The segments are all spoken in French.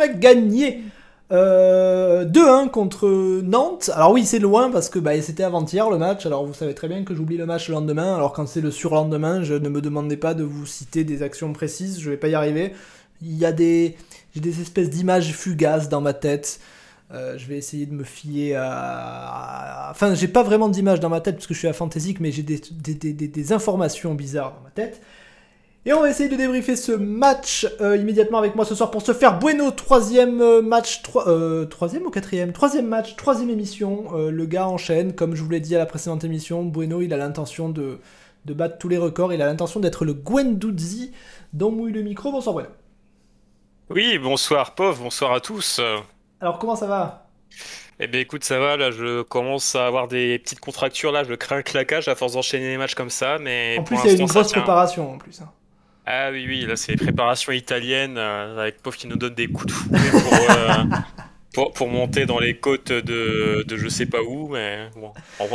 a gagné euh, 2-1 contre Nantes. Alors oui, c'est loin parce que bah, c'était avant-hier le match. Alors vous savez très bien que j'oublie le match le lendemain. Alors quand c'est le surlendemain, je ne me demandez pas de vous citer des actions précises, je vais pas y arriver. Il y a des, j'ai des espèces d'images fugaces dans ma tête. Euh, je vais essayer de me fier à... Enfin, j'ai pas vraiment d'images dans ma tête parce que je suis à Fantasy, mais j'ai des, informations bizarres dans ma tête. Et on va essayer de débriefer ce match euh, immédiatement avec moi ce soir pour se faire Bueno, troisième euh, match, euh, troisième ou quatrième? Troisième match, troisième émission. le gars enchaîne, comme je vous l'ai dit à la précédente émission, Bueno il a l'intention de, de battre tous les records, il a l'intention d'être le Gwendouzi dont mouille le micro. Bonsoir Bueno. Oui, bonsoir pauvre, bonsoir à tous. Alors comment ça va? Eh bien écoute, ça va, là je commence à avoir des petites contractures, là je crains un claquage à force d'enchaîner les matchs comme ça, mais... En plus il y a une grosse préparation en plus. Hein. Ah oui, oui, là c'est les préparations italiennes, euh, avec pauvre qui nous donne des coups de fouet pour, euh, pour, pour, monter dans les côtes de, de je sais pas où, mais bon, en,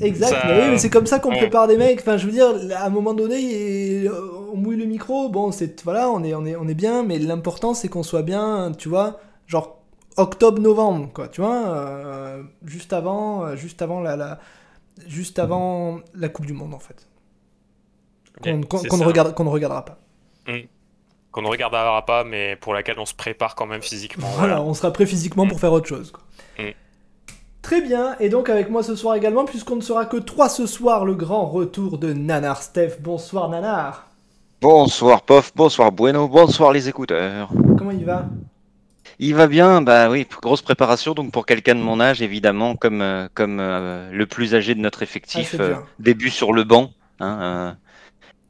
Exact, ça... mais, oui, mais c'est comme ça qu'on prépare des mecs. Enfin, je veux dire, à un moment donné, on mouille le micro. Bon, c'est voilà, on est, on est, on est bien, mais l'important c'est qu'on soit bien, tu vois, genre octobre-novembre, quoi, tu vois, euh, juste avant, juste avant la, la, juste avant la Coupe du Monde, en fait. Qu'on qu ne, regarde, qu'on ne regardera pas. Mmh. Qu'on ne regardera pas, mais pour laquelle on se prépare quand même physiquement. Voilà, voilà. on sera prêt physiquement mmh. pour faire autre chose. Quoi. Mmh. Très bien, et donc avec moi ce soir également, puisqu'on ne sera que trois ce soir, le grand retour de Nanar Steph. Bonsoir Nanar. Bonsoir Pof, bonsoir Bueno, bonsoir les écouteurs. Comment il va? Il va bien, bah oui, grosse préparation. Donc pour quelqu'un de mon âge, évidemment, comme euh, comme euh, le plus âgé de notre effectif, ah, euh, début sur le banc. Hein,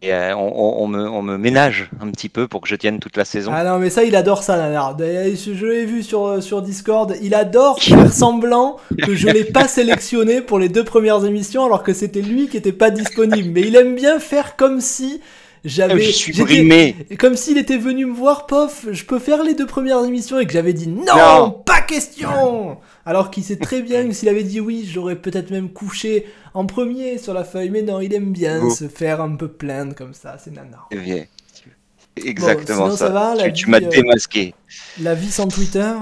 et euh, on, on, me, on, me, ménage un petit peu pour que je tienne toute la saison. Ah non, mais ça, il adore ça, Nanar. Je l'ai vu sur, sur Discord. Il adore faire semblant que je l'ai pas sélectionné pour les deux premières émissions alors que c'était lui qui était pas disponible. Mais il aime bien faire comme si j'avais. Je suis brimé. Comme s'il était venu me voir, pof, je peux faire les deux premières émissions et que j'avais dit non, non, pas question Alors qu'il sait très bien que s'il avait dit oui, j'aurais peut-être même couché en premier sur la feuille. Mais non, il aime bien se faire un peu plaindre comme ça, c'est nana. Exactement bon, ça. ça va, tu, m'as démasqué. Euh, la vie sans Twitter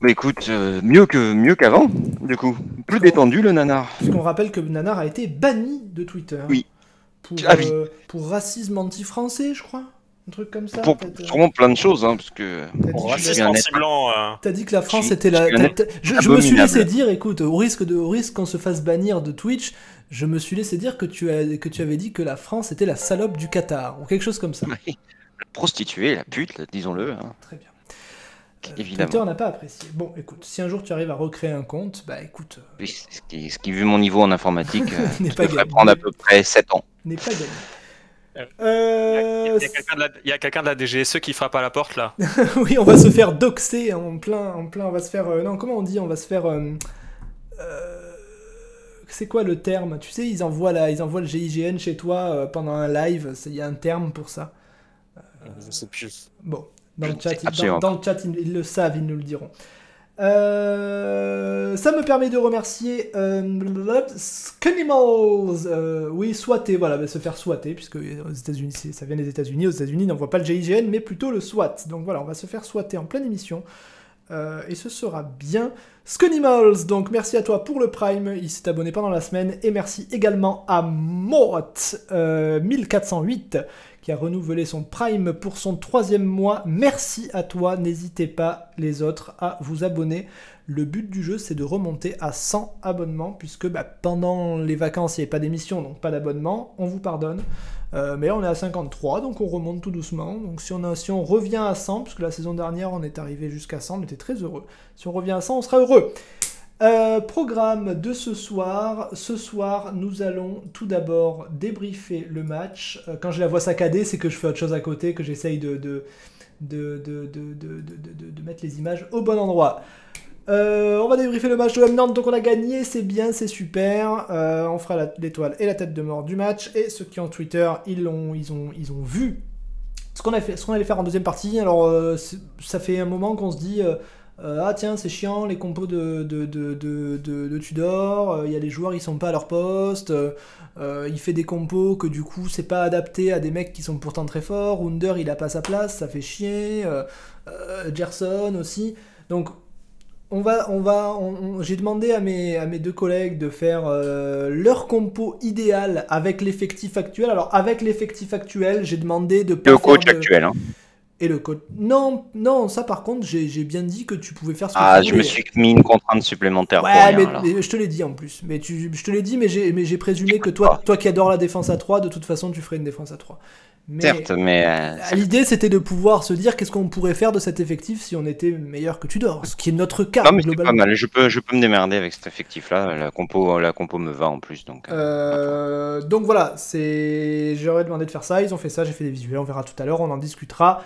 bah écoute, euh, mieux que mieux qu'avant, du coup. Plus détendu le nanar. Puisqu'on rappelle que Nanar a été banni de Twitter. Oui. Pour, ah, oui. euh, pour racisme anti-français, je crois. Un truc comme ça. Pour sûrement plein de choses, hein, parce que. Pour racisme anti-blanc. Euh... T'as dit que la France était la. Je, je me suis laissé dire, écoute, au risque de, au risque qu'on se fasse bannir de Twitch, je me suis laissé dire que tu, as, que tu avais dit que la France était la salope du Qatar, ou quelque chose comme ça. Oui. La prostituée, la pute, disons-le. Hein. Très bien. Euh, Évidemment. Twitter n'a pas apprécié. Bon, écoute, si un jour tu arrives à recréer un compte, bah écoute. Euh... Oui, ce, qui, ce qui, vu mon niveau en informatique, euh, pas devrait prendre à peu près 7 ans. N'est pas gagné. Euh... Il y a, a quelqu'un de, de, la DGSE qui frappe à la porte là. oui, on va se faire doxer en plein, en plein. On va se faire. Euh, non, comment on dit On va se faire. Euh, c'est quoi le terme? Tu sais, ils envoient, la, ils envoient le GIGN chez toi euh, pendant un live. Il y a un terme pour ça. Je sais plus. Bon, dans le chat, dans, dans le chat ils, ils, le savent, ils nous le diront. Euh, ça me permet de remercier euh. Euh, oui, SWAT, voilà, bah, se faire SWATer, puisque aux États-Unis, ça vient des États-Unis. Aux États-Unis, on n'envoie pas le GIGN, mais plutôt le SWAT. Donc voilà, on va se faire SWATer en pleine émission. Euh, et ce sera bien. Skunimals, donc merci à toi pour le Prime, il s'est abonné pendant la semaine, et merci également à Mort1408 qui a renouvelé son Prime pour son troisième mois. Merci à toi, n'hésitez pas les autres à vous abonner. Le but du jeu, c'est de remonter à 100 abonnements, puisque bah, pendant les vacances, il n'y avait pas d'émission, donc pas d'abonnement, on vous pardonne. Euh, mais là, on est à 53, donc on remonte tout doucement. Donc si on, si on revient à 100, puisque la saison dernière, on est arrivé jusqu'à 100, on était très heureux. Si on revient à 100, on sera heureux. Euh, programme de ce soir. Ce soir, nous allons tout d'abord débriefer le match. Euh, quand je la vois saccader, c'est que je fais autre chose à côté, que j'essaye de de, de, mettre les images au bon endroit. Euh, on va débriefer le match de Nantes, donc on a gagné, c'est bien, c'est super. On fera l'étoile et la tête de mort du match. Et ceux qui ont Twitter, ils, ont, ils, ont, vu ce qu'on qu allait faire en deuxième partie. Alors, ça fait un moment qu'on se dit ah tiens c'est chiant les compos de, de, de, de, Tudor, il y a les joueurs ils sont pas à leur poste, il fait des compos que du coup c'est pas adapté à des mecs qui sont pourtant très forts, Wunder il a pas sa place, ça fait chier, Gerson aussi. Donc on va, on va, j'ai demandé à mes, à mes deux collègues de faire euh, leur compo idéal avec l'effectif actuel. Alors avec l'effectif actuel, j'ai demandé de pas le coach actuel. Hein. Et le coach. Non, non, ça par contre, j'ai bien dit que tu pouvais faire ce que ah, tu voulais. Ah, je me suis mis une contrainte supplémentaire. Ouais, mais, je te l'ai dit en plus. Mais tu, je te l'ai dit, mais j'ai présumé que toi, toi qui adores la défense à 3, de toute façon, tu ferais une défense à 3. Certes, mais. Euh, l'idée, c'était de pouvoir se dire qu'est-ce qu'on pourrait faire de cet effectif si on était meilleur que Tudor, ce qui est notre cas. Non, mais c'est pas mal. Je peux, je peux me démerder avec cet effectif-là. La compo, la compo me va en plus. Donc, euh, donc voilà. J'aurais demandé de faire ça. Ils ont fait ça. J'ai fait des visuels. On verra tout à l'heure. On en discutera.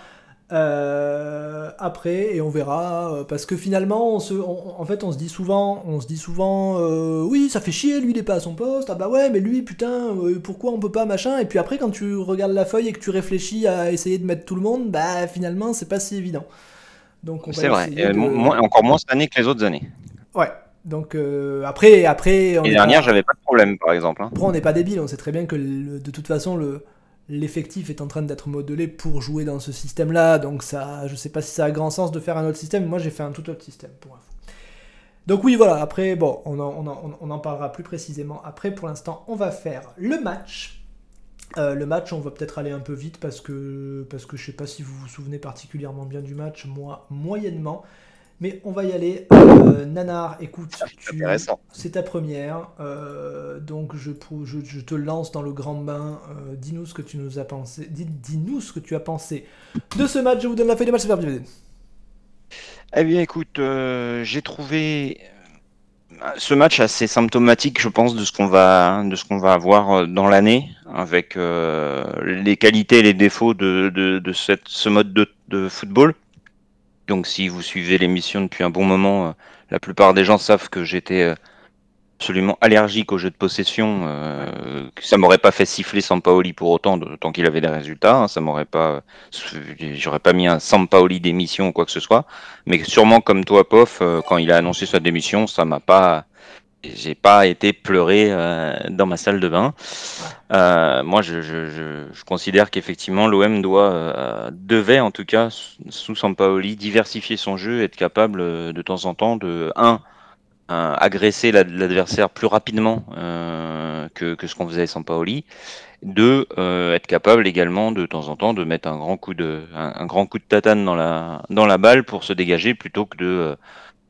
Euh, après et on verra euh, parce que finalement on se, en fait on se dit souvent on se dit souvent euh, oui ça fait chier lui il est pas à son poste ah bah ouais mais lui putain pourquoi on peut pas machin et puis après quand tu regardes la feuille et que tu réfléchis à essayer de mettre tout le monde bah finalement c'est pas si évident donc c'est vrai encore moins cette année que les autres années ouais donc après après l'année dernière j'avais pas de problème par exemple hein. après on n'est pas débile on sait très bien que de toute façon le l'effectif est en train d'être modelé pour jouer dans ce système-là, donc ça, je sais pas si ça a grand sens de faire un autre système. Moi, j'ai fait un tout autre système pour info. Donc oui, voilà. Après, bon, on en, parlera plus précisément après. Pour l'instant, on va faire le match. Euh, le match, on va peut-être aller un peu vite parce que parce que je sais pas si vous vous souvenez particulièrement bien du match, moi moyennement. Mais on va y aller. Euh, Nanar, écoute, c'est ta première. Euh, donc je, je, te lance dans le grand bain. Euh, dis-nous ce que tu nous as pensé. Dis-nous ce que tu as pensé de ce match. Je vous donne la feuille de match. C'est parti. Eh bien, écoute, j'ai trouvé ce match assez symptomatique, je pense, de ce qu'on va, de ce qu'on va avoir dans l'année, avec les qualités et les défauts de, de, cette, ce mode de, de football. Donc si vous suivez l'émission depuis un bon moment, euh, la plupart des gens savent que j'étais euh, absolument allergique au jeu de possession. Euh, ça m'aurait pas fait siffler Sampaoli pour autant, tant qu'il avait des résultats. Hein, ça m'aurait pas, j'aurais pas mis un Sampaoli démission ou quoi que ce soit. Mais sûrement comme toi, Pof, quand il a annoncé sa démission, ça m'a pas j'ai pas été pleurer euh, dans ma salle de bain. Euh, moi, je, je, je, considère qu'effectivement, l'OM doit, euh, devait en tout cas, sous Sampaoli, diversifier son jeu, être capable euh, de temps en temps de, un, agresser l'adversaire plus rapidement que, que, ce qu'on faisait avec Sampaoli. Deux, être capable également de temps en temps de mettre un grand coup de, un, grand coup de tatane dans la, dans la balle pour se dégager plutôt que de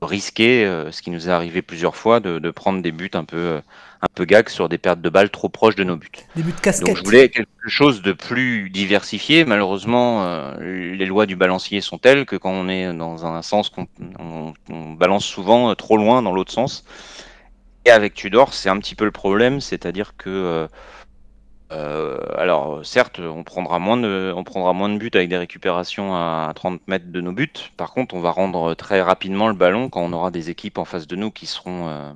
risquer, euh, ce qui nous est arrivé plusieurs fois, de, prendre des buts un peu, euh, un peu gag sur des pertes de balles trop proches de nos buts. Des buts casquettes. Donc je voulais quelque chose de plus diversifié. Malheureusement, euh, les lois du balancier sont telles que quand on est dans un sens, qu'on on, balance souvent trop loin dans l'autre sens. Et avec Tudor, c'est un petit peu le problème, c'est-à-dire que euh, alors, certes, on prendra, moins de, on prendra moins de buts avec des récupérations à 30 mètres de nos buts. Par contre, on va rendre très rapidement le ballon quand on aura des équipes en face de nous qui seront, euh,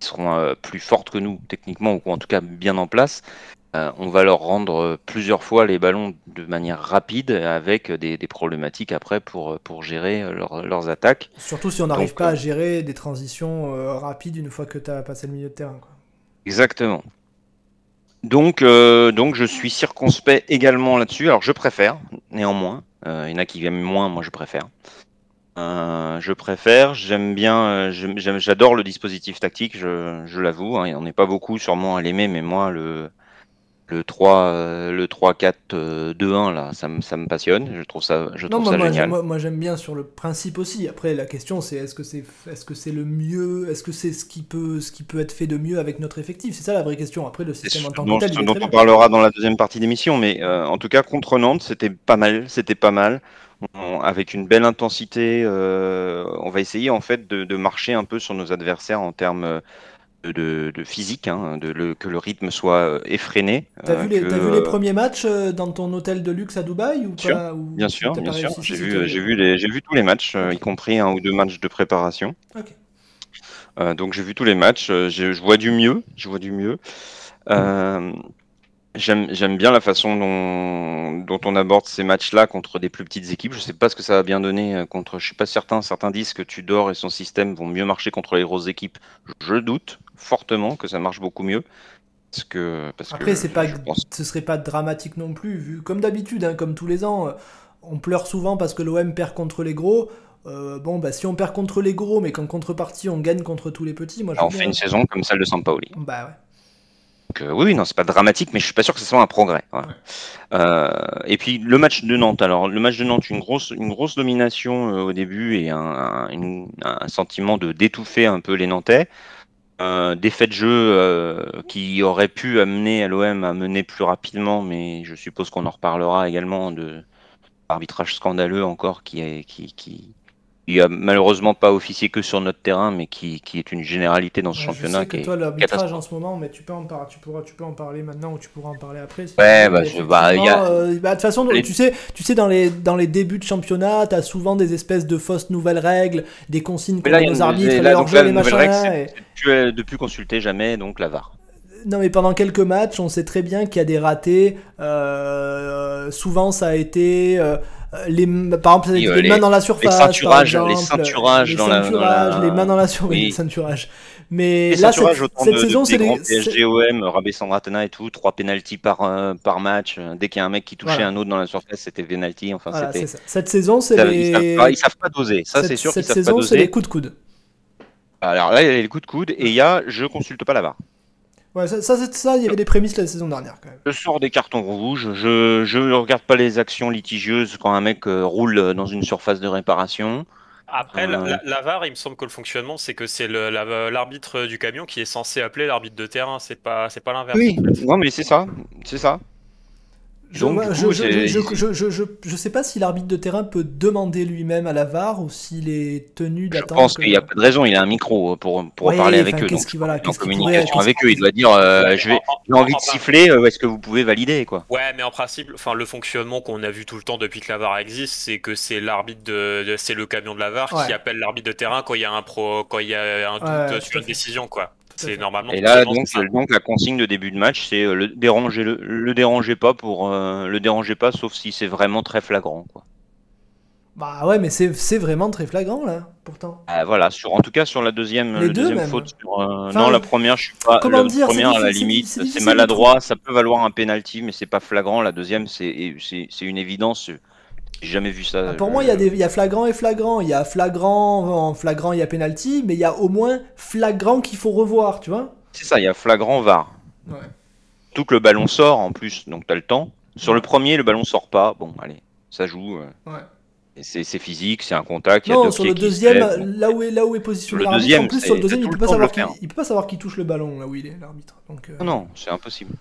seront euh, plus fortes que nous, techniquement, ou en tout cas bien en place. on va leur rendre plusieurs fois les ballons de manière rapide, avec des, problématiques après pour, pour gérer leurs attaques. Surtout si on n'arrive pas à gérer des transitions rapides une fois que tu as passé le milieu de terrain. Exactement. Donc, euh, donc je suis circonspect également là-dessus. Alors je préfère, néanmoins. Euh, il y en a qui aiment moins, moi je préfère. Euh, je préfère, j'aime bien, j'adore le dispositif tactique, je, je l'avoue. Hein, on n'est pas beaucoup sûrement à l'aimer, mais moi le, le 3, euh, le 3 4 2 1 là, ça, me, ça me passionne, je trouve ça je trouve ça moi, génial. Moi, j'aime bien sur le principe aussi. Après la question c'est est-ce que c'est est-ce que c'est le mieux, est-ce que c'est ce qui peut ce qui peut être fait de mieux avec notre effectif? C'est ça la vraie question. Après le système en tant que tel, dont on parlera dans la deuxième partie d'émission mais euh, en tout cas contre Nantes, c'était pas mal, c'était pas mal. avec une belle intensité, euh, on va essayer en fait de, de, marcher un peu sur nos adversaires en termes de, physique, hein, de que le rythme soit euh, effréné. T'as vu, les, vu les premiers matchs euh, dans ton hôtel de luxe à Dubaï ou pas Bien sûr, bien sûr. J'ai vu, j'ai vu, les, vu tous les matchs, euh, y compris un ou deux matchs de préparation. donc j'ai vu tous les matchs. je vois du mieux, je vois du mieux. J'aime bien la façon dont, on aborde ces matchs-là contre des plus petites équipes. Je sais pas ce que ça va bien donner euh, contre. Je suis pas certain. Certains disent que Tudor et son système vont mieux marcher contre les grosses équipes. Je doute fortement que ça marche beaucoup mieux. Parce que, parce Après, c'est pas, ce serait pas dramatique non plus. Vu comme d'habitude, hein, comme tous les ans, euh, on pleure souvent parce que l'OM perd contre les gros. Euh, bon, bah si on perd contre les gros, mais qu'en contrepartie on gagne contre tous les petits, moi je On fait une saison comme celle de Sampaoli. Bah ouais. Donc, euh, oui, non, c'est pas dramatique, mais je suis pas sûr que ce soit un progrès. Euh, et puis le match de Nantes. Alors le match de Nantes, une grosse, une grosse domination au début et un, sentiment de d'étouffer un peu les Nantais. Des faits de jeu qui auraient pu amener à l'OM à mener plus rapidement, mais je suppose qu'on en reparlera également de arbitrage scandaleux encore qui, est, qui, qui, a malheureusement pas officié que sur notre terrain, mais qui, qui est une généralité dans ce championnat. Je sais que toi, l'arbitrage en ce moment, mais tu peux en parler, tu pourras, tu peux en parler maintenant ou tu pourras en parler après. ouais, bah, je, bah, a... Euh, bah, de toute façon, tu sais, tu sais, dans les, dans les débuts de championnat, tu as souvent des espèces de fausses nouvelles règles, des consignes pour nos arbitres, là, donc, les machins. Règle, et... de plus consulter jamais, donc la VAR. Non, mais pendant quelques matchs, on sait très bien qu'il y a des ratés. Euh, souvent, ça a été. Euh, les, par exemple, les, mains dans la surface. Les ceinturages, les ceinturages, dans, la, Les mains dans la surface, oui. les ceinturages. Mais là, cette, cette de, saison, c'est les. PSGOM, Rabé Sandratana et tout, trois pénalties par, euh, par match. Dès qu'il y a un mec qui touchait un autre dans la surface, c'était penalty. Enfin, voilà, Cette saison, c'est les. Ils savent, savent pas doser. Ça, c'est sûr. Cette saison, c'est les coups de coude. Alors là, il y a les coups de coude et il y a je consulte pas la barre. Ouais, ça, ça, ça, il y avait des prémices la saison dernière quand même. Je sors des cartons rouges, je ne regarde pas les actions litigieuses quand un mec euh, roule dans une surface de réparation. Après, la, euh. VAR, il me semble que le fonctionnement, c'est que c'est l'arbitre du camion qui est censé appeler l'arbitre de terrain, c'est pas, pas l'inverse. Oui, non, mais c'est ça, c'est ça. Je, je, sais pas si l'arbitre de terrain peut demander lui-même à la VAR ou s'il est tenu d'attendre. Je pense qu'il n'y a pas de raison, il a un micro pour, pour parler avec eux. Donc, en communication avec eux, il doit dire euh, je vais, j'ai envie de siffler, euh, est-ce que vous pouvez valider quoi? Ouais, mais en principe, enfin, le fonctionnement qu'on a vu tout le temps depuis que la VAR existe, c'est que c'est l'arbitre de, c'est le camion de la VAR qui appelle l'arbitre de terrain quand il y a un pro, quand il y a un doute sur une décision quoi. Et là, donc, la consigne de début de match, c'est euh, le déranger, le, le dérangez pas pour euh, le déranger pas, sauf si c'est vraiment très flagrant, quoi. Bah ouais, mais c'est vraiment très flagrant là, pourtant. Ah, voilà, sur, en tout cas sur la deuxième, deuxième faute. Euh, non, la première, je suis pas. Comment la première, à la limite, c'est maladroit, ça peut valoir un penalty, mais c'est pas flagrant. La deuxième, c'est une évidence. J'ai jamais vu ça. Ah, pour moi, il y, a des, y a flagrant et flagrant. Il y a flagrant, en flagrant, il y a penalty, mais il y a au moins flagrant qu'il faut revoir, tu vois C'est ça, il y a flagrant VAR. Ouais. Tout que le ballon sort en plus, donc tu as le temps. Sur le premier, le ballon sort pas. Bon, allez, ça joue. Euh. Ouais. C'est physique, c'est un contact. Non, sur le deuxième, là où est, là où est positionné l'arbitre, en plus sur le deuxième, il peut, pas savoir qui, il peut pas savoir qui touche le ballon là où il est, l'arbitre. Euh. Non, c'est impossible.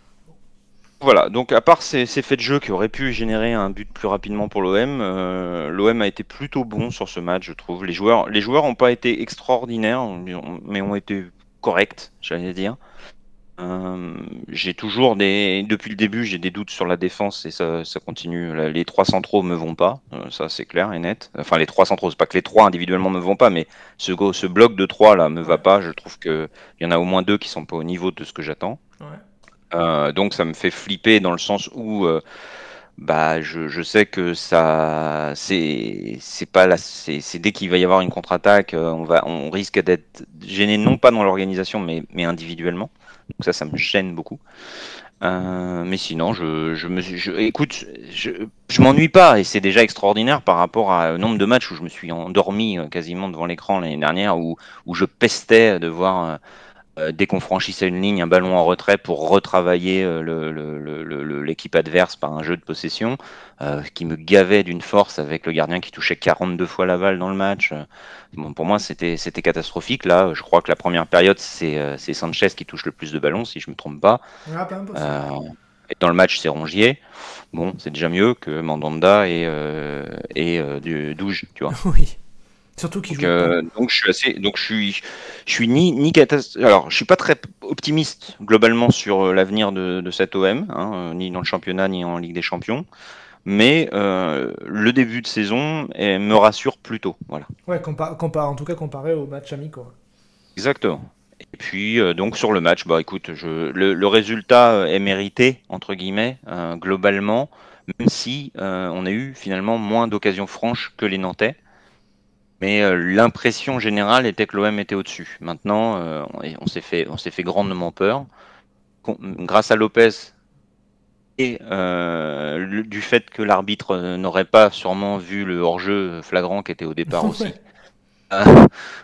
Voilà, donc à part ces, faits de jeu qui auraient pu générer un but plus rapidement pour l'OM, euh, l'OM a été plutôt bon sur ce match, je trouve. Les joueurs, les joueurs n'ont pas été extraordinaires, mais ont été corrects, j'allais dire. Euh, j'ai toujours des, depuis le début, j'ai des doutes sur la défense et ça, ça continue. Les trois centraux me vont pas, euh, ça c'est clair et net. Enfin, les trois centraux, c'est pas que les trois individuellement me vont pas, mais ce, ce bloc de trois là me va pas. Je trouve que il y en a au moins deux qui sont pas au niveau de ce que j'attends. Ouais. Euh, donc ça me fait flipper dans le sens où euh, bah je, sais que ça c'est pas là c'est dès qu'il va y avoir une contre-attaque euh, on on risque d'être gêné non pas dans l'organisation mais mais individuellement. Donc ça ça me gêne beaucoup. Mais sinon je, je me écoute je, je m'ennuie pas et c'est déjà extraordinaire par rapport au nombre de matchs où je me suis endormi quasiment devant l'écran l'année dernière où où je pestais de voir dès qu'on franchissait une ligne, un ballon en retrait pour retravailler euh, l'équipe adverse par un jeu de possession, euh, qui me gavait d'une force avec le gardien qui touchait 42 fois la balle dans le match. Bon, pour moi, c'était catastrophique. Là, je crois que la première période, c'est Sanchez qui touche le plus de ballons, si je ne me trompe pas. et dans le match, c'est Rongier. Bon, c'est déjà mieux que Mandanda et, et Douge, tu vois. Oui. Surtout qu'il donc, euh, donc je suis assez, donc je suis, je suis ni ni Alors, je suis pas très optimiste globalement sur euh, l'avenir de, de cet OM, hein, euh, ni dans le championnat ni en Ligue des Champions. Mais le début de saison me rassure plutôt. Voilà. Ouais, compar en tout cas comparé au match amicaux. Exactement. Et puis donc sur le match, bah écoute, je, le, résultat est mérité entre guillemets globalement, même si on a eu finalement moins d'occasions franches que les Nantais. Mais l'impression générale était que l'OM était au-dessus. Maintenant, on s'est fait, on s'est fait grandement peur. Grâce à Lopez, et euh, du fait que l'arbitre euh, n'aurait pas sûrement vu le hors-jeu flagrant qui était au départ aussi. Euh,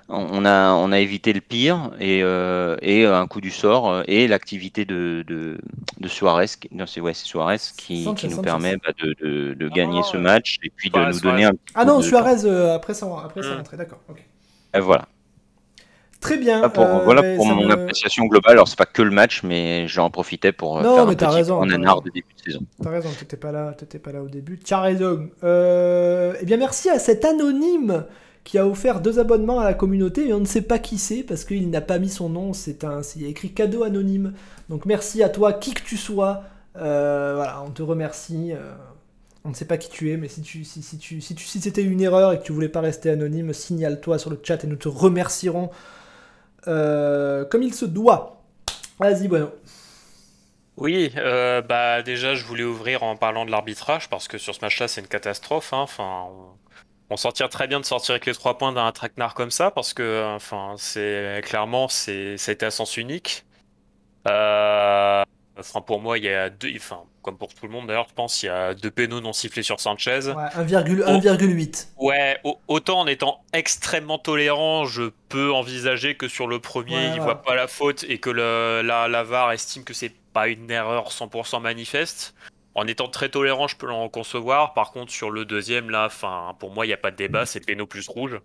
on, a, on a évité le pire et, et un coup du sort et l'activité de, de, de, Suarez, non, c'est, ouais, Suarez qui, qui nous permet bah, de, de, gagner ce match et puis de nous donner un Ah non, Suarez après ça après ça rentrée, d'accord. Et voilà. Très bien. pour, euh, voilà pour mon appréciation globale. Alors, c'est pas que le match, mais j'en profitais pour euh, non, faire mais un petit raison, en de début de saison. T'as raison, t'étais pas là, t'étais pas là au début. T'as raison. Euh, eh bien, merci à cet anonyme qui a offert deux abonnements à la communauté et on ne sait pas qui c'est parce qu'il n'a pas mis son nom. C'est il a écrit cadeau anonyme. Donc merci à toi, qui que tu sois. voilà, on te remercie. On ne sait pas qui tu es, mais si tu si, c'était une erreur et que tu voulais pas rester anonyme, signale-toi sur le chat et nous te remercierons euh, comme il se doit. Vas-y, Bueno. Oui, euh, bah déjà je voulais ouvrir en parlant de l'arbitrage parce que sur ce match-là c'est une catastrophe. Hein. Enfin, s'en tire très bien de sortir avec les trois points d'un traquenard comme ça parce que, enfin, c'est clairement c'est ça a été à sens unique. Euh, Enfin, pour moi, il y a deux, enfin, comme pour tout le monde d'ailleurs, je pense, il y a deux pénaux non sifflés sur Sanchez. Ouais, 1,8. Ouais, autant en étant extrêmement tolérant, je peux envisager que sur le premier, il voit pas la faute et que le, la, la VAR estime que c'est pas une erreur 100% manifeste. En étant très tolérant, je peux l'en concevoir. Par contre, sur le deuxième, là, enfin, pour moi, il n'y a pas de débat, c'est pénaux plus rouge.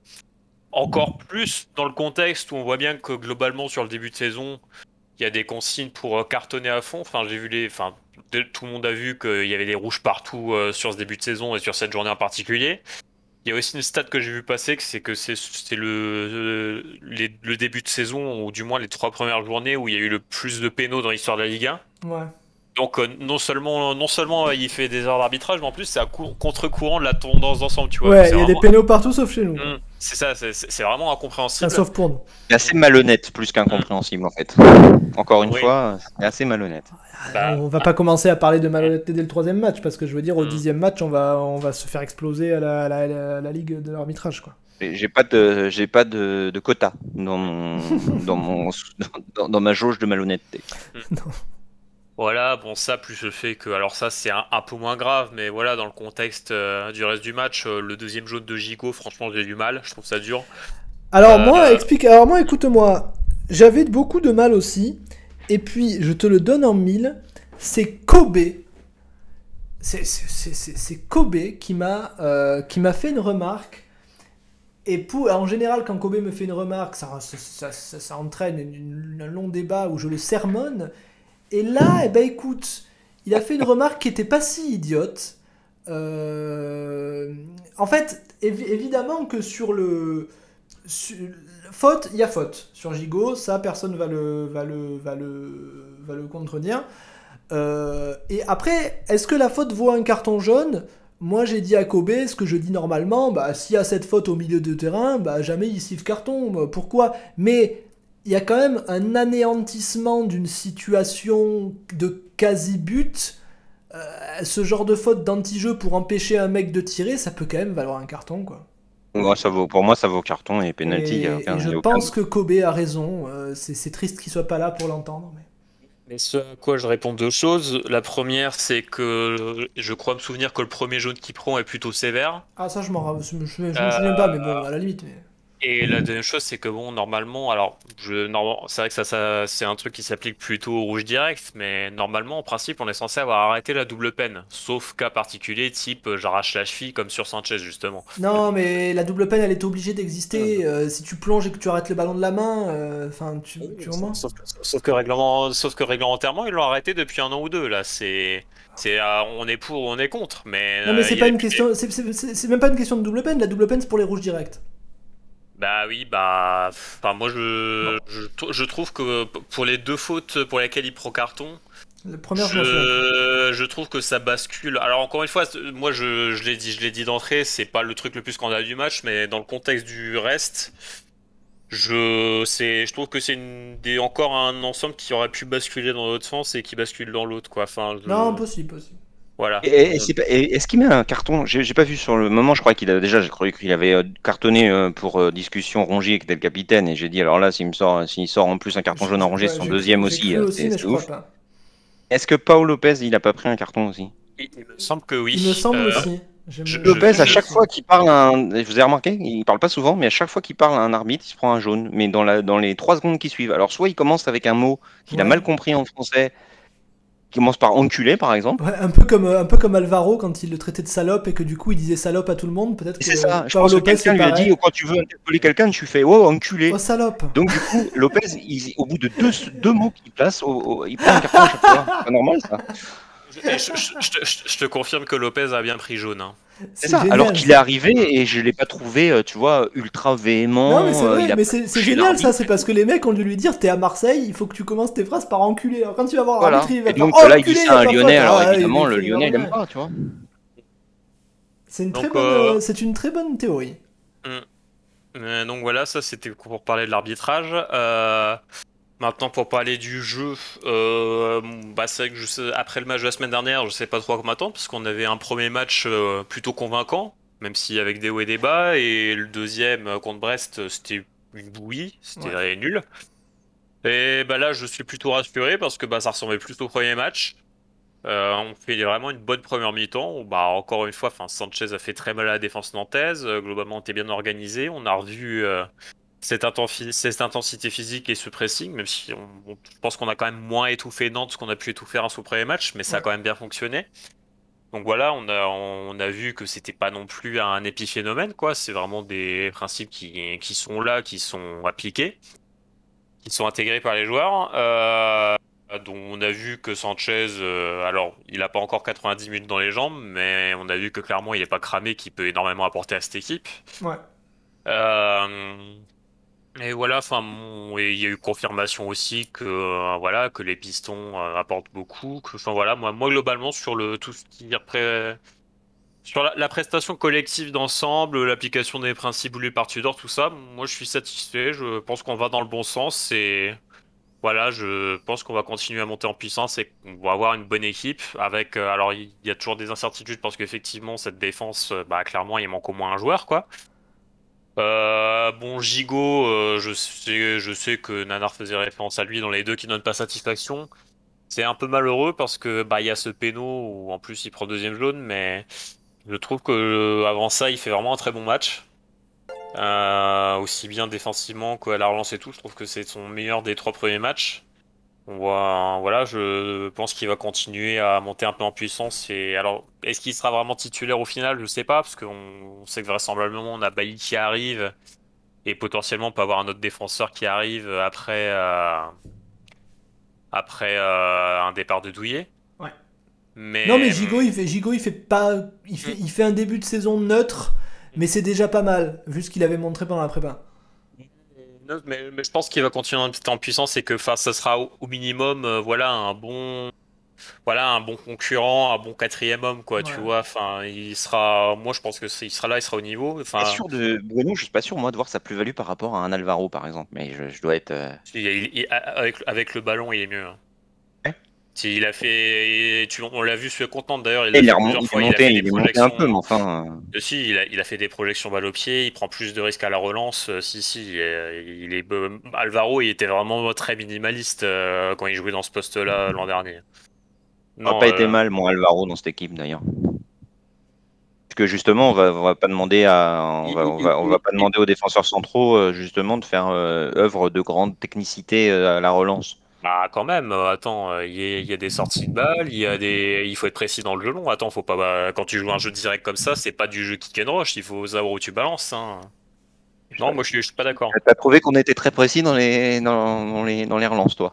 Encore plus dans le contexte où on voit bien que globalement, sur le début de saison, il y a des consignes pour euh, cartonner à fond. Enfin, j'ai vu les, enfin, tout le monde a vu qu'il y avait des rouges partout euh, sur ce début de saison et sur cette journée en particulier. Il y a aussi une stat que j'ai vu passer, c'est que c'est le, euh, le début de saison, ou du moins les trois premières journées où il y a eu le plus de pénaux dans l'histoire de la Ligue 1. Ouais. Donc non seulement non seulement il fait des erreurs d'arbitrage, mais en plus c'est à contre-courant de la tendance d'ensemble, tu vois. Ouais, il y a des pénaux partout sauf chez nous. Mmh. c'est ça, c'est vraiment incompréhensible. sauf pour nous. C'est assez malhonnête plus qu'incompréhensible en fait. Encore une fois, c'est assez malhonnête. Bah, on va pas commencer à parler de malhonnêteté dès le troisième match parce que je veux dire au mmh. dixième match on va on va se faire exploser à la, la, ligue de l'arbitrage quoi. J'ai pas de j'ai pas de, de, quota dans mon dans mon dans, dans, ma jauge de malhonnêteté. non. Voilà, bon ça plus le fait que alors ça c'est un, peu moins grave, mais voilà dans le contexte euh, du reste du match, euh, le deuxième jaune de Gigo, franchement j'ai du mal, je trouve ça dur. Alors euh, moi explique, alors moi écoute-moi, j'avais beaucoup de mal aussi, et puis je te le donne en mille, c'est Kobe, c'est Kobe qui m'a qui m'a fait une remarque. Et pour, en général, quand Kobe me fait une remarque, ça, ça, ça, entraîne un long débat où je le sermonne. Et là, eh ben, écoute, il a fait une remarque qui était pas si idiote. Euh, en fait, évidemment que sur le. faute, il y a faute. Sur Gigot, ça, personne va le, va le, va le, va le contredire. Euh, et après, est-ce que la faute vaut un carton jaune? Moi, j'ai dit à Kobe ce que je dis normalement bah, s'il y a cette faute au milieu de terrain, bah, jamais il siffle carton. Pourquoi? Mais il y a quand même un anéantissement d'une situation de quasi-but. Euh, ce genre de faute d'anti-jeu pour empêcher un mec de tirer, ça peut quand même valoir un carton, quoi. Moi, ça vaut, pour moi, ça vaut carton et penalty. Et, je pense que Kobe a raison. Euh, c'est triste qu'il soit pas là pour l'entendre. Mais... mais... ce à quoi je réponds deux choses. La première, c'est que je crois me souvenir que le premier jaune qui prend est plutôt sévère. Ah, ça, je m'en je, me souviens pas, mais bon, à la limite. Mais... Et la deuxième chose, c'est que bon, normalement, alors, je, c'est vrai que ça, ça c'est un truc qui s'applique plutôt au rouge direct, mais normalement, en principe, on est censé avoir arrêté la double peine, sauf cas particulier, type euh, j'arrache la cheville, comme sur Sanchez justement. Non, mais la double peine, elle est obligée d'exister. Euh, si tu plonges et que tu arrêtes le ballon de la main, euh, enfin, tu, tu sauf, sauf, que règlement, sauf que réglementairement, ils l'ont arrêté depuis un an ou deux. Là, c'est, c'est, on est pour, ou on est contre, mais. Non, mais c'est pas une question, c'est même pas une question de double peine. La double peine, c'est pour les rouges directs. Bah oui, bah. Enfin, moi, je, je, trouve que pour les deux fautes pour lesquelles il prend carton, le premier, je, je, trouve que ça bascule. Alors encore une fois, moi je, je l'ai dit, je l'ai dit d'entrée, c'est pas le truc le plus scandaleux du match, mais dans le contexte du reste, Je, je trouve que c'est des, encore un ensemble qui aurait pu basculer dans l'autre sens et qui bascule dans l'autre. Quoi. Enfin, Non, possible, possible. Voilà. Est-ce qu'il met un carton? J'ai pas vu sur le moment, je crois qu'il a déjà, j'ai cru qu'il avait euh, cartonné euh, pour euh, discussion Rongier qui était le capitaine, et j'ai dit alors là, s'il me sort, s'il sort en plus un carton jaune à Rongier, c'est son deuxième aussi, c'est ouf. Est-ce que Paul Lopez, il a pas pris un carton aussi? Il me semble que oui. Il me semble aussi. Lopez, à chaque fois qu'il parle, un... vous avez remarqué, il parle pas souvent, mais à chaque fois qu'il parle à un arbitre, il se prend un jaune. Mais dans, la... dans les trois secondes qui suivent, alors soit il commence avec un mot qu'il a mal compris en français, qui commence par enculé par exemple. un peu comme un peu comme Alvaro quand il le traitait de salope et que du coup il disait salope à tout le monde peut-être. C'est ça. Je pense Lopez, que quelqu'un lui a dit quand tu veux interpeller quelqu'un tu fais oh enculé. Oh salope. Donc du coup Lopez au bout de deux, deux mots qu'il place il prend un carton à chaque fois. C'est normal ça. Je, te confirme que Lopez a bien pris jaune. Hein. C'est ça, alors qu'il est arrivé et je l'ai pas trouvé, euh, tu vois, ultra véhément. Non, mais c'est euh, mais c'est génial ça, c'est parce que les mecs ont dû lui dire t'es à Marseille, il faut que tu commences tes phrases par enculer. Alors quand tu vas voir voilà. l'arbitre, il va et donc là, il dit ça à un Lyonnais, alors évidemment, le Lyonnais, il aime pas, tu vois. C'est une, très bonne, euh, c'est une très bonne théorie. Hmm. donc voilà, ça c'était pour parler de l'arbitrage. Euh, Maintenant, pour parler du jeu, euh, bah, c'est vrai que je après le match de la semaine dernière, je sais pas trop à quoi m'attendre, parce qu'on avait un premier match euh, plutôt convaincant, même si avec des hauts et des bas, et le deuxième euh, contre Brest, c'était une bouillie, c'était nul. Et bah là, je suis plutôt rassuré, parce que bah, ça ressemblait plus au premier match. on fait vraiment une bonne première mi-temps. Bah, encore une fois, Sanchez a fait très mal à la défense nantaise. globalement, on était bien organisé. On a revu cette, intensité physique et ce pressing, même si on, je pense qu'on a quand même moins étouffé Nantes qu'on a pu étouffer un sous premier match, mais ça a quand même bien fonctionné. Donc voilà, on a, on a vu que c'était pas non plus un épiphénomène, quoi. C'est vraiment des principes qui, qui, sont là, qui sont appliqués, qui sont intégrés par les joueurs. Euh, dont on a vu que Sanchez, euh, alors il a pas encore 90 minutes dans les jambes, mais on a vu que clairement il est pas cramé, qui peut énormément apporter à cette équipe. Ouais. Euh, et voilà, enfin, il y a eu confirmation aussi que euh, voilà que les pistons euh, apportent beaucoup. Enfin voilà, moi, moi globalement sur le tout ce qui est sur la, prestation collective d'ensemble, l'application des principes voulus par Tudor, tout ça, moi je suis satisfait. Je pense qu'on va dans le bon sens et voilà, je pense qu'on va continuer à monter en puissance et qu'on va avoir une bonne équipe. Avec euh, alors il y, a toujours des incertitudes parce qu'effectivement cette défense, bah clairement il manque au moins un joueur quoi. Euh, bon, Gigot, euh, je, sais, que Nanar faisait référence à lui dans les deux qui donnent pas satisfaction. C'est un peu malheureux parce que bah il y a ce péno où en plus il prend deuxième jaune, mais je trouve que euh, avant ça il fait vraiment un très bon match. aussi bien défensivement qu'à la relance et tout, je trouve que c'est son meilleur des trois premiers matchs. On voit, voilà, je pense qu'il va continuer à monter un peu en puissance. Et alors, est-ce qu'il sera vraiment titulaire au final? Je sais pas, parce qu'on sait que vraisemblablement on a Bailly qui arrive et potentiellement on peut avoir un autre défenseur qui arrive après euh, après euh, un départ de Douillet. Ouais. Mais non, mais Gigot, il fait Gigot, il fait pas, il fait, il fait un début de saison neutre, mais c'est déjà pas mal vu ce qu'il avait montré pendant la prépa mais, je pense qu'il va continuer en puissance et que ça sera au, minimum euh, voilà un bon voilà un bon concurrent, un bon quatrième homme quoi, tu vois. Enfin, il sera, moi je pense que il sera là, il sera au niveau. Enfin, sûr de Bruno, je suis pas sûr moi de voir sa plus-value par rapport à un Alvaro par exemple, mais je, dois être. Euh, avec, avec, le ballon, il est mieux. Hein. Il a fait, tu, on l'a vu sur le content d'ailleurs. Il, a, fait monté, un peu, mais enfin. Euh. Si, il a, fait des projections balle au pied. Il prend plus de risques à la relance. Euh, si, si, il est, Alvaro, il était vraiment très minimaliste euh, quand il jouait dans ce poste-là l'an dernier. n'a pas été mal, mon Alvaro, dans cette équipe d'ailleurs. Parce que justement, on va, va pas demander à, on va, va, pas demander aux défenseurs centraux justement de faire œuvre de grande technicité à la relance. Bah quand même, euh, attends, euh, il y, a des sorties de balles, il y a des, il faut être précis dans le jeu long. Attends, faut pas, bah, quand tu joues un jeu direct comme ça, c'est pas du jeu kick and rush, il faut savoir où tu balances. Hein. Non, moi je suis, suis pas d'accord. T'as prouvé qu'on était très précis dans les, dans, les, dans les relances, toi.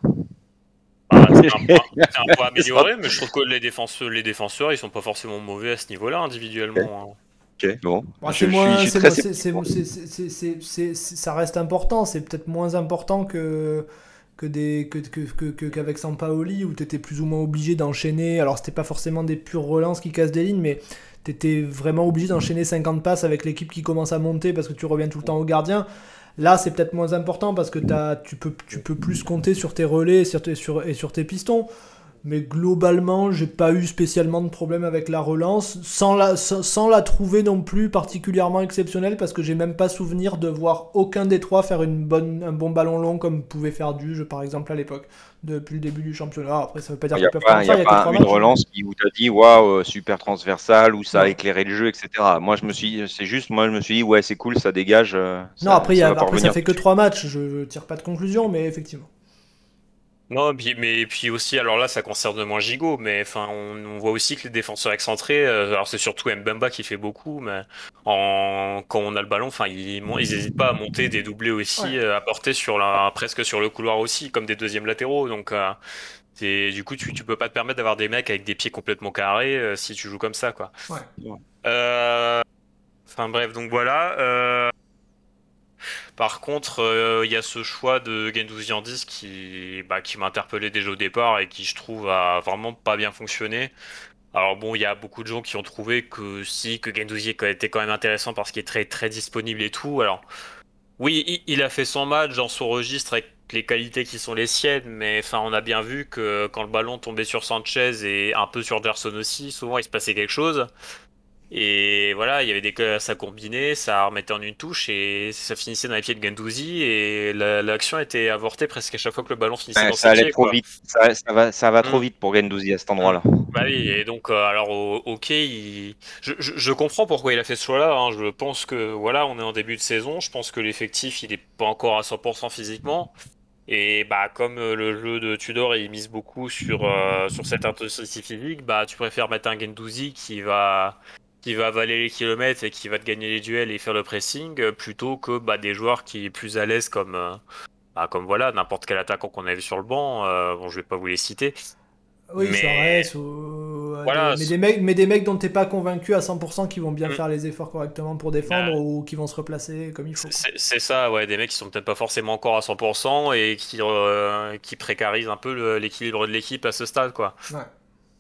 Bah, c'est un, point amélioré, mais je trouve que les défenseurs, les défenseurs, ils sont pas forcément mauvais à ce niveau-là individuellement. Ok, bon. ça reste important, c'est peut-être moins important que que des que, que, qu'avec Sampaoli où tu étais plus ou moins obligé d'enchaîner. Alors c'était pas forcément des pures relances qui cassent des lignes, mais tu étais vraiment obligé d'enchaîner 50 passes avec l'équipe qui commence à monter parce que tu reviens tout le temps au gardien. Là, c'est peut-être moins important parce que tu, peux, plus compter sur tes relais et sur tes pistons. Mais globalement, j'ai pas eu spécialement de problème avec la relance, sans la, sans, la trouver non plus particulièrement exceptionnelle, parce que j'ai même pas souvenir de voir aucun des trois faire une bonne, un bon ballon long comme pouvait faire Duge par exemple à l'époque, depuis le début du championnat. Après, ça veut pas dire qu'il peuvent pas, Il y a, pas une relance qui, tu as dit waouh, super transversal, où ça a éclairé le jeu, etc. Moi, je me suis, c'est juste, moi, je me suis dit ouais, c'est cool, ça dégage. Euh, non, après, ça, après, ça fait que trois matchs, je tire pas de conclusion, mais effectivement. Non, mais puis aussi, alors là, ça concerne moins Gigot, mais enfin, on, voit aussi que les défenseurs excentrés, euh, alors c'est surtout Mbemba qui fait beaucoup, mais en, quand on a le ballon, enfin, ils n'hésitent pas à monter des doublés aussi, euh, à porter sur la, presque sur le couloir aussi, comme des deuxièmes latéraux. Donc, euh, du coup, tu, tu peux pas te permettre d'avoir des mecs avec des pieds complètement carrés si tu joues comme ça, quoi. Enfin bref, donc voilà. Par contre, euh, il y a ce choix de Gendouzi en 10 qui, bah, qui m'a interpellé déjà au départ et qui, je trouve, a vraiment pas bien fonctionné. Alors bon, il y a beaucoup de gens qui ont trouvé que si, que Gendouzi était quand même intéressant parce qu'il est très très disponible et tout. Alors oui, il a fait son match dans son registre avec les qualités qui sont les siennes, mais enfin on a bien vu que quand le ballon tombait sur Sanchez et un peu sur Gerson aussi, souvent il se passait quelque chose. Et voilà, il y avait des ça combinait, ça remettait en une touche et ça finissait dans les pieds de Gendouzi et l'action était avortée presque à chaque fois que le ballon finissait dans ça allait trop vite, ça, va, ça va trop mm. vite pour Gendouzi à cet endroit-là. Bah oui, et donc euh, alors ok, je, je, comprends pourquoi il a fait ce choix-là. Hein. Je pense que voilà, on est en début de saison, je pense que l'effectif il est pas encore à 100% physiquement. Et bah comme euh, le jeu de Tudor il mise beaucoup sur, euh, sur cette intensité physique, bah tu préfères mettre un Gendouzi qui va qui va avaler les kilomètres et qui va te gagner les duels et faire le pressing, euh, plutôt que bah, des joueurs qui est plus à l'aise comme, euh, bah, comme voilà, n'importe quel attaquant qu'on a vu sur le banc. Euh, bon, je vais pas vous les citer. Oui, mais... ou... Voilà, mais, des mecs, mais des mecs dont t'es pas convaincu à 100% qui vont bien mm. faire les efforts correctement pour défendre ou qui vont se replacer comme il faut. C'est ça, ouais, des mecs qui sont peut-être pas forcément encore à 100% et qui, qui précarisent un peu l'équilibre de l'équipe à ce stade, quoi. Ouais.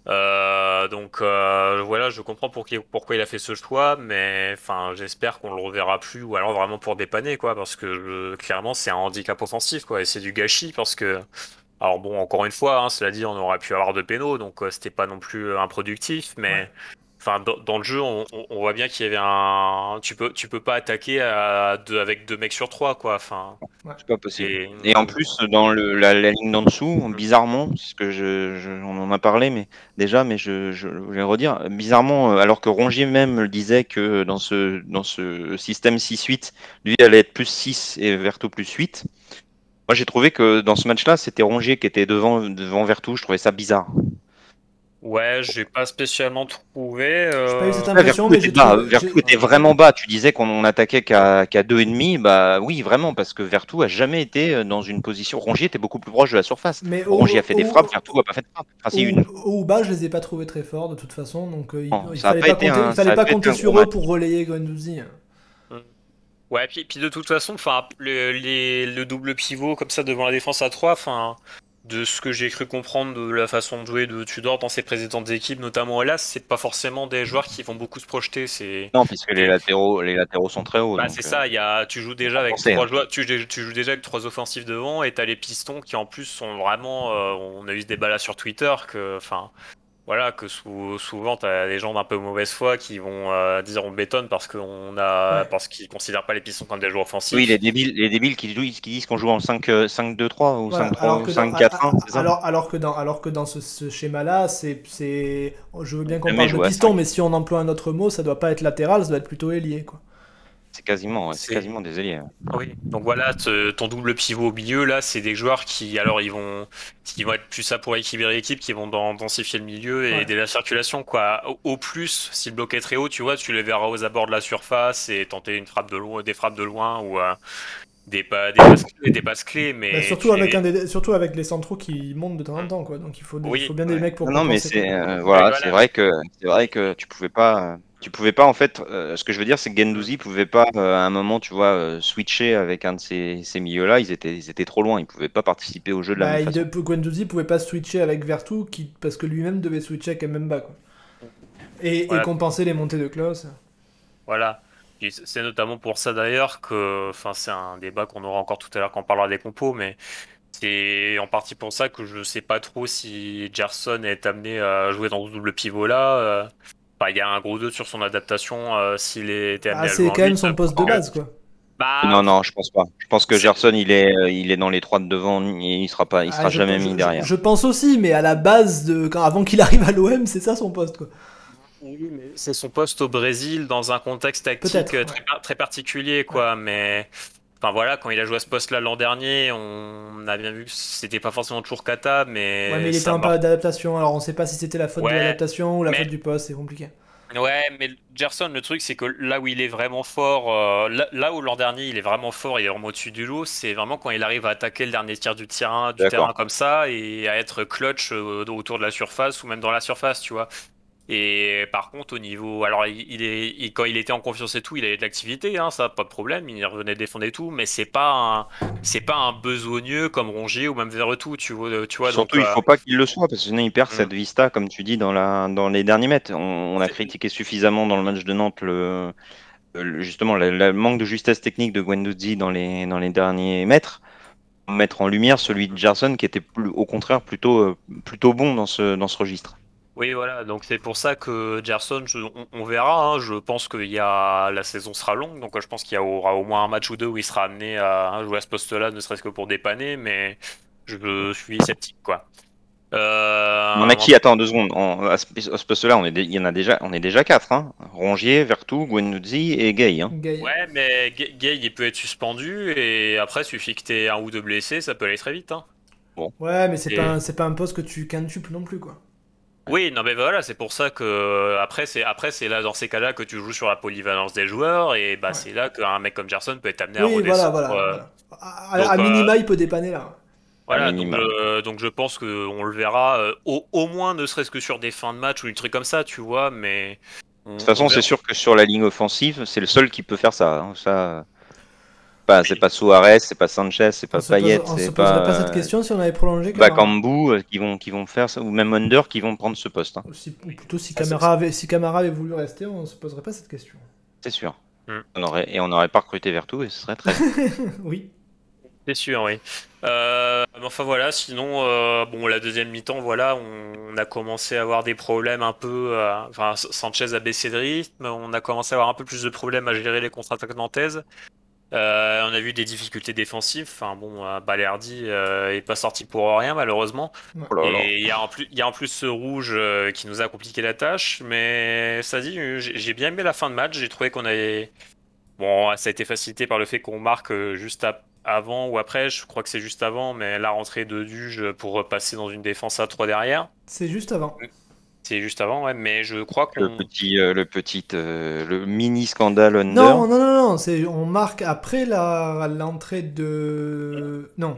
Euh, donc euh, voilà, je comprends pour pourquoi il a fait ce choix, mais enfin j'espère qu'on le reverra plus ou alors vraiment pour dépanner quoi, parce que clairement c'est un handicap offensif quoi et c'est du gâchis parce que alors bon encore une fois, hein, cela dit on aurait pu avoir de pénaux donc euh, c'était pas non plus improductif, mais Enfin, dans, le jeu, on, voit bien qu'il y avait un. Tu peux, tu peux pas attaquer à deux, avec deux mecs sur trois, quoi. Enfin. C'est pas possible. Et, en plus, dans le, la, ligne d'en dessous, bizarrement, c'est ce que je, on en a parlé, mais déjà, mais je, je, vais redire, bizarrement, euh, alors que Rongier même disait que dans ce, dans ce système 6-8, lui allait être plus 6 et Verto plus 8. Moi, j'ai trouvé que dans ce match-là, c'était Rongier qui était devant, devant Vertou. Je trouvais ça bizarre. Ouais, j'ai pas spécialement trouvé. Euh... J'ai pas eu cette impression, mais Vertu était vraiment bas. Tu disais qu'on attaquait qu'à qu deux et demi. Bah oui, vraiment, parce que Vertu a jamais été euh, dans une position. Rongier était beaucoup plus proche de la surface. Mais Rongier a fait des frappes, Vertu a pas fait de frappes. Enfin, une. Au bas, je les ai pas trouvés très forts de toute façon, donc euh, il, fallait pas, compter, il fallait pas compter sur eux pour relayer Guendouzi. Hum. Ouais, puis, puis de toute façon, enfin, le, le double pivot comme ça devant la défense à 3, enfin, de ce que j'ai cru comprendre de la façon de jouer de Tudor dans ses précédentes équipes, notamment Hélas, c'est pas forcément des joueurs qui vont beaucoup se projeter. C'est non, puisque les latéraux, les latéraux sont très hauts. Bah, c'est ça. Euh, il y a, tu joues déjà avec trois hein. joueurs, tu, joues déjà avec trois offensifs devant, et t'as les pistons qui en plus sont vraiment. Euh, on a eu ce débat là sur Twitter que, enfin, voilà, que souvent tu as des gens d'un peu mauvaise foi qui vont euh, dire on bétonne parce qu'on a parce qu'ils considèrent pas les pistons comme des joueurs offensifs. Oui, les débiles, les débiles qui, qui disent qu'on joue en 5-2-3 euh, ou 5-4-1. Alors, alors, que dans alors que dans ce, schéma-là, c'est je veux bien qu'on parle de piston, mais si on emploie un autre mot, ça doit pas être latéral, ça doit être plutôt ailier quoi. C'est quasiment, c'est quasiment des alliés. Oui, donc voilà, ton double pivot au milieu, là, c'est des joueurs qui, alors, ils vont, qui vont être plus ça pour équilibrer l'équipe, qui vont densifier le milieu et aider la circulation, quoi. Au, plus, si le bloc est très haut, tu vois, tu les verras aux abords de la surface et tenter une frappe de loin, des frappes de loin ou euh, des, pas, des, passes clés, des passes clés, mais bah, surtout avec un surtout avec les centraux qui montent de temps en temps, quoi. Donc il faut, il faut bien des mecs pour. Non, mais c'est euh, voilà, c'est vrai que c'est vrai que tu pouvais pas tu pouvais pas en fait. Euh, ce que je veux dire, c'est que Gendouzi pouvait pas euh, à un moment, tu vois, euh, switcher avec un de ces, ces milieux-là. Ils étaient, ils étaient trop loin. Ils pouvaient pas participer au jeu de la bah, même façon. Gendouzi pouvait pas switcher avec Vertu, qui, parce que lui-même devait switcher avec Mbemba, quoi. Et, et compenser les montées de Klaus. Voilà. C'est notamment pour ça d'ailleurs que, enfin, c'est un débat qu'on aura encore tout à l'heure quand on parlera des compos, mais c'est en partie pour ça que je sais pas trop si Gerson est amené à jouer dans ce double pivot là. Euh. il y a un gros doute sur son adaptation euh, s'il était amené ah, C'est quand même son poste de base quoi. Bah, non, non, je pense pas. Je pense que Gerson, il est, euh, il est dans les trois de devant, il sera pas, il sera ah, jamais mis derrière. Je, pense aussi, mais à la base de, quand, avant qu'il arrive à l'OM, c'est ça son poste, quoi. Oui, mais c'est son poste au Brésil dans un contexte tactique très, très, particulier, quoi. Mais Enfin voilà, quand il a joué à ce poste-là l'an dernier, on a bien vu que c'était pas forcément toujours kata, mais. Ouais, mais il était en période d'adaptation, alors on sait pas si c'était la faute de l'adaptation ou la faute du poste, c'est compliqué. Ouais, mais Gerson, le truc, c'est que là où il est vraiment fort, euh, là, où l'an dernier il est vraiment fort, il est vraiment au-dessus du lot, c'est vraiment quand il arrive à attaquer le dernier tir du terrain, du terrain comme ça et à être clutch euh, autour de la surface ou même dans la surface, tu vois. Et par contre, au niveau. Alors, il est, quand il était en confiance et tout, il avait de l'activité, hein, ça, pas de problème, il revenait défendre et tout, mais c'est pas un, c'est pas un besogneux comme Rongier ou même Verretou, tu vois. Tu vois Surtout, il euh, faut pas qu'il le soit, parce que sinon, il perd cette mm. vista, comme tu dis, dans, la, dans les derniers mètres. On, a critiqué suffisamment dans le match de Nantes le, justement le, manque de justesse technique de Guendouzi dans les, dans les derniers mètres mettre en lumière celui de Gerson qui était plus, au contraire plutôt, euh, plutôt bon dans ce, dans ce registre. Oui, voilà, donc c'est pour ça que Gerson, on, verra. Hein. je pense que y a, la saison sera longue, donc je pense qu'il y aura au moins un match ou deux où il sera amené à jouer à ce poste-là, ne serait-ce que pour dépanner, mais je suis sceptique, quoi. Euh, on a qui Attends deux secondes. à ce, poste-là, on est, il y en a déjà, on est déjà quatre. Hein. Rongier, Vertou, Guendouzi et Gay, hein. Ouais, mais Gay, il peut être suspendu et après, suffit que tu aies un ou deux blessés, ça peut aller très vite. Hein. Bon. Ouais, mais c'est pas, c'est pas un poste que tu quintuples non plus, quoi. Oui, non mais voilà, c'est pour ça que après c'est après c'est là dans ces cas-là que tu joues sur la polyvalence des joueurs et bah c'est là qu'un mec comme Gerson peut être amené à redescendre. Voilà, voilà, À, à, minima, euh, il peut dépanner là. Voilà, donc, je pense qu'on le verra euh, au, au, moins ne serait-ce que sur des fins de match ou des trucs comme ça, tu vois, mais. de toute façon, c'est sûr que sur la ligne offensive, c'est le seul qui peut faire ça. Hein, ça c'est pas Suarez, c'est pas Sanchez, c'est pas Payet, c'est pas. pas cette question si on avait prolongé. Bakambu euh, qui vont qui vont faire ça, ou même Under qui vont prendre ce poste. Hein. ou plutôt si Camara avait si Camara avait voulu rester, on se poserait pas cette question. C'est sûr. Hmm. On aurait, et on n'aurait pas recruté Vertu et ce serait très. oui. C'est sûr, oui. Euh, enfin voilà, sinon, euh, bon, la deuxième mi-temps, voilà, on, a commencé à avoir des problèmes un peu. enfin, Sanchez a baissé de rythme, on a commencé à avoir un peu plus de problèmes à gérer les contre-attaques nantaises. Euh, on a vu des difficultés défensives. Enfin bon, euh, Balerdi euh, est pas sorti pour rien malheureusement. Oh et il y, a en plus, il y a en plus ce rouge qui nous a compliqué la tâche. Mais ça dit, j'ai bien aimé la fin de match. J'ai trouvé qu'on avait bon, ça a été facilité par le fait qu'on marque juste avant ou après. Je crois que c'est juste avant, mais la rentrée de Duge pour passer dans une défense à 3 derrière. C'est juste avant. C'est juste avant, ouais, mais je crois que le petit, euh, le petit, euh, le mini scandale under. Non, non, non, non, c'est on marque après l'entrée de. Non.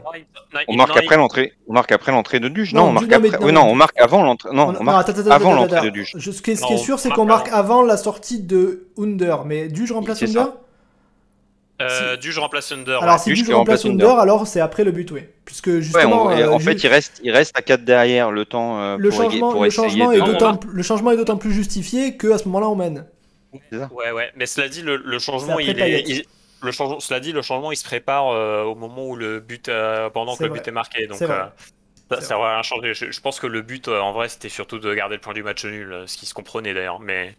On marque après l'entrée. On marque après l'entrée de Duge. Non, on marque après. non, on marque avant l'entrée. Non, on, marque avant l'entrée de Duge. Ce qui est, sûr, c'est qu'on marque avant la sortie de Under, mais Duge remplace Under? Euh, Duge remplace Under. Alors, si Duge remplace Under, alors c'est après le but, oui. Puisque justement. Euh, en fait, il reste, il reste à 4 derrière le temps euh, le, changement, le, changement est le changement est d'autant plus justifié qu'à ce moment-là, on mène. Ouais, ouais. Mais cela dit, le, changement, il est. le changement, cela dit, le changement, il se prépare au moment où le but, pendant que le but est marqué. Donc, ça, ça va rien changer. Je, je, pense que le but, en vrai, c'était surtout de garder le point du match nul, ce qui se comprenait d'ailleurs. Mais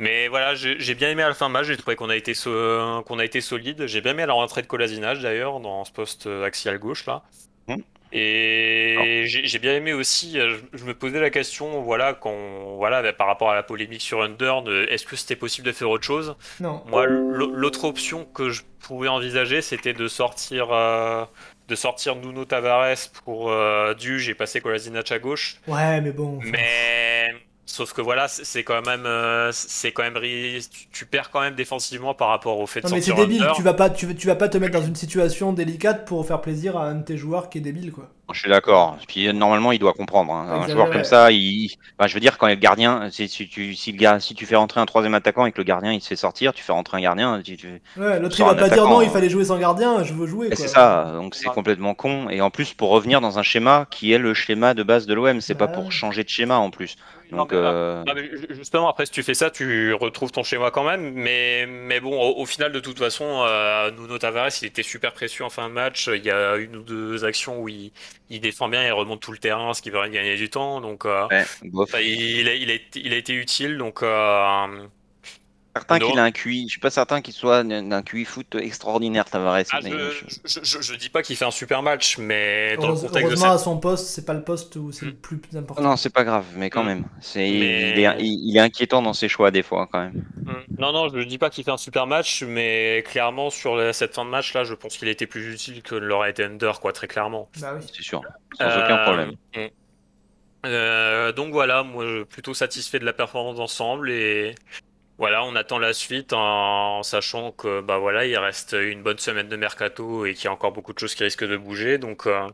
mais voilà, j'ai bien aimé à la fin de match, j'ai trouvé qu'on a, été qu'on a été solide. J'ai bien aimé la rentrée de colasinage d'ailleurs, dans ce poste axial gauche là. Mmh. Et j'ai bien aimé aussi, euh, je, me posais la question, voilà, quand, voilà, bah, par rapport à la polémique sur Under, est-ce que c'était possible de faire autre chose? Non. Moi, l'autre option que je pouvais envisager, c'était de sortir, euh, de sortir Nuno Tavares pour euh, Duge et passer Kolasinac à gauche. Ouais, mais bon. Mais Sauf que voilà, c'est quand même, euh, c'est quand même, tu, perds quand même défensivement par rapport au fait de non, mais c'est débile, tu vas pas, tu, vas pas te mettre dans une situation délicate pour faire plaisir à un de tes joueurs qui est débile, quoi. Je suis d'accord. Puis normalement, il doit comprendre. Hein. Un joueur comme ça, il... je veux dire, quand le gardien, si tu, si, le si tu fais rentrer un troisième attaquant et que le gardien il se fait sortir, tu fais rentrer un gardien. Tu, Ouais, l'autre il va pas dire non, il fallait jouer sans gardien, je veux jouer. C'est ça, donc c'est complètement con. Et en plus, pour revenir dans un schéma qui est le schéma de base de l'OM, c'est pas bah pour changer de schéma en plus. Donc, euh, justement, après, si tu fais ça, tu retrouves ton schéma quand même. Mais, mais bon, au, final, de toute façon, euh, Nuno Tavares, il était super précieux en fin de match. Il y a une ou deux actions où il, il défend bien, il remonte tout le terrain, ce qui va gagner du temps. Donc, euh, il, a, il, a, il, a, été utile. Donc, euh, certain qu'il a un QI. Je suis pas certain qu'il soit d'un QI foot extraordinaire, Tavares. Ah, je, je, dis pas qu'il fait un super match, mais dans le contexte heureusement à son poste, c'est pas le poste où c'est le hmm. plus important. Non, c'est pas grave, mais quand hmm. même, c'est il, est, il, est, inquiétant dans ses choix des fois quand même. Hmm. Non, non, je dis pas qu'il fait un super match, mais clairement sur cette fin de match là, je pense qu'il était plus utile que l'aurait été Under, quoi, très clairement. Bah oui. C'est sûr, sans aucun euh, problème. Euh, donc voilà, moi plutôt satisfait de la performance d'ensemble et voilà, on attend la suite en, sachant que bah voilà, il reste une bonne semaine de mercato et qu'il y a encore beaucoup de choses qui risquent de bouger. Donc euh,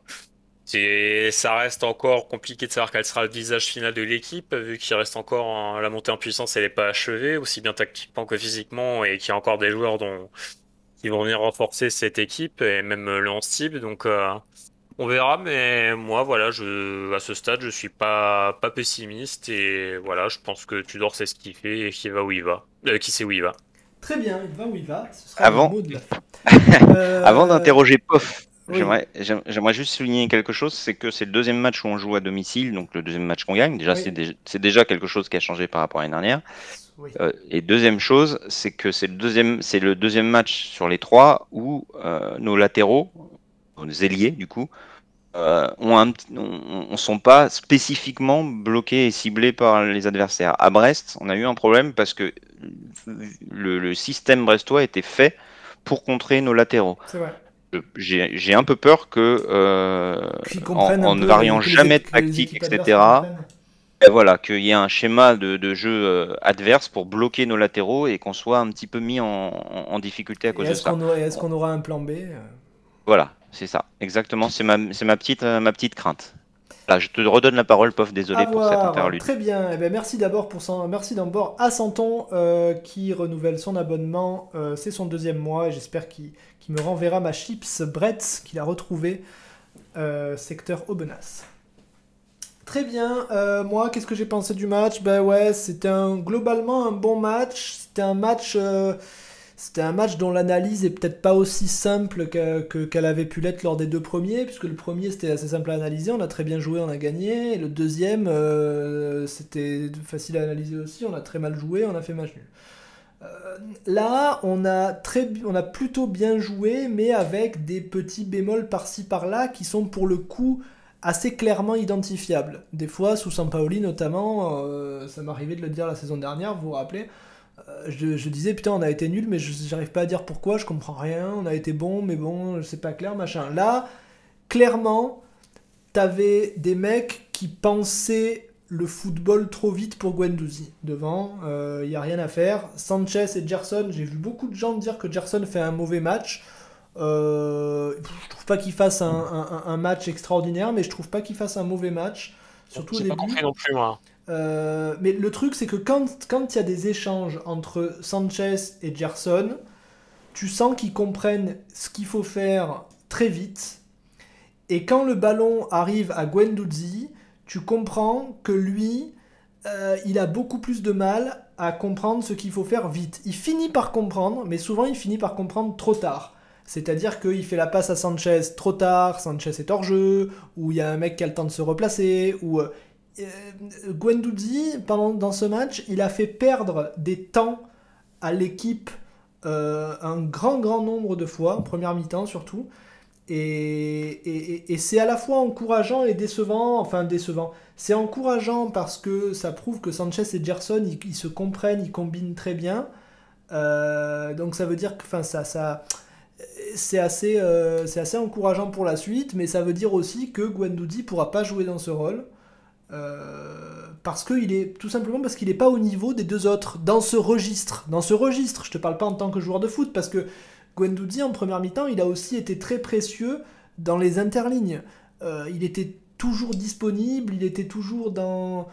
c'est, ça reste encore compliqué de savoir quel sera le visage final de l'équipe, vu qu'il reste encore la montée en puissance, elle n'est pas achevée, aussi bien tactiquement que physiquement, et qu'il y a encore des joueurs dont, qui vont venir renforcer cette équipe et même le 11 type. Donc euh, on verra, mais moi, voilà, je, à ce stade, je suis pas, pas pessimiste et voilà, je pense que Tudor sait ce qu'il fait et qu'il va où il va, euh, qui sait où il va. Très bien, il va où il va. Ce sera Avant, euh, Avant d'interroger Pof, j'aimerais juste souligner quelque chose, c'est que c'est le deuxième match où on joue à domicile, donc le deuxième match qu'on gagne. Déjà, c'est déjà quelque chose qui a changé par rapport à l'année dernière. Euh, et deuxième chose, c'est que c'est le deuxième, c'est le deuxième match sur les trois où nos latéraux, ailiers du coup, euh, ont on, sont pas spécifiquement bloqués et ciblés par les adversaires. À Brest, on a eu un problème parce que le, système brestois était fait pour contrer nos latéraux. J'ai un peu peur que, euh, en, ne variant jamais de tactique, etc., et voilà, qu'il y ait un schéma de, jeu euh, adverse pour bloquer nos latéraux et qu'on soit un petit peu mis en, difficulté à cause de ça. Est-ce qu'on aura un plan B Voilà, c'est ça, exactement. C'est ma, ma, petite, euh, ma petite crainte. Là, je te redonne la parole, Pof, désolé pour cette interlude. Très bien, eh ben, merci d'abord pour son... merci d'abord à Santon euh, qui renouvelle son abonnement. Euh, c'est son deuxième mois j'espère qu'il me renverra ma chips Bretz qu'il a retrouvé secteur Aubenas. Très bien, moi qu'est-ce que j'ai pensé du match? Ben ouais, c'était un, globalement un bon match. C'était un match c'était un match dont l'analyse est peut-être pas aussi simple qu'elle avait pu l'être lors des deux premiers, puisque le premier c'était assez simple à analyser, on a très bien joué, on a gagné, et le deuxième euh, c'était facile à analyser aussi, on a très mal joué, on a fait match nul. Euh, là, on a, très, on a plutôt bien joué, mais avec des petits bémols par-ci par-là qui sont pour le coup assez clairement identifiables. Des fois, sous Sampaoli notamment, euh, ça m'arrivait de le dire la saison dernière, vous vous rappelez, euh, je, disais putain on a été nul mais j'arrive pas à dire pourquoi, je comprends rien, on a été bon mais bon c'est pas clair machin. Là, clairement, t'avais des mecs qui pensaient le football trop vite pour Guendouzi. Devant, il euh, y a rien à faire. Sanchez et Gerson, j'ai vu beaucoup de gens dire que Gerson fait un mauvais match. Euh, je trouve pas qu'il fasse un, match extraordinaire, mais je trouve pas qu'il fasse un mauvais match. Surtout au début. Pas non plus, moi. Euh, mais le truc, c'est que quand il y a des échanges entre Sanchez et Gerson, tu sens qu'ils comprennent ce qu'il faut faire très vite. Et quand le ballon arrive à Guendouzi, tu comprends que lui, euh, il a beaucoup plus de mal à comprendre ce qu'il faut faire vite. Il finit par comprendre, mais souvent il finit par comprendre trop tard. C'est-à-dire qu'il fait la passe à Sanchez trop tard, Sanchez est hors jeu, ou il y a un mec qui a le temps de se replacer, ou euh, Guendouzi, pendant, dans ce match, il a fait perdre des temps à l'équipe euh, un grand, grand nombre de fois, en première mi-temps surtout. Et, et, c'est à la fois encourageant et décevant, enfin décevant. C'est encourageant parce que ça prouve que Sanchez et Gerson, ils, se comprennent, ils combinent très bien. Euh, donc ça veut dire que enfin, ça, ça, c'est assez, assez encourageant pour la suite, mais ça veut dire aussi que Guendouzi pourra pas jouer dans ce rôle. Euh, parce qu'il est tout simplement parce qu'il n'est pas au niveau des deux autres dans ce registre. Dans ce registre, je te parle pas en tant que joueur de foot parce que Guendouzi en première mi-temps, il a aussi été très précieux dans les interlignes. il était toujours disponible, il était toujours dans,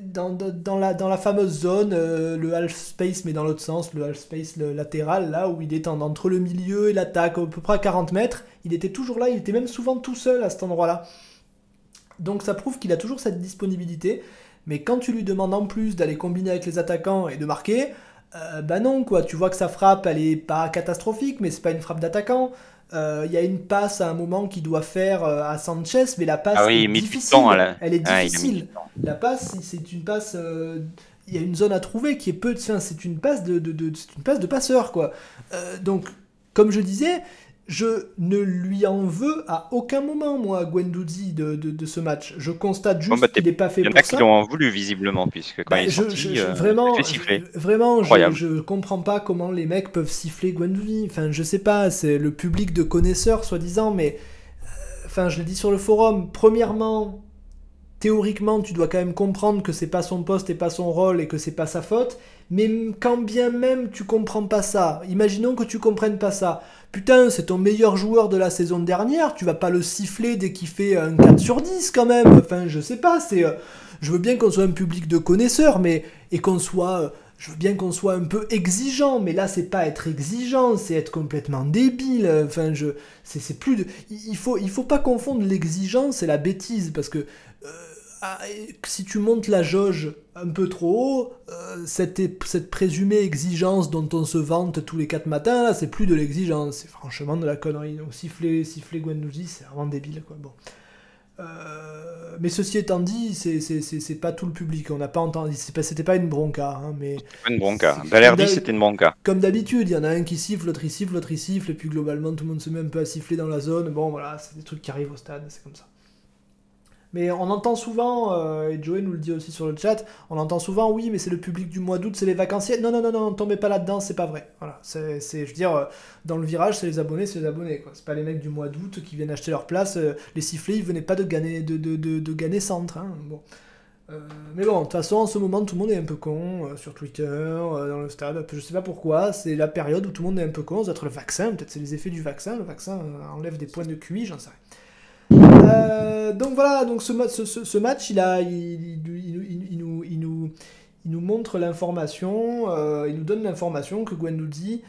dans, dans, la, dans la fameuse zone, le half space, mais dans l'autre sens, le half space le latéral, là où il est entre le milieu et l'attaque, à peu près à 40 mètres. Il était toujours là, il était même souvent tout seul à cet endroit-là. Donc ça prouve qu'il a toujours cette disponibilité. Mais quand tu lui demandes en plus d'aller combiner avec les attaquants et de marquer, euh, bah non quoi. Tu vois que sa frappe, elle est pas catastrophique, mais c'est pas une frappe d'attaquant. Euh, il y a une passe à un moment qu'il doit faire euh, à Sanchez, mais la passe ah est difficile. elle... est difficile. la passe, c'est une passe. Il y a une zone à trouver qui est peu. c'est une passe de, de, une passe de passeur quoi. donc, comme je disais, je ne lui en veux à aucun moment, moi, Guendouzi, de, de, ce match. Je constate juste bah, qu'il n'est pas fait pour ça. Il y en a qui l'ont voulu, visiblement, puisque quand bah, il est sorti, euh, vraiment, vraiment je, ne comprends pas comment les mecs peuvent siffler Guendouzi. Enfin, je sais pas, c'est le public de connaisseurs, soi-disant, mais... Euh, enfin, je l'ai dit sur le forum, premièrement, théoriquement, tu dois quand même comprendre que c'est pas son poste et pas son rôle et que c'est pas sa faute. Mais quand bien même tu comprends pas ça, imaginons que tu comprennes pas ça. Putain, c'est ton meilleur joueur de la saison dernière, tu vas pas le siffler dès qu'il fait un 4 sur 10 quand même. Enfin, je sais pas, c'est. Euh, je veux bien qu'on soit un public de connaisseurs, mais. Et qu'on soit. Euh, je veux bien qu'on soit un peu exigeant, mais là, c'est pas être exigeant, c'est être complètement débile. Enfin, je. C'est plus de. Il faut, faut pas confondre l'exigence et la bêtise, parce que. Euh, si tu montes la jauge un peu trop haut, euh, cette, cette, présumée exigence dont on se vante tous les quatre matins, là, c'est plus de l'exigence, c'est franchement de la connerie. Donc siffler, siffler Gwendouzi, c'est vraiment débile, quoi. Bon. Euh, mais ceci étant dit, c'est pas tout le public. On n'a pas entendu. C'était pas, une bronca. Hein, mais pas une bronca. Balerdi, c'était une bronca. Comme d'habitude, il y en a un qui siffle, l'autre il siffle, l'autre il siffle, et puis globalement, tout le monde se met un peu à siffler dans la zone. Bon, voilà, c'est des trucs qui arrivent au stade, c'est comme ça. Mais on entend souvent, euh, et Joey nous le dit aussi sur le chat, on entend souvent, oui, mais c'est le public du mois d'août, c'est les vacanciers. Non, non, non, non, tombez pas là-dedans, c'est pas vrai. Voilà, c'est, je veux dire, euh, dans le virage, c'est les abonnés, c'est les abonnés, quoi. C'est pas les mecs du mois d'août qui viennent acheter leur place. Euh, les sifflets, ils venaient pas de gagner, de, de, de, de gagner centre, hein. Bon. mais bon, de toute façon, en ce moment, tout le monde est un peu con sur Twitter, dans le stade. Je sais pas pourquoi, c'est la période où tout le monde est un peu con. Ça doit être le vaccin, peut-être c'est les effets du vaccin. Le vaccin enlève des points de QI, j'en sais rien. Euh, donc voilà, donc ce, match, il, nous, nous, nous montre l'information, euh, il nous donne l'information que Guendouzi,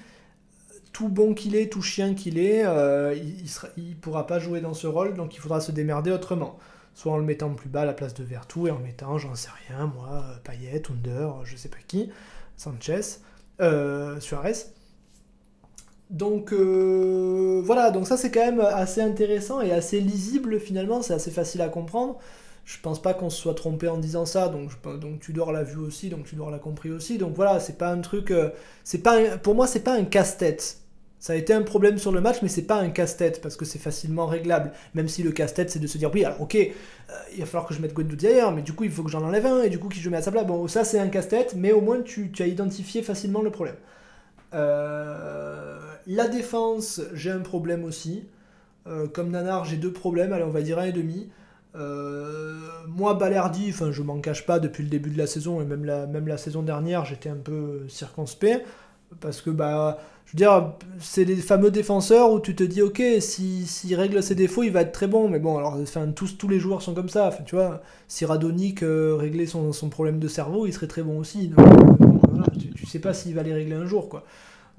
tout bon qu'il est, tout chien qu'il est, euh, il ne pourra pas jouer dans ce rôle, donc il faudra se démerder autrement. Soit en le mettant plus bas à la place de Vertou et en mettant, j'en sais rien, moi, Payet, Under, je sais pas qui, Sanchez, Suarez. Donc euh, voilà, donc ça c'est quand même assez intéressant et assez lisible finalement, c'est assez facile à comprendre. Je pense pas qu'on se soit trompé en disant ça, donc, donc Tudor l'a vu aussi, donc Tudor l'a compris aussi. Donc voilà, c'est pas un truc, euh, c'est pas pour moi c'est pas un casse-tête. Ça a été un problème sur le match, mais c'est pas un casse-tête parce que c'est facilement réglable. Même si le casse-tête c'est de se dire oui, alors ok, euh, il va falloir que je mette Guendouzi ailleurs, mais du coup il faut que j'en enlève un et du coup qui je mets à sa place. Bon, ça c'est un casse-tête, mais au moins tu, tu as identifié facilement le problème. Euh, la défense, j'ai un problème aussi. Euh, comme Nanar, j'ai deux problèmes, allez, on va dire un et demi. Euh, moi, Balerdi, enfin, je m'en cache pas depuis le début de la saison et même la, même la saison dernière, j'étais un peu circonspect parce que bah, je veux dire, c'est les fameux défenseurs où tu te dis, ok, s'il si, règle ses défauts, il va être très bon. Mais bon, alors, enfin, tous, tous les joueurs sont comme ça. Enfin, tu vois, si Radonic réglait son, son, problème de cerveau, il serait très bon aussi. Sais pas s'il va les régler un jour, quoi.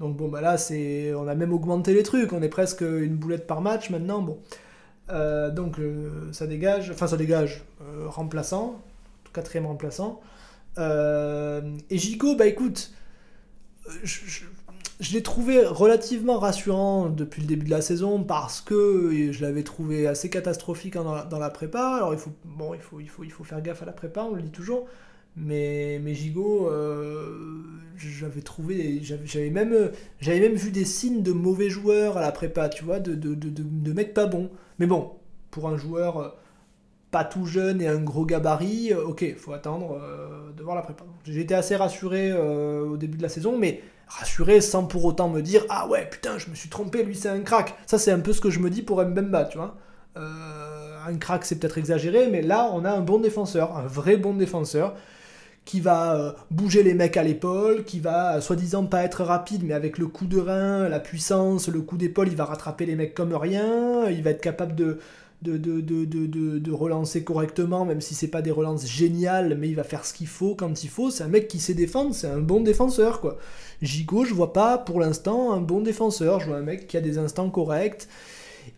Donc bon, bah là, c'est, on a même augmenté les trucs, on est presque une boulette par match maintenant. Bon, euh, donc euh, ça dégage, enfin ça dégage, euh, remplaçant, quatrième remplaçant. et Gigo, bah écoute, je, l'ai trouvé relativement rassurant depuis le début de la saison parce que je l'avais trouvé assez catastrophique dans la, dans la, prépa. Alors il faut, bon, il faut, il faut, il faut faire gaffe à la prépa, on le dit toujours. Mais, mais Gigot, euh, j'avais trouvé, j'avais même, j'avais même vu des signes de mauvais joueurs à la prépa, tu vois, de, de, de, de mecs pas bons. Mais bon, pour un joueur euh, pas tout jeune et un gros gabarit, euh, ok, faut attendre de voir la prépa. Été assez rassuré au début de la saison, mais rassuré sans pour autant me dire ah ouais putain je me suis trompé, lui c'est un crack. Ça c'est un peu ce que je me dis pour Mbemba, tu vois. un crack c'est peut-être exagéré, mais là on a un bon défenseur, un vrai bon défenseur qui va euh, bouger les mecs à l'épaule, qui va euh, soi-disant pas être rapide, mais avec le coup de rein, la puissance, le coup d'épaule, il va rattraper les mecs comme rien, il va être capable de, de, de, de, de, relancer correctement, même si c'est pas des relances géniales, mais il va faire ce qu'il faut quand il faut. C'est un mec qui sait défendre, c'est un bon défenseur, quoi. Gigot, je vois pas pour l'instant un bon défenseur. Je vois un mec qui a des instants corrects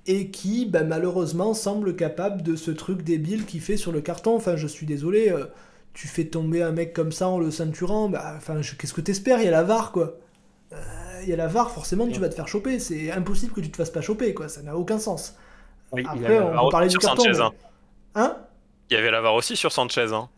et qui, ben, malheureusement, semble capable de ce truc débile qu'il fait sur le carton. Enfin, je suis désolé, euh, tu fais tomber un mec comme ça en le ceinturant, bah, enfin, qu'est-ce que t'espères? Il y a la VAR, quoi. Euh, il y a la VAR, forcément, tu vas te faire choper. C'est impossible que tu te fasses pas choper, quoi. Ça n'a aucun sens. Après, on parlait du carton. Sanchez, hein. hein? Il y avait la VAR aussi sur Sanchez. Hein.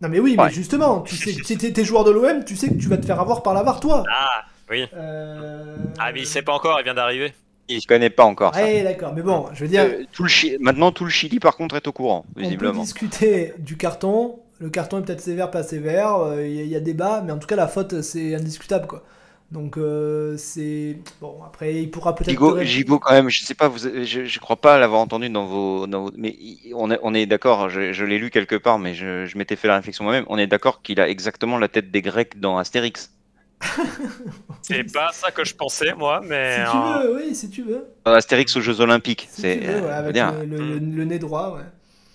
Non mais oui, mais justement, tu sais, si t'es joueur de l'OM, tu sais que tu vas te faire avoir par la VAR, toi. Ah, oui. Euh, ah, mais il sait pas encore, il vient d'arriver. Il ne connaît pas encore. Ça. d'accord, mais bon, je veux dire. Euh, tout le Maintenant, tout le Chili, par contre, est au courant, visiblement. On peut discuter du carton. Le carton est peut-être sévère, pas sévère. Euh, il y, a débat, mais en tout cas, la faute, c'est indiscutable, quoi. Donc euh, c'est bon. Après, il pourra peut-être. Gigo, quand même. Je sais pas. Vous, je, ne crois pas l'avoir entendu dans vos, Mais on est, on est d'accord. Je, l'ai lu quelque part, mais je, je m'étais fait la réflexion moi-même. On est d'accord qu'il a exactement la tête des Grecs dans Astérix. c'est pas ça que je pensais, moi, mais. Si tu veux, oui, si tu veux. Astérix aux Jeux Olympiques. c'est avec le, nez droit, ouais.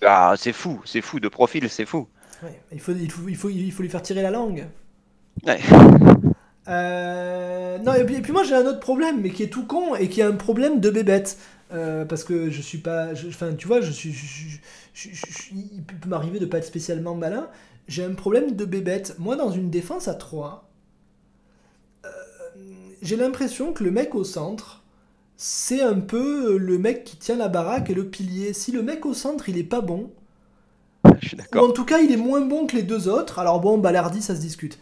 Ah, c'est fou, c'est fou, de profil, c'est fou. Il, faut, il, faut, il, faut, il faut lui faire tirer la langue. Ouais. Euh, non, et puis, moi j'ai un autre problème, mais qui est tout con et qui est un problème de bébête. Euh, parce que je suis pas. Enfin, tu vois, je suis. il peut m'arriver de pas être spécialement malin. J'ai un problème de bébête. Moi, dans une défense à 3, euh, j'ai l'impression que le mec au centre, c'est un peu le mec qui tient la baraque et le pilier. Si le mec au centre, il est pas bon. Je suis d'accord. en tout cas, il est moins bon que les deux autres. Alors bon, Balardi, ça se discute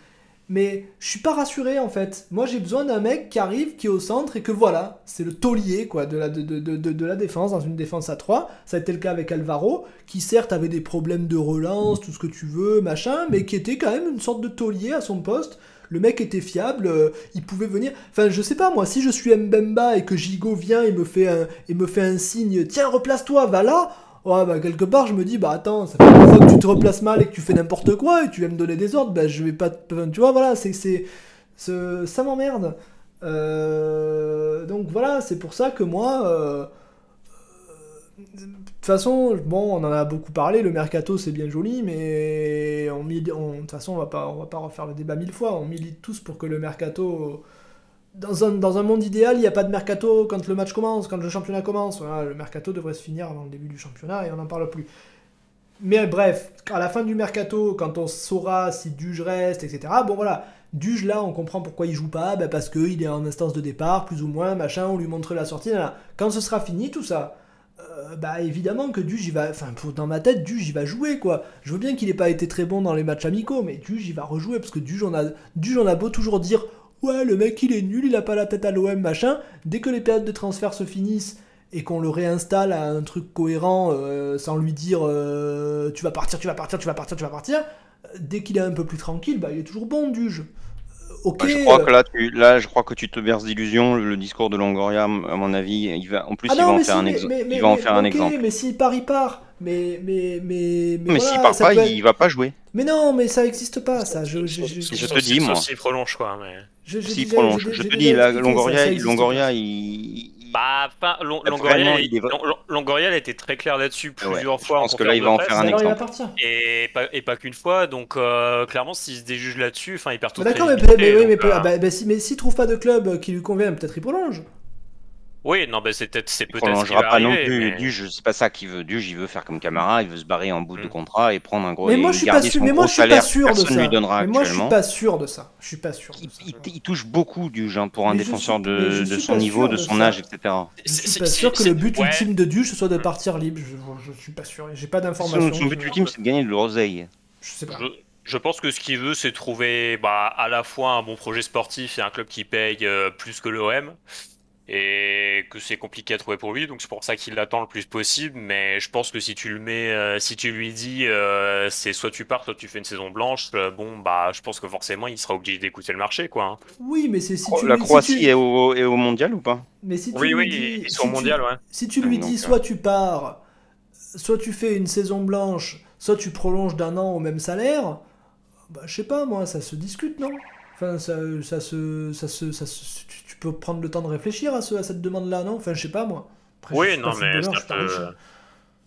mais je suis pas rassuré en fait. Moi j'ai besoin d'un mec qui arrive, qui est au centre et que voilà, c'est le taulier quoi, de, la, de, de, de, la défense dans une défense à 3. Ça a été le cas avec Alvaro, qui certes avait des problèmes de relance, tout ce que tu veux, machin, mais qui était quand même une sorte de taulier à son poste. Le mec était fiable, euh, il pouvait venir. Enfin, je sais pas, moi, si je suis Mbemba et que Gigo vient et me fait un, et me fait un signe, tiens, replace-toi, va là, Ouais, bah, quelque part, je me dis, bah, attends, ça fait une fois que tu te replaces mal et que tu fais n'importe quoi et tu viens me donner des ordres, bah, je vais pas. Tu vois, voilà, c'est. c'est ça m'emmerde. Euh, donc voilà, c'est pour ça que moi. Euh, de toute façon, bon, on en a beaucoup parlé, le mercato c'est bien joli, mais on, de toute façon, on va pas, on va pas refaire le débat mille fois. On milite tous pour que le mercato dans un, dans un, monde idéal, il n'y a pas de mercato quand le match commence, quand le championnat commence. le mercato devrait se finir avant le début du championnat et on n'en parle plus. Mais bref, à la fin du mercato, quand on saura si Duge reste, etc. Bon voilà, Duge là, on comprend pourquoi il joue pas, ben parce qu'il est en instance de départ, plus ou moins, machin, on lui montre la sortie. Quand ce sera fini tout ça, euh, bah évidemment que Duge il va, enfin dans ma tête, Duge il va jouer quoi. Je veux bien qu'il ait pas été très bon dans les matchs amicaux, mais Duge il va rejouer parce que a, Duge on a beau toujours dire ouais, le mec il est nul, il a pas la tête à l'OM, machin. Dès que les périodes de transfert se finissent et qu'on le réinstalle à un truc cohérent euh, sans lui dire euh, tu vas partir, tu vas partir, tu vas partir, tu vas partir, dès qu'il est un peu plus tranquille, bah, il est toujours bon du jeu. Ok. je crois que là, tu, là, je crois que tu te berces d'illusions. Le discours de Longoria, à mon avis, il va, en plus, ah il, va en faire un il va en faire un exemple. Mais s'il part, il part. Mais, mais, mais, mais, s'il part pas, il va pas jouer. Mais non, mais ça n'existe pas, ça. Je, je, je, te dis, moi. S'il prolonge, quoi. Mais... Je, S'il prolonge, je, te dis, Longoria, Longoria, il. Bah, enfin, Longoria, Longoria, a été très clair là-dessus plusieurs fois. Je pense que là, il va en faire un exemple. Et pas, et pas qu'une fois, donc euh, clairement, s'il se déjuge là-dessus, enfin, il perd tout. D'accord, mais, mais, mais, mais, euh, bah, bah, si, mais s'il trouve pas de club qui lui convient, peut-être il prolonge. Oui, non, ben c'est peut-être c'est peut-être. prolongera pas non plus. Mais... Duge, c'est pas ça qu'il veut. Duge, il veut faire comme Camara, il veut se barrer en bout de mm. contrat et prendre un gros. Mais moi, je suis pas sûr. Mais moi, je suis pas sûr de ça. Lui donnera mais moi, je suis pas sûr de ça. Je suis pas sûr. Il, touche beaucoup Duge hein, pour un défenseur de, de son niveau, de son âge, etc. Je suis pas sûr que le but ultime de Duge ce soit de partir libre. Je, je suis pas sûr. J'ai pas d'informations. Son, but ultime, c'est de gagner de l'oseille. Je sais pas. Je pense que ce qu'il veut, c'est trouver bah, à la fois un bon projet sportif et un club qui paye euh, plus que l'OM et que c'est compliqué à trouver pour lui, donc c'est pour ça qu'il l'attend le plus possible. Mais je pense que si tu le mets, euh, si tu lui dis, euh, c'est soit tu pars, soit tu fais une saison blanche, euh, bon bah, je pense que forcément il sera obligé d'écouter le marché, quoi. Hein. Oui, mais c'est si tu la Croatie est, au, est, au, mondial ou pas? Mais si tu oui, lui oui, dis, ils sont si au mondial, ouais. Si tu lui dis, soit tu pars, soit tu fais une saison blanche, soit tu prolonges d'un an au même salaire, bah je sais pas moi, ça se discute, non? Enfin, ça, ça, se, ça, se, ça se, tu peux prendre le temps de réfléchir à, ce, à cette demande-là, non? Enfin, je sais pas, moi. oui, non, mais ça peut...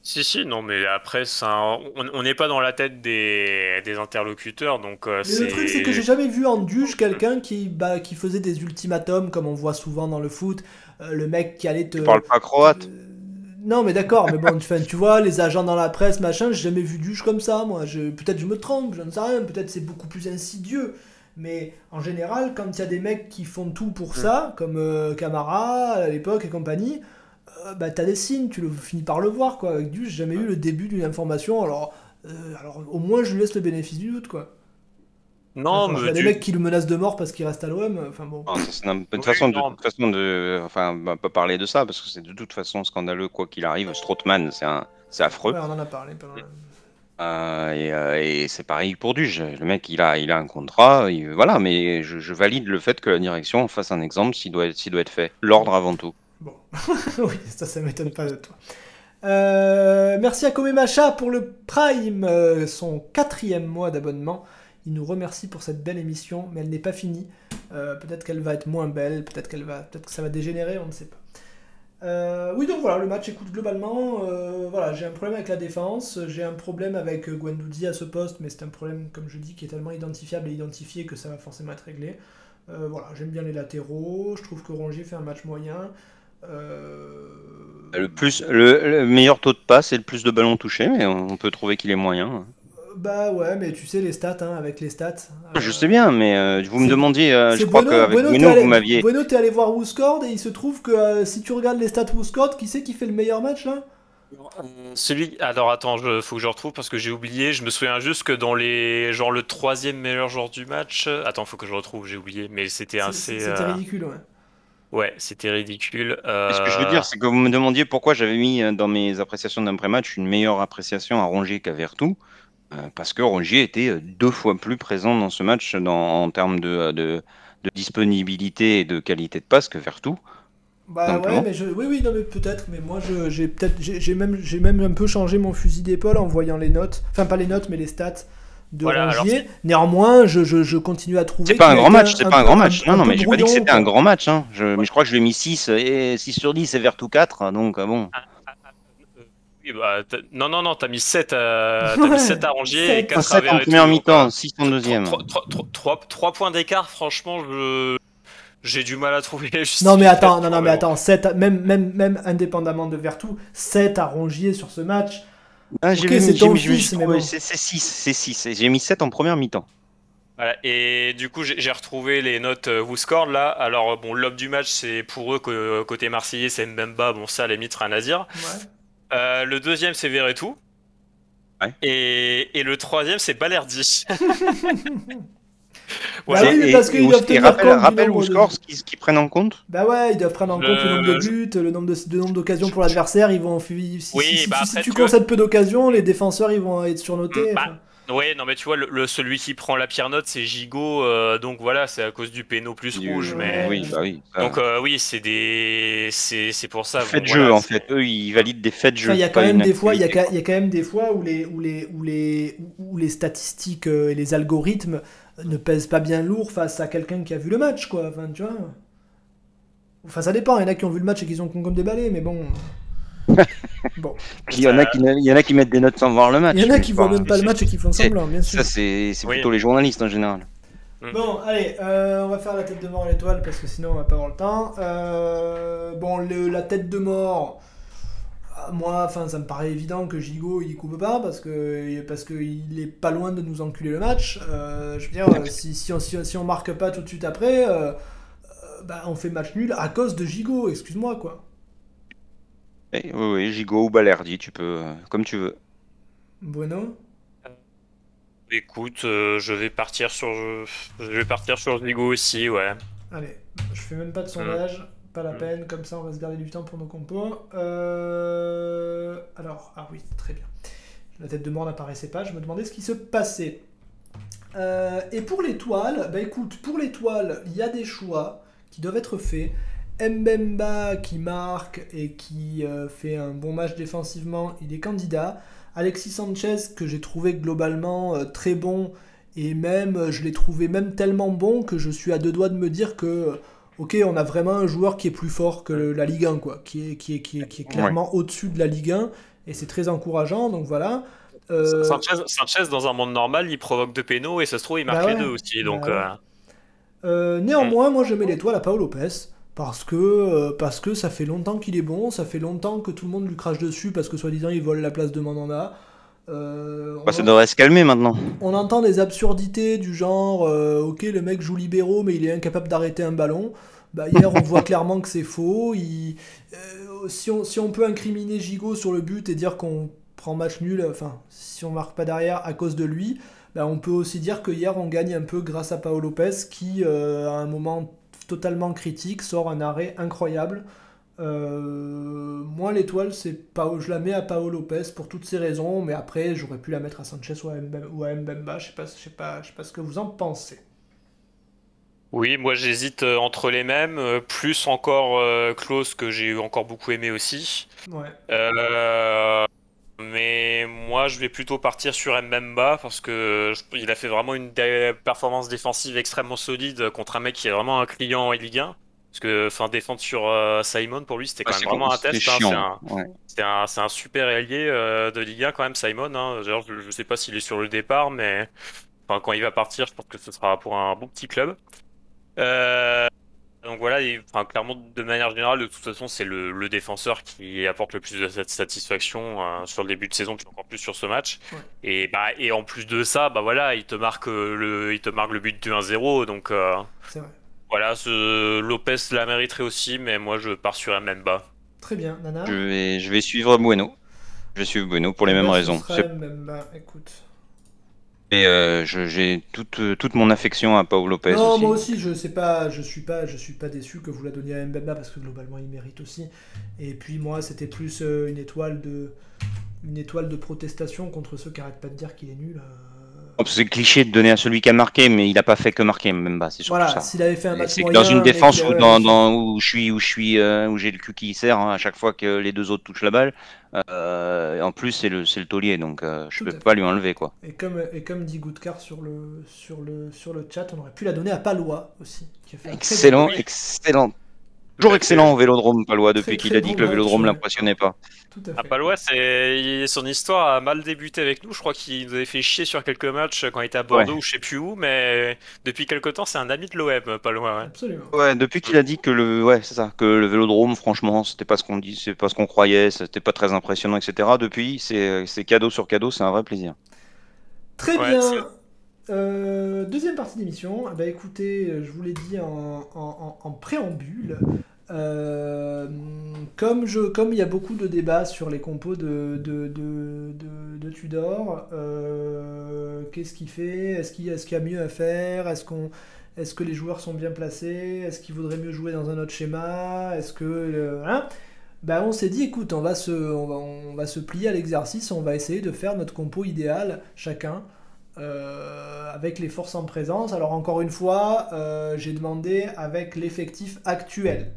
Si, si, non, mais après, ça, on n'est pas dans la tête des, des interlocuteurs, donc euh, Le truc, c'est que j'ai jamais vu en duge quelqu'un qui, bah, qui faisait des ultimatums, comme on voit souvent dans le foot. Euh, le mec qui allait te... Tu parles pas croate euh, Non, mais d'accord, mais bon, tu vois, les agents dans la presse, machin, j'ai jamais vu duge comme ça, moi. Peut-être je me trompe, je ne sais rien, peut-être c'est beaucoup plus insidieux. Mais en général, quand il y a des mecs qui font tout pour mm. ça, comme Camara à l'époque et compagnie, euh, bah, t'as des signes, tu le finis par le voir, quoi. Avec du, j'ai jamais eu le début d'une information, alors, euh, alors au moins je lui laisse le bénéfice du doute, quoi. Non, mais. Il y a des mecs qui le menacent de mort parce qu'il reste à l'OM, enfin bon. c'est une bonne façon, de, toute façon de. Enfin, on va pas parler de ça parce que c'est de toute façon scandaleux, quoi qu'il arrive. Strootman, c'est un... affreux. Ouais, on en a parlé pendant euh, et, c'est pareil pour Duge. Le mec, il a, il a un contrat, voilà, mais je, valide le fait que la direction fasse un exemple s'il doit, doit être fait. L'ordre avant tout. Bon, oui, ça, ça m'étonne pas de toi. Euh, merci à Komemacha pour le Prime, euh, son quatrième mois d'abonnement. Il nous remercie pour cette belle émission, mais elle n'est pas finie. Euh, peut-être qu'elle va être moins belle, peut-être qu'elle va, peut-être que ça va dégénérer, on ne sait pas. Oui, donc voilà, le match écoute globalement. voilà, j'ai un problème avec la défense, j'ai un problème avec Guendouzi à ce poste, mais c'est un problème, comme je dis, qui est tellement identifiable et identifié que ça va forcément être réglé. voilà, j'aime bien les latéraux, je trouve que Rongier fait un match moyen. Euh, le, meilleur taux de passe et le plus de ballons touchés, mais on peut trouver qu'il est moyen. Bah ouais, mais tu sais les stats, hein, avec les stats. Je sais bien, mais euh, vous me demandiez, euh, je crois qu'avec Bueno, vous m'aviez... Bueno, t'es allé voir Wooscord et il se trouve que si tu regardes les stats Wooscord, qui c'est qui fait le meilleur match là? Celui. Alors attends, il faut que je retrouve parce que j'ai oublié. Je me souviens juste que dans les. Genre le troisième meilleur joueur du match. Attends, faut que je retrouve, j'ai oublié. Mais c'était assez. C'était ridicule, ouais. Ouais, c'était ridicule. Ce que je veux dire, euh, c'est que vous me demandiez pourquoi j'avais mis euh, dans mes appréciations d'après-match une meilleure appréciation à Rongier qu'à Vertou. Euh, parce que Rongier était deux fois plus présent dans ce match en termes de, de, disponibilité et de qualité de passe que Vertou. Bah ouais, mais je... oui, oui, non, mais peut-être, mais moi j'ai peut-être, j'ai même, j'ai même un peu changé mon fusil d'épaule en voyant les notes, enfin pas les notes, mais les stats de voilà, Néanmoins, je, je, je, continue à trouver. C'est pas un grand match, c'est pas un grand match. non, non, mais j'ai pas dit que c'était un grand match. Hein. Je, mais je crois que je lui ai mis 6, et 6 sur 10 et Vertu 4, donc euh, bon. Ah, ah, ah, euh, bah, non, non, non, t'as mis 7, euh, as mis 7 à Rongier et 4 7 en première mi-temps, 6 en deuxième. 3, 3, points d'écart, franchement, je. J'ai du mal à trouver. Non mais attends, non, non mais attends, 7, même, même, même indépendamment de Vertu, 7 à Rongier sur ce match, ah, j'ai mis, c'est 6, c'est 6. J'ai mis 7 en première mi-temps. Voilà, et du coup, j'ai retrouvé les notes euh, WhoScored là. Alors, bon, l'homme du match, c'est pour eux, que, côté Marseillais, c'est Mbemba. Bon, ça, à la limite, rien à dire. Euh, le deuxième, c'est Verretou. Ouais. Et, et, le troisième, c'est Balerdi. Bah oui, parce qu'ils doivent tenir rappelle, compte rappelle du nombre de... ce qu'ils prennent en compte? Bah ouais, ils doivent prendre en compte le nombre de buts, le nombre de, nombre d'occasions pour l'adversaire. Ils vont si, si, bah si, tu concèdes peu d'occasions, les défenseurs ils vont être surnotés. Bah, Oui, non mais tu vois, le, celui qui prend la pire note, c'est Gigot, euh, donc voilà, c'est à cause du péno plus rouge, mais oui, bah oui. Donc euh, oui, c'est des, c'est pour ça. Faits de jeu en fait, eux ils valident des faits de jeu. Il y a quand même des fois, il y, a, il y a quand même des fois où les, où les, où les, où les statistiques euh, et les algorithmes ne pèse pas bien lourd face à quelqu'un qui a vu le match, quoi. Enfin, tu vois. Enfin, ça dépend. Il y en a qui ont vu le match et qui ont comme des balais, mais bon. bon. Il y, en a qui, il y en a qui mettent des notes sans voir le match. Il y en a qui voient même pas le match et qui font semblant, bien sûr. Ça, c'est plutôt les journalistes en général. Mm. Bon, allez, euh, on va faire la tête de mort à l'étoile parce que sinon on va pas avoir le temps. Euh, bon, le, la tête de mort, moi, enfin, ça me paraît évident que Gigot il coupe pas parce que parce qu'il est pas loin de nous enculer le match. Euh, je veux dire, si, si, on, si, on marque pas tout de suite après, euh, euh, bah, on fait match nul à cause de Gigot. Excuse-moi quoi. Oui, oui, Gigot ou Balerdi, tu peux, comme tu veux. Bueno. Écoute, je vais partir sur, je vais partir sur Gigot aussi, ouais. Allez, je fais même pas de sondage. Pas la peine, comme ça on va se garder du temps pour nos compos. Euh, alors, ah oui, très bien. La tête de mort n'apparaissait pas, je me demandais ce qui se passait. Euh, et pour l'étoile, bah écoute, pour l'étoile, il y a des choix qui doivent être faits. Mbemba qui marque et qui euh, fait un bon match défensivement, il est candidat. Alexis Sanchez que j'ai trouvé globalement très bon et même je l'ai trouvé même tellement bon que je suis à deux doigts de me dire que ok, on a vraiment un joueur qui est plus fort que la Ligue 1, quoi, qui est, qui est, qui est, clairement au-dessus de la Ligue 1 Et c'est très encourageant, donc voilà. Sanchez, dans un monde normal, il provoque deux pénaux et ça se trouve, il marque bah les deux aussi. Donc, bah néanmoins, moi je mets l'étoile à Paolo Lopez parce que, parce que ça fait longtemps qu'il est bon, ça fait longtemps que tout le monde lui crache dessus parce que soi-disant il vole la place de Mandanda. Euh, bah, ça devrait se calmer maintenant. On entend des absurdités du genre euh, Ok, le mec joue libéraux, mais il est incapable d'arrêter un ballon. Bah, hier, on voit clairement que c'est faux. Il, euh, si, on, si on peut incriminer Gigot sur le but et dire qu'on prend match nul, enfin, si on marque pas derrière à cause de lui, bah, on peut aussi dire que hier, on gagne un peu grâce à Paolo Lopez qui, à un moment totalement critique, sort un arrêt incroyable. Euh, moi, l'étoile, c'est pas, je la mets à Paolo Lopez pour toutes ces raisons, mais après, j'aurais pu la mettre à Sanchez ou à, Mbemba. Je sais pas, je sais pas, je sais pas ce que vous en pensez. Oui, moi j'hésite euh, entre les mêmes, euh, plus encore Klaus que j'ai encore beaucoup aimé aussi. Ouais. Mais moi je vais plutôt partir sur Mbemba parce que il a fait vraiment une performance défensive extrêmement solide contre un mec qui est vraiment un client en Ligue 1. Parce que enfin, défendre sur euh, Simon, pour lui, c'était quand même vraiment un test. Hein. c'est un, un, super allié euh, de Liga quand même, Simon. Hein. je, ne sais pas s'il est sur le départ, mais enfin, quand il va partir, je pense que ce sera pour un bon petit club. Euh, donc voilà, enfin, clairement, de manière générale, de toute façon, c'est le, défenseur qui apporte le plus de satisfaction sur le début de saison, puis encore plus sur ce match. Et, bah, et en plus de ça, bah voilà, il te marque le, il te marque le but du 1-0, donc. c'est vrai. Voilà, ce Lopez la mériterait aussi, mais moi je pars sur Mbemba. Très bien, Nana. Je vais, je vais suivre Bueno. Je vais suivre Bueno pour les mêmes raisons. écoute. Et euh, j'ai toute, toute mon affection à Paul Lopez. Non, aussi. moi aussi, je sais pas, je suis pas, je suis pas déçu que vous la donniez à Mbemba parce que globalement il mérite aussi. Et puis moi, c'était plus euh, une étoile de, une étoile de protestation contre ceux qui arrêtent pas de dire qu'il est nul. Euh, c'est cliché de donner à celui qui a marqué, mais il n'a pas fait que marquer, même pas. C'est surtout voilà, s'il avait fait un match Dans une défense où, dans, où je suis, où je suis, euh, où j'ai le cul qui sert hein, à chaque fois que les deux autres touchent la balle. Euh, en plus, c'est le, c'est le taulier, donc euh, je ne peux pas lui enlever quoi. Et comme, et comme dit Goodcar sur le, sur le, sur le chat, on aurait pu la donner à Palois aussi. excellent, excellent. Toujours excellent au Vélodrome, Palois, depuis qu'il a dit que le Vélodrome l'impressionnait pas. Tout à Palois, c'est son histoire a mal débuté avec nous. Je crois qu'il nous avait fait chier sur quelques matchs quand il était à Bordeaux ou je sais plus où, mais depuis quelques temps, c'est un ami de l'OM, Palois. Ouais. Absolument. Ouais, depuis qu'il a dit que le, ouais, c'est ça, que le Vélodrome, franchement, c'était pas ce qu'on dit, c'est pas ce qu'on croyait, c'était pas très impressionnant, etc. Depuis, c'est cadeau sur cadeau, c'est un vrai plaisir. Très bien. Euh, deuxième partie d'émission. Bah écoutez, je vous l'ai dit en, préambule, euh, comme, il y a beaucoup de débats sur les compos de, Tudor, euh, qu'est-ce qu'il fait? Est-ce qu'il y a mieux à faire? Est-ce que les joueurs sont bien placés? Est-ce qu'il vaudrait mieux jouer dans un autre schéma? Est-ce que. ben, on s'est dit, écoute, on va se, on va se plier à l'exercice, on va essayer de faire notre compo idéal, chacun, euh, avec les forces en présence. Alors encore une fois, j'ai demandé avec l'effectif actuel.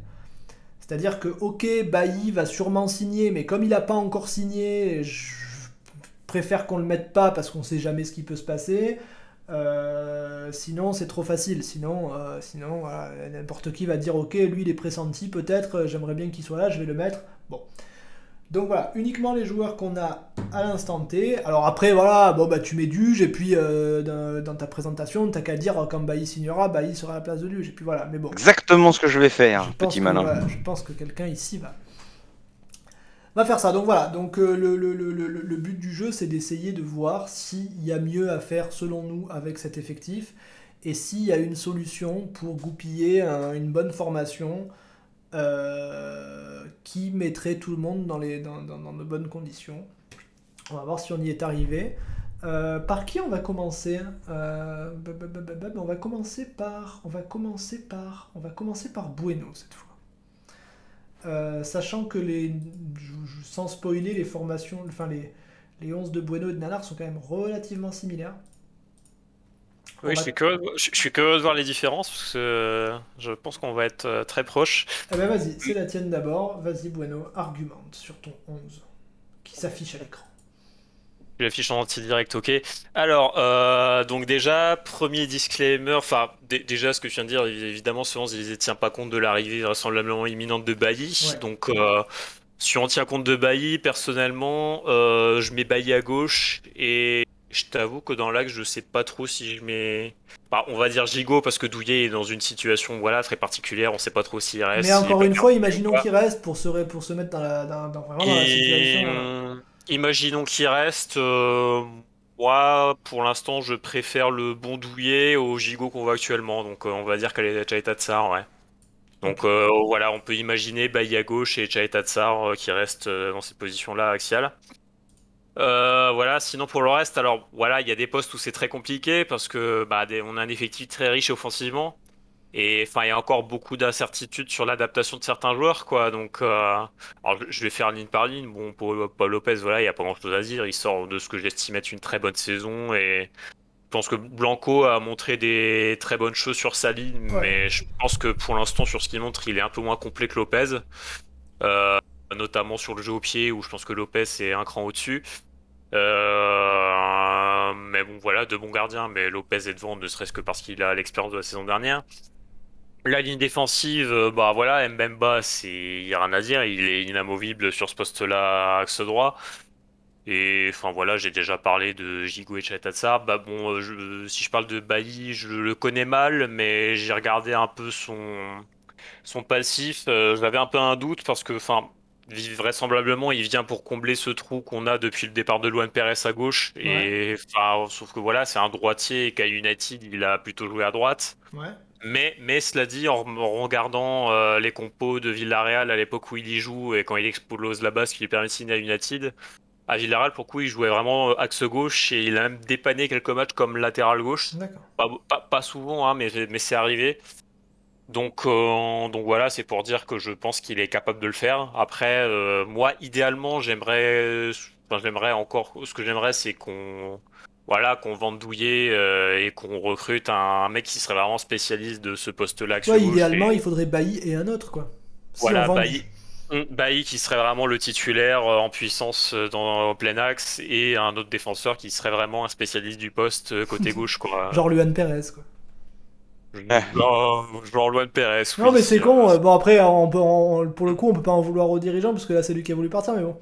C'est-à-dire que, ok, Bailly va sûrement signer, mais comme il n'a pas encore signé, je préfère qu'on le mette pas parce qu'on ne sait jamais ce qui peut se passer. Euh, sinon, c'est trop facile. Sinon, euh, sinon n'importe qui va dire, ok, lui il est pressenti, peut-être, j'aimerais bien qu'il soit là, je vais le mettre. Bon. Donc voilà, uniquement les joueurs qu'on a à l'instant T. Alors après, voilà, bon bah tu mets Duge et puis euh, dans, ta présentation, t'as qu'à dire quand Bailly signera, Bailly sera à la place de Duge. Et puis voilà, mais bon. Exactement ce que je vais faire, petit malin. je pense que quelqu'un ici va, va faire ça. Donc voilà, donc euh, le, le, le, le, but du jeu, c'est d'essayer de voir s'il y a mieux à faire selon nous avec cet effectif et s'il y a une solution pour goupiller une bonne formation euh, qui mettrait tout le monde dans, les, dans, de bonnes conditions. On va voir si on y est arrivé. Euh, par qui on va commencer euh, On va commencer par, on va commencer par, on va commencer par Bueno cette fois. sachant que les, sans spoiler les formations, enfin les, les 11 de Bueno et de Nanar sont quand même relativement similaires. Oui, je, suis curieux, de voir les différences parce que je pense qu'on va être euh, très proches. Eh ben vas-y, c'est la tienne d'abord. Vas-y, Bueno, argumente sur ton 11 qui s'affiche à l'écran. Je l'affiche en anti-direct, ok. Alors, euh, donc déjà, premier disclaimer, enfin, déjà ce que je viens de dire, évidemment, ce 11, il ne tient pas compte de l'arrivée vraisemblablement imminente de Bailly. Donc, euh, Si on tient compte de Bailly, personnellement, euh, je mets Bailly à gauche et je t'avoue que dans l'axe, je sais pas trop si je mets. Bah, on va dire Gigot parce que Douillet est dans une situation voilà, très particulière, on sait pas trop s'il reste. Mais encore une fois, imaginons qu'il reste pour se, pour se mettre dans la, dans, vraiment dans la situation. Euh, imaginons qu'il reste. Euh, moi, pour l'instant, je préfère le bon Douillet au Gigot qu'on voit actuellement. Donc, on va dire qu'elle est Chaita Tsar, ouais. Donc euh, voilà, on peut imaginer Bailly à gauche et Chaita Tsar euh, qui reste euh, dans cette position-là axiale. Voilà, sinon pour le reste, alors voilà, il y a des postes où c'est très compliqué parce que bah, on a un effectif très riche offensivement. Et enfin, il y a encore beaucoup d'incertitudes sur l'adaptation de certains joueurs, quoi. Donc, alors, je vais faire ligne par ligne. Bon, pour Paul Lopez, voilà, il n'y a pas grand-chose à dire. Il sort de ce que j'estime être une très bonne saison et je pense que Blanco a montré des très bonnes choses sur sa ligne, mais je pense que pour l'instant, sur ce qu'il montre, il est un peu moins complet que Lopez. Euh, notamment sur le jeu au pied, où je pense que Lopez est un cran au-dessus. Euh, mais bon, voilà, de bons gardiens, mais Lopez est devant, ne serait-ce que parce qu'il a l'expérience de la saison dernière. La ligne défensive, euh, bah voilà, Mbemba, c'est il n'y a rien à dire, il est inamovible sur ce poste-là, axe droit. Et enfin voilà, j'ai déjà parlé de Jigo et Chatatsar. Bah bon, euh, si je parle de Bailly, je le connais mal, mais j'ai regardé un peu son, son passif. J'avais un peu un doute parce que, enfin, vraisemblablement, il vient pour combler ce trou qu'on a depuis le départ de Luan Perez à gauche. Et enfin, sauf que voilà, c'est un droitier et qu'à United, il a plutôt joué à droite. Mais, mais cela dit, en, regardant euh, les compos de Villarreal à l'époque où il y joue et quand il explose la base qui lui permet de signer à United, à Villarreal, pour coup, il jouait vraiment euh, axe gauche et il a même dépanné quelques matchs comme latéral gauche. Pas, pas, souvent, hein, mais, mais c'est arrivé. Donc, euh, donc voilà, c'est pour dire que je pense qu'il est capable de le faire. Après, euh, moi, idéalement, j'aimerais, enfin, j'aimerais encore, ce que j'aimerais, c'est qu'on, voilà, qu'on vende douillet et qu'on recrute un, mec qui serait vraiment spécialiste de ce poste-là. Ouais, idéalement, il faudrait Bailly et un autre, quoi. voilà, Bailly. Bailly qui serait vraiment le titulaire euh, en puissance euh, dans, plein axe et un autre défenseur qui serait vraiment un spécialiste du poste euh, côté gauche. Quoi. Genre Luan Perez, quoi. Genre Luan Perez. Non, mais c'est con. Bon, après, on peut, pour le coup, on peut pas en vouloir aux dirigeants parce que là, c'est lui qui a voulu partir, mais bon.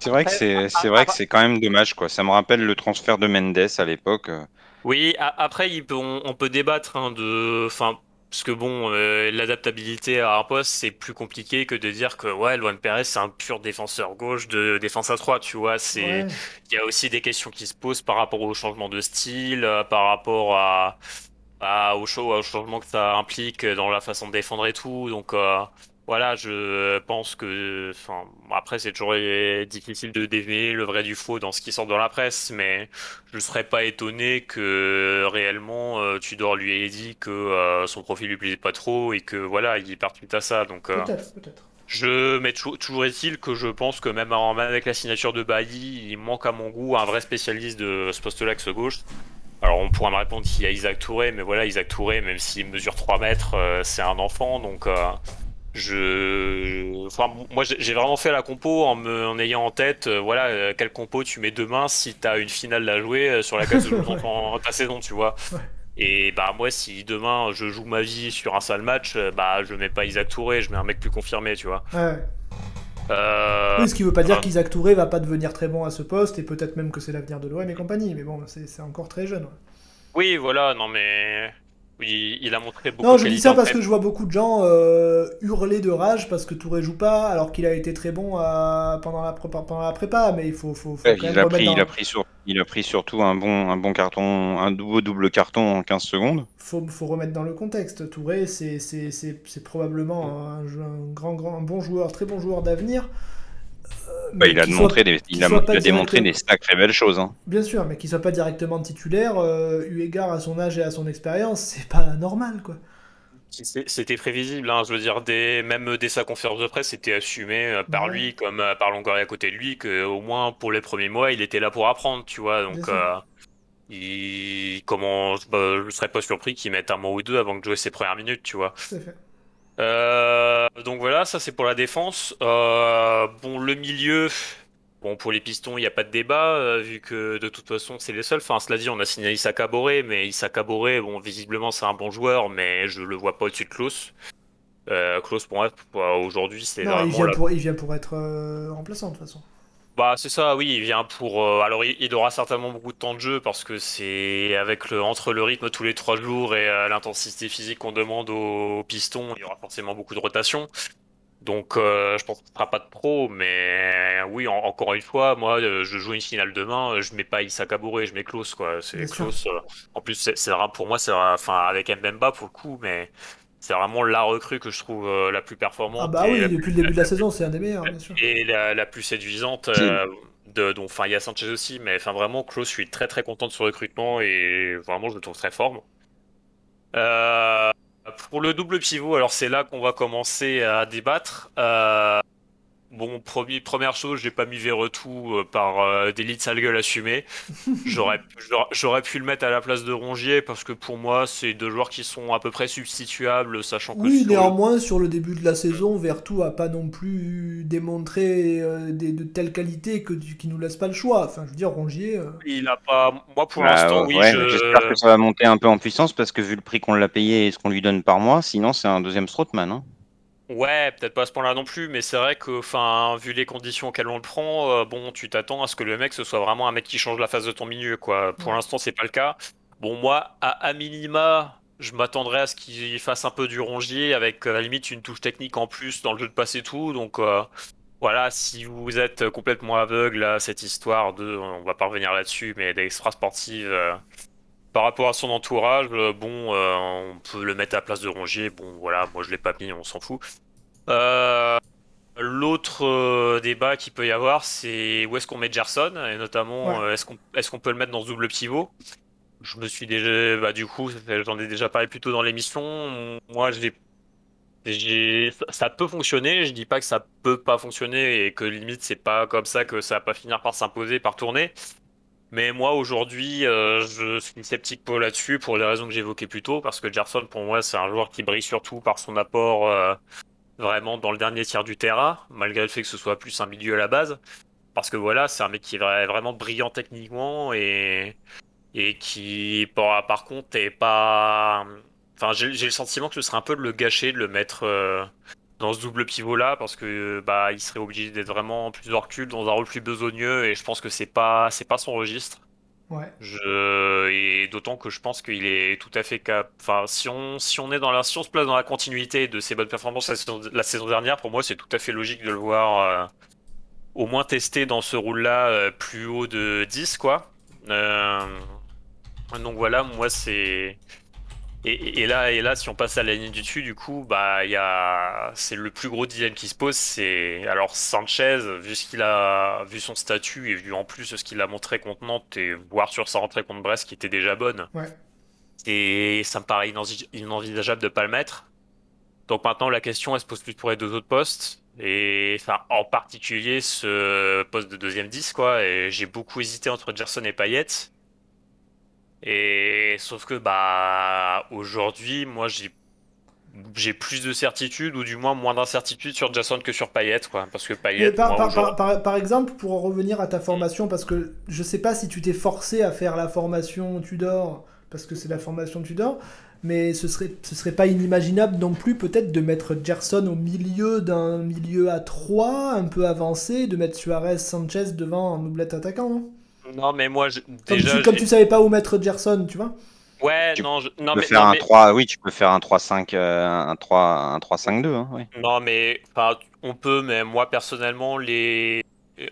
C'est vrai que c'est c'est vrai que c'est quand même dommage quoi. Ça me rappelle le transfert de Mendes à l'époque. Oui, après il peut, on, peut débattre hein, de, enfin parce que bon, euh, l'adaptabilité à un poste, c'est plus compliqué que de dire que ouais, Luan Perez, c'est un pur défenseur gauche de défense à 3, tu vois. C'est, il y a aussi des questions qui se posent par rapport au changement de style, euh, par rapport à, au, show, au changement que ça implique dans la façon de défendre et tout. Donc, euh, voilà, je pense que. Enfin, après, c'est toujours difficile de dévier le vrai du faux dans ce qui sort dans la presse, mais je ne serais pas étonné que réellement euh, Tudor lui ait dit que euh, son profil lui plaisait pas trop et que voilà, il part tout à ça. Donc, euh, peut-être, peut-être. Je, mais toujours est-il que je pense que même, avec la signature de Bailly, il manque à mon goût un vrai spécialiste de ce poste-là axe gauche. Alors on pourra me répondre qu'il y a Isaac Touré, mais voilà, Isaac Touré, même s'il mesure 3 mètres, c'est un enfant, donc je, enfin, moi j'ai vraiment fait la compo en, me... en ayant en tête, euh, voilà, euh, quel compo tu mets demain si t'as une finale à jouer euh, sur la case de en ta saison, tu vois. Et bah moi si demain je joue ma vie sur un seul match, bah je mets pas Isaac Touré, je mets un mec plus confirmé, tu vois. Ouais. Oui, ce qui veut pas dire qu'Isaac Touré va pas devenir très bon à ce poste et peut-être même que c'est l'avenir de l'OM et compagnie, mais bon, c'est encore très jeune. Oui, voilà, non mais il, a montré beaucoup Non, je dis ça parce que je vois beaucoup de gens euh, hurler de rage parce que Touré joue pas, alors qu'il a été très bon pendant, la prépa, pendant la prépa, mais il faut, faut, faut il, a pris, il, a pris sur, il a pris surtout un bon, un bon carton, un double, double carton en 15 secondes. Faut, faut remettre dans le contexte. Touré, c'est probablement un, un, grand, grand, un bon joueur, très bon joueur d'avenir. Bah, il a, démontré des, il a, démontré des sacrées belles choses. Hein. Bien sûr, mais qu'il soit pas directement titulaire, euh, eu égard à son âge et à son expérience, c'est pas normal, quoi. C'était prévisible, hein, je veux dire, dès, même dès sa conférence de presse, c'était assumé euh, par lui, comme euh, par Longoria à côté de lui, qu'au moins pour les premiers mois, il était là pour apprendre, tu vois. Donc, il, comment, bah, je serais pas surpris qu'il mette un mois ou deux avant de jouer ses premières minutes, tu vois. Euh, donc voilà, ça c'est pour la défense. Euh, bon, le milieu, bon pour les pistons, il n'y a pas de débat euh, vu que de toute façon c'est les seuls. Enfin, cela dit, on a signé Issa Boré, mais Issa Boré, bon visiblement c'est un bon joueur, mais je le vois pas au-dessus de Klaus. Euh, Klaus, pour moi, aujourd'hui, c'est vraiment. Il vient, pour, il vient pour être remplaçant, de toute façon. Bah, c'est ça, oui, il vient pour. alors, il, aura certainement beaucoup de temps de jeu parce que c'est avec le entre le rythme tous les trois jours et l'intensité physique qu'on demande aux pistons, il y aura forcément beaucoup de rotation. Donc, euh, je pense que ce sera pas de pro, mais oui, encore une fois, moi, euh, je joue une finale demain, euh, je mets pas Issa Kabore, je mets Klaus, quoi. C'est Klaus. en plus, c'est pour moi, c'est enfin avec Mbemba pour le coup, mais c'est vraiment la recrue que je trouve la plus performante. Ah bah oui, depuis le début de la saison, c'est un des meilleurs, bien sûr. Et la, plus séduisante. de, donc, enfin, il y a Sanchez aussi, mais enfin, vraiment, Klaus, je suis très très content de ce recrutement et vraiment, je le trouve très fort. Euh, pour le double pivot, alors c'est là qu'on va commencer à débattre. Euh, Bon, premier, première chose, j'ai pas mis Verretou euh, par euh, des lits sale gueule assumés. J'aurais, j'aurais pu le mettre à la place de Rongier parce que pour moi, c'est deux joueurs qui sont à peu près substituables, sachant que. Oui, néanmoins, sur le début de la saison, Verretou a pas non plus démontré euh, des, de telles qualités que, qui nous laisse pas le choix. Enfin, je veux dire, Rongier. Il a pas. Moi, pour bah, l'instant, oui. J'espère que ça va monter un peu en puissance parce que vu le prix qu'on l'a payé et ce qu'on lui donne par mois, sinon, c'est un deuxième Strootman. Hein. Ouais, peut-être pas à ce point-là non plus, mais c'est vrai que, enfin, vu les conditions auxquelles on le prend, euh, bon, tu t'attends à ce que le mec ce soit vraiment un mec qui change la face de ton milieu, quoi. Pour l'instant, c'est pas le cas. Bon, moi, à, minima, je m'attendrais à ce qu'il fasse un peu du rongier avec à la limite une touche technique en plus dans le jeu de passe et tout. Donc euh, voilà, si vous êtes complètement aveugle à cette histoire de, on va pas revenir là-dessus, mais d'extra sportive. Euh, par rapport à son entourage, euh, bon, euh, on peut le mettre à la place de Rongier. Bon, voilà, moi je l'ai pas mis, on s'en fout. Euh, l'autre débat qu'il peut y avoir, c'est où est-ce qu'on met Gerson et notamment est-ce qu'on peut le mettre dans ce double pivot? Je me suis déjà, bah du coup, j'en ai déjà parlé plus tôt dans l'émission. Moi, j'ai, ça peut fonctionner. Je dis pas que ça peut pas fonctionner et que limite c'est pas comme ça que ça va pas finir par s'imposer, par tourner. Mais moi, aujourd'hui, euh, je suis sceptique là-dessus pour les raisons que j'évoquais plus tôt, parce que Gerson, pour moi, c'est un joueur qui brille surtout par son apport euh, vraiment dans le dernier tiers du terrain, malgré le fait que ce soit plus un milieu à la base. Parce que voilà, c'est un mec qui est vraiment brillant techniquement et, et qui, par, par contre, est pas. Enfin, j'ai le sentiment que ce serait un peu de le gâcher, de le mettre. Euh, dans ce double pivot là parce que bah il serait obligé d'être vraiment plus recul dans un rôle plus besogneux et je pense que c'est pas c'est pas son registre. Ouais. Je et d'autant que je pense qu'il est tout à fait cap. Enfin, si on si on est dans la si on se place dans la continuité de ses bonnes performances la saison, dernière, pour moi c'est tout à fait logique de le voir euh, au moins tester dans ce rôle là euh, plus haut de 10 quoi. Euh, donc voilà, moi c'est et, là, et là, si on passe à la ligne du dessus, du coup, bah, il y a, c'est le plus gros dilemme qui se pose. C'est alors Sanchez, vu ce qu'il a, vu son statut et vu en plus ce qu'il a montré contre Nantes et voir sur sa rentrée contre Brest qui était déjà bonne. Ouais. Et ça me paraît inenvisageable de pas le mettre. Donc maintenant, la question, elle se pose plus pour les deux autres postes. Et enfin, en particulier ce poste de deuxième 10, quoi. Et j'ai beaucoup hésité entre Gerson et Payet. Et sauf que bah aujourd'hui, moi j'ai j'ai plus de certitude ou du moins moins d'incertitude sur Jason que sur Payet quoi. Parce que Payet par, par, par, exemple pour revenir à ta formation parce que je sais pas si tu t'es forcé à faire la formation Tudor parce que c'est la formation Tudor mais ce serait ce serait pas inimaginable non plus peut-être de mettre Gerson au milieu d'un milieu à 3 un peu avancé de mettre Suarez Sanchez devant un doublette attaquant non? Non, mais moi, déjà. Comme tu, savais pas où mettre Gerson, tu vois Ouais, non, je... non, peux mais, faire un 3, oui, tu peux faire un 3-5, euh, un 3, un 3-5-2, hein, oui. Non, mais on peut, mais moi personnellement, les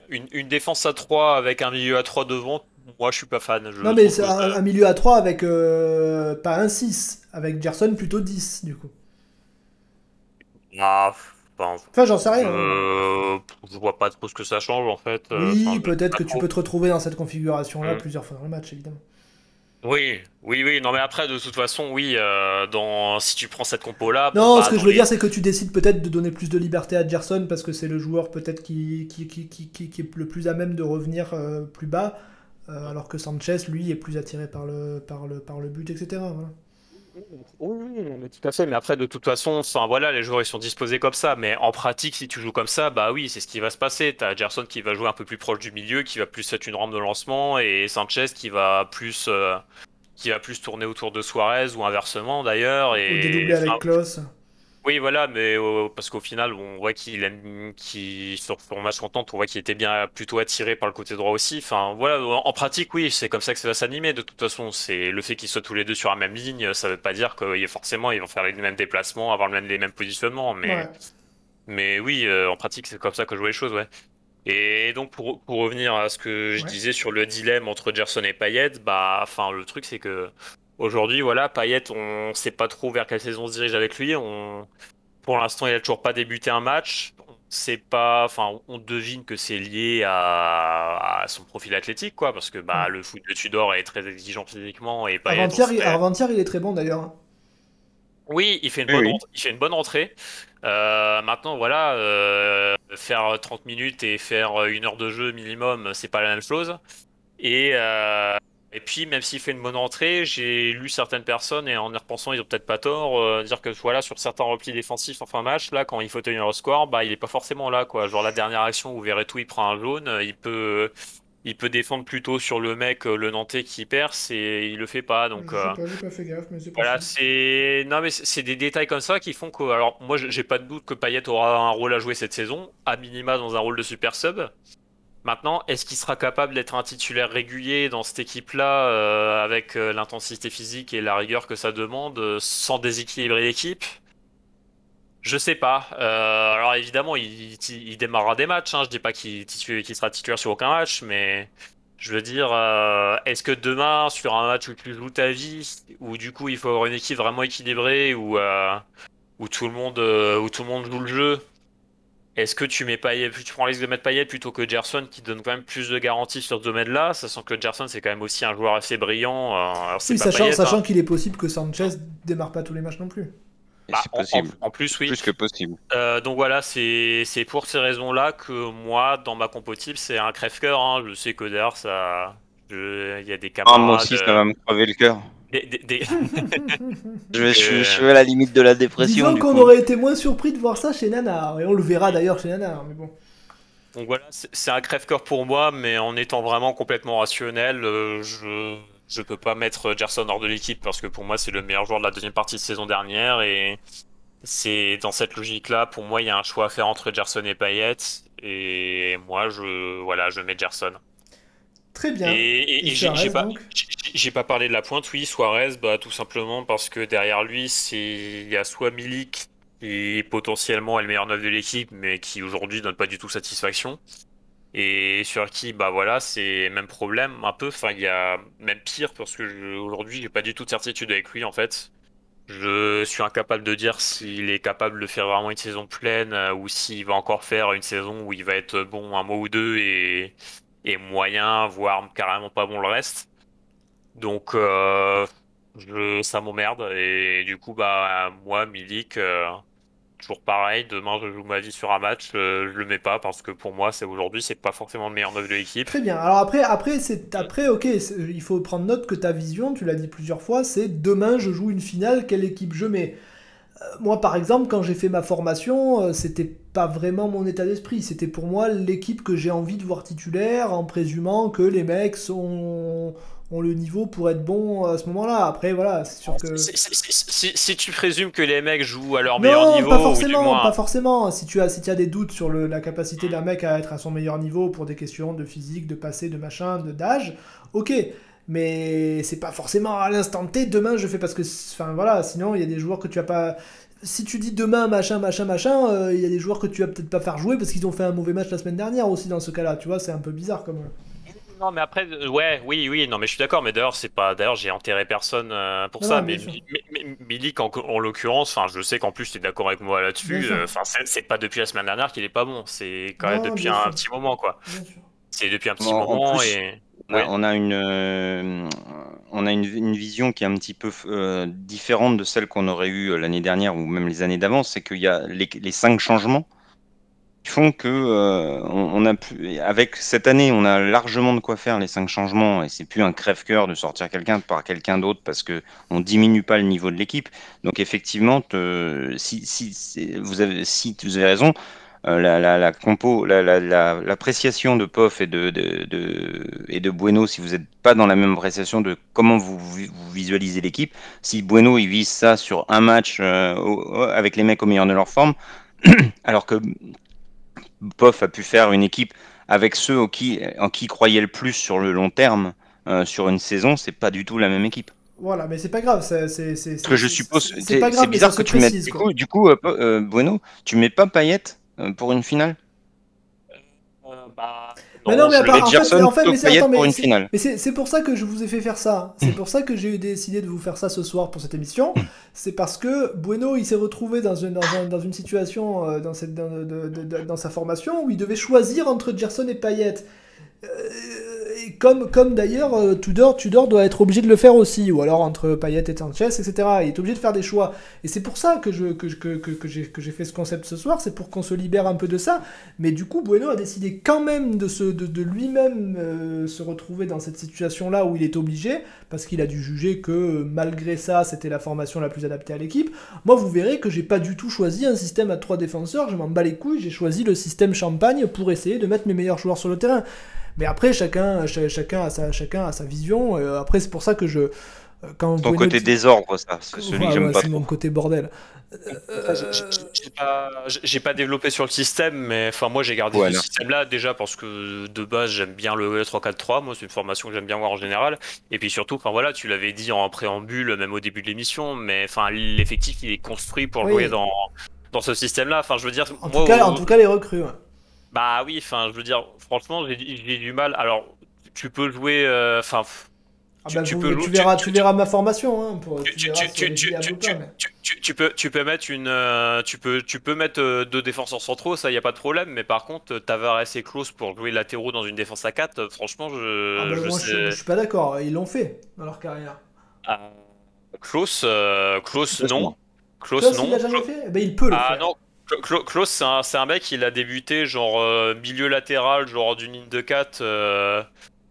une, une, défense à 3 avec un milieu à 3 devant, moi je suis pas fan. non, mais c'est un, milieu à 3 avec euh, pas un 6, avec Gerson plutôt 10 du coup. Ah, Enfin, j'en sais rien. Euh, je vois pas trop ce que ça change en fait. Euh, oui, peut-être que tu peux te retrouver dans cette configuration-là mm. plusieurs fois dans le match, évidemment. Oui, oui, oui. Non, mais après, de toute façon, oui. Euh, dans... Si tu prends cette compo-là. Non, bah, ce que je veux dire, c'est que tu décides peut-être de donner plus de liberté à Gerson parce que c'est le joueur peut-être qui qui, qui, qui, qui, est le plus à même de revenir plus bas, alors que Sanchez, lui, est plus attiré par le, par le, par le but, etc. Voilà. Oui, tout à fait. Mais après, de toute façon, enfin, voilà, les joueurs ils sont disposés comme ça. Mais en pratique, si tu joues comme ça, bah oui, c'est ce qui va se passer. T'as Gerson qui va jouer un peu plus proche du milieu, qui va plus être une rampe de lancement, et Sanchez qui va plus, euh, qui va plus tourner autour de Suarez ou inversement d'ailleurs. Et ou dédoubler avec Klaus. Oui, voilà, mais euh, parce qu'au final, on voit qu'il aime, qu'il sur son match on voit qu'il était bien plutôt attiré par le côté droit aussi. Enfin, voilà, en, pratique, oui, c'est comme ça que ça va s'animer. De toute façon, c'est le fait qu'ils soient tous les deux sur la même ligne, ça veut pas dire que forcément ils vont faire les mêmes déplacements, avoir le même, les mêmes positionnements, mais mais oui, euh, en pratique, c'est comme ça que je vois les choses, ouais. Et donc pour, pour revenir à ce que je disais sur le dilemme entre Gerson et Payet, bah, enfin, le truc c'est que Aujourd'hui, voilà, Payet, on sait pas trop vers quelle saison on se dirige avec lui. On... Pour l'instant, il a toujours pas débuté un match. C'est pas, enfin, on devine que c'est lié à... son profil athlétique, quoi, parce que bah, mm. le foot de Tudor est très exigeant physiquement et Payet. Avant-hier, il... est très bon d'ailleurs. Oui, il fait une, bonne, Il fait une bonne entrée. Euh, maintenant, voilà, euh, faire 30 minutes et faire une heure de jeu minimum, c'est pas la même chose. Et, euh, et puis, même s'il fait une bonne entrée, j'ai lu certaines personnes, et en y repensant, ils ont peut-être pas tort, euh, dire que voilà, sur certains replis défensifs en fin de match, là, quand il faut tenir au score, bah, il est pas forcément là, quoi. Genre, la dernière action où Verretou, il prend un jaune, il peut, il peut défendre plutôt sur le mec, euh, le Nantais qui perce, et il le fait pas, donc. Euh, pas, fait gaffe, mais c'est Voilà, c'est. Non, mais c'est des détails comme ça qui font que. Alors, moi, j'ai pas de doute que Payet aura un rôle à jouer cette saison, à minima dans un rôle de super sub. Maintenant, est-ce qu'il sera capable d'être un titulaire régulier dans cette équipe-là, euh, avec euh, l'intensité physique et la rigueur que ça demande, euh, sans déséquilibrer l'équipe? Je sais pas. alors évidemment, il, démarrera des matchs. Hein. Je dis pas qu'il sera titulaire sur aucun match, mais je veux dire, est-ce que demain, sur un match où tu joues ta vie, où du coup il faut avoir une équipe vraiment équilibrée, tout le monde, où tout le monde joue le jeu, est-ce que tu mets Payet, tu prends le risque de mettre Payet plutôt que Gerson qui donne quand même plus de garanties sur ce domaine-là, sachant que Gerson c'est quand même aussi un joueur assez brillant. Euh, oui, sachant, sachant hein. qu'il est possible que Sanchez démarre pas tous les matchs non plus. Bah, c'est possible. En, plus, oui. Plus que possible. Euh, donc voilà, c'est pour ces raisons-là que moi, dans ma compo c'est un crève-cœur. Hein. Je sais que d'ailleurs, ça. Il y a des camarades. Ah, moi aussi, ça va me crever le cœur. je, suis, à la limite de la dépression. Disons qu'on aurait été moins surpris de voir ça chez Nana. Et on le verra d'ailleurs chez Nana. Mais bon. Donc voilà, c'est un crève-cœur pour moi, mais en étant vraiment complètement rationnel, euh, je je peux pas mettre Gerson hors de l'équipe parce que pour moi c'est le meilleur joueur de la deuxième partie de saison dernière et c'est dans cette logique-là, pour moi il y a un choix à faire entre Gerson et Payet et moi je voilà je mets Gerson. Très bien. Et, j'ai pas, pas, parlé de la pointe, oui, Suarez, bah, tout simplement parce que derrière lui, il y a soit Milik, qui potentiellement est le meilleur neuf de l'équipe, mais qui aujourd'hui donne pas du tout satisfaction. Et sur qui, bah voilà, c'est même problème un peu. Enfin, il y a même pire parce que aujourd'hui, j'ai pas du tout de certitude avec lui en fait. Je suis incapable de dire s'il est capable de faire vraiment une saison pleine euh, ou s'il va encore faire une saison où il va être bon un mois ou deux et et moyen, voire carrément pas bon le reste. Donc euh, je, ça m'emmerde et du coup bah moi Milik euh, toujours pareil, demain je joue ma vie sur un match, euh, je le mets pas parce que pour moi c'est aujourd'hui c'est pas forcément le meilleur neuf de l'équipe. Très bien. Alors après après c'est après OK, il faut prendre note que ta vision, tu l'as dit plusieurs fois, c'est demain je joue une finale, quelle équipe je mets? Moi, par exemple, quand j'ai fait ma formation, euh, c'était pas vraiment mon état d'esprit. C'était pour moi l'équipe que j'ai envie de voir titulaire, en présumant que les mecs sont ont le niveau pour être bons à ce moment-là. Après, voilà, c'est sûr que. Si, tu présumes que les mecs jouent à leur meilleur niveau, pas forcément, pas forcément. Si tu as, si tu as des doutes sur le, la capacité d'un mec à être à son meilleur niveau pour des questions de physique, de passé, de machin, de d'âge, ok mais c'est pas forcément à l'instant T, demain je fais parce que, enfin voilà, sinon il y a des joueurs que tu as pas. Si tu dis demain machin, machin, machin, euh, il y a des joueurs que tu vas peut-être pas faire jouer parce qu'ils ont fait un mauvais match la semaine dernière aussi dans ce cas-là, tu vois, c'est un peu bizarre comme. Non, mais après, euh, ouais, oui, oui, non, mais je suis d'accord, mais d'ailleurs, c'est pas, d'ailleurs, j'ai enterré personne euh, pour ça, mais, Milik, en, l'occurrence, enfin, je sais qu'en plus, tu es d'accord avec moi là-dessus, enfin, c'est pas depuis la semaine dernière qu'il est pas bon, c'est quand même depuis un petit moment, quoi. C'est depuis un petit moment et. On a une, euh, on a une, vision qui est un petit peu euh, différente de celle qu'on aurait eue euh, l'année dernière ou même les années d'avant. C'est qu'il y a les, cinq changements qui font que on, a avec cette année, on a largement de quoi faire les cinq changements et c'est plus un crève-cœur de sortir quelqu'un par quelqu'un d'autre parce que on diminue pas le niveau de l'équipe. Donc effectivement, si, si, vous avez, si vous avez raison, la, la, compo, l'appréciation de Poff et de, de, et de Bueno, si vous n'êtes pas dans la même appréciation de comment vous, visualisez l'équipe, si Bueno il vise ça sur un match avec les mecs au meilleur de leur forme, alors que Poff a pu faire une équipe avec ceux en qui, en qui croyait le plus sur le long terme sur une saison, c'est pas du tout la même équipe. Voilà, mais c'est pas grave. C'est, que je suppose. C'est bizarre que tu mettes. Du coup, du coup euh, euh, Bueno, tu mets pas Payet euh, pour une finale? Bah, mais non, mais à part, en fait, en fait mais c'est pour une finale. Mais c'est pour ça que je vous ai fait faire ça. C'est pour ça que j'ai décidé de vous faire ça ce soir pour cette émission. C'est parce que Bueno, il s'est retrouvé dans une, dans, dans une situation dans, cette, dans, dans, sa formation où il devait choisir entre Gerson et Payet. Euh, comme, comme d'ailleurs euh, Tudor, Tudor doit être obligé de le faire aussi, ou alors entre Payet et Sanchez, etc. Il est obligé de faire des choix. Et c'est pour ça que, j'ai fait ce concept ce soir, c'est pour qu'on se libère un peu de ça. Mais du coup, Bueno a décidé quand même de, lui-même euh, se retrouver dans cette situation-là où il est obligé, parce qu'il a dû juger que malgré ça, c'était la formation la plus adaptée à l'équipe. Moi, vous verrez que j'ai pas du tout choisi un système à trois défenseurs, je m'en bats les couilles, j'ai choisi le système champagne pour essayer de mettre mes meilleurs joueurs sur le terrain. Mais après, chacun, chacun, a, sa, chacun a sa vision. après, c'est pour ça que je. Euh, quand Ton côté désordre, ça, c'est celui que j'aime pas. C'est mon côté bordel. J'ai pas, développé sur le système, mais enfin moi j'ai gardé ce système-là déjà parce que de base j'aime bien le 3-4-3. Moi c'est une formation que j'aime bien voir en général. Et puis surtout, enfin voilà, tu l'avais dit en préambule, même au début de l'émission, mais enfin l'effectif il est construit pour jouer dans dans ce système-là. Enfin je veux dire, en, tout, cas, en tout cas les recrues. Bah oui, enfin, je veux dire, franchement, j'ai du mal. Alors, tu peux jouer. Euh, enfin. tu, verras, tu, verras ma formation. tu, peux, tu peux mettre une, euh, tu peux, tu peux mettre euh, deux défenseurs centraux, ça y a pas de problème. Mais par contre, Tavares et Klaus pour jouer latéraux dans une défense à 4 franchement, je. Ah bah je, je, suis pas d'accord. Ils l'ont fait dans leur carrière. Ah, Klaus, Klaus, non. Klaus, non. Il l'a jamais fait? Ben, il peut le ah, faire. Non. Klaus, c'est un, mec, il a débuté genre euh, milieu latéral, genre d'une ligne de 4, euh,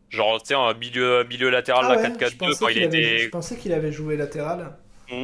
genre tu sais, un milieu, milieu latéral, ah la 4-4-2 quand il, était. Je pensais qu'il avait joué latéral.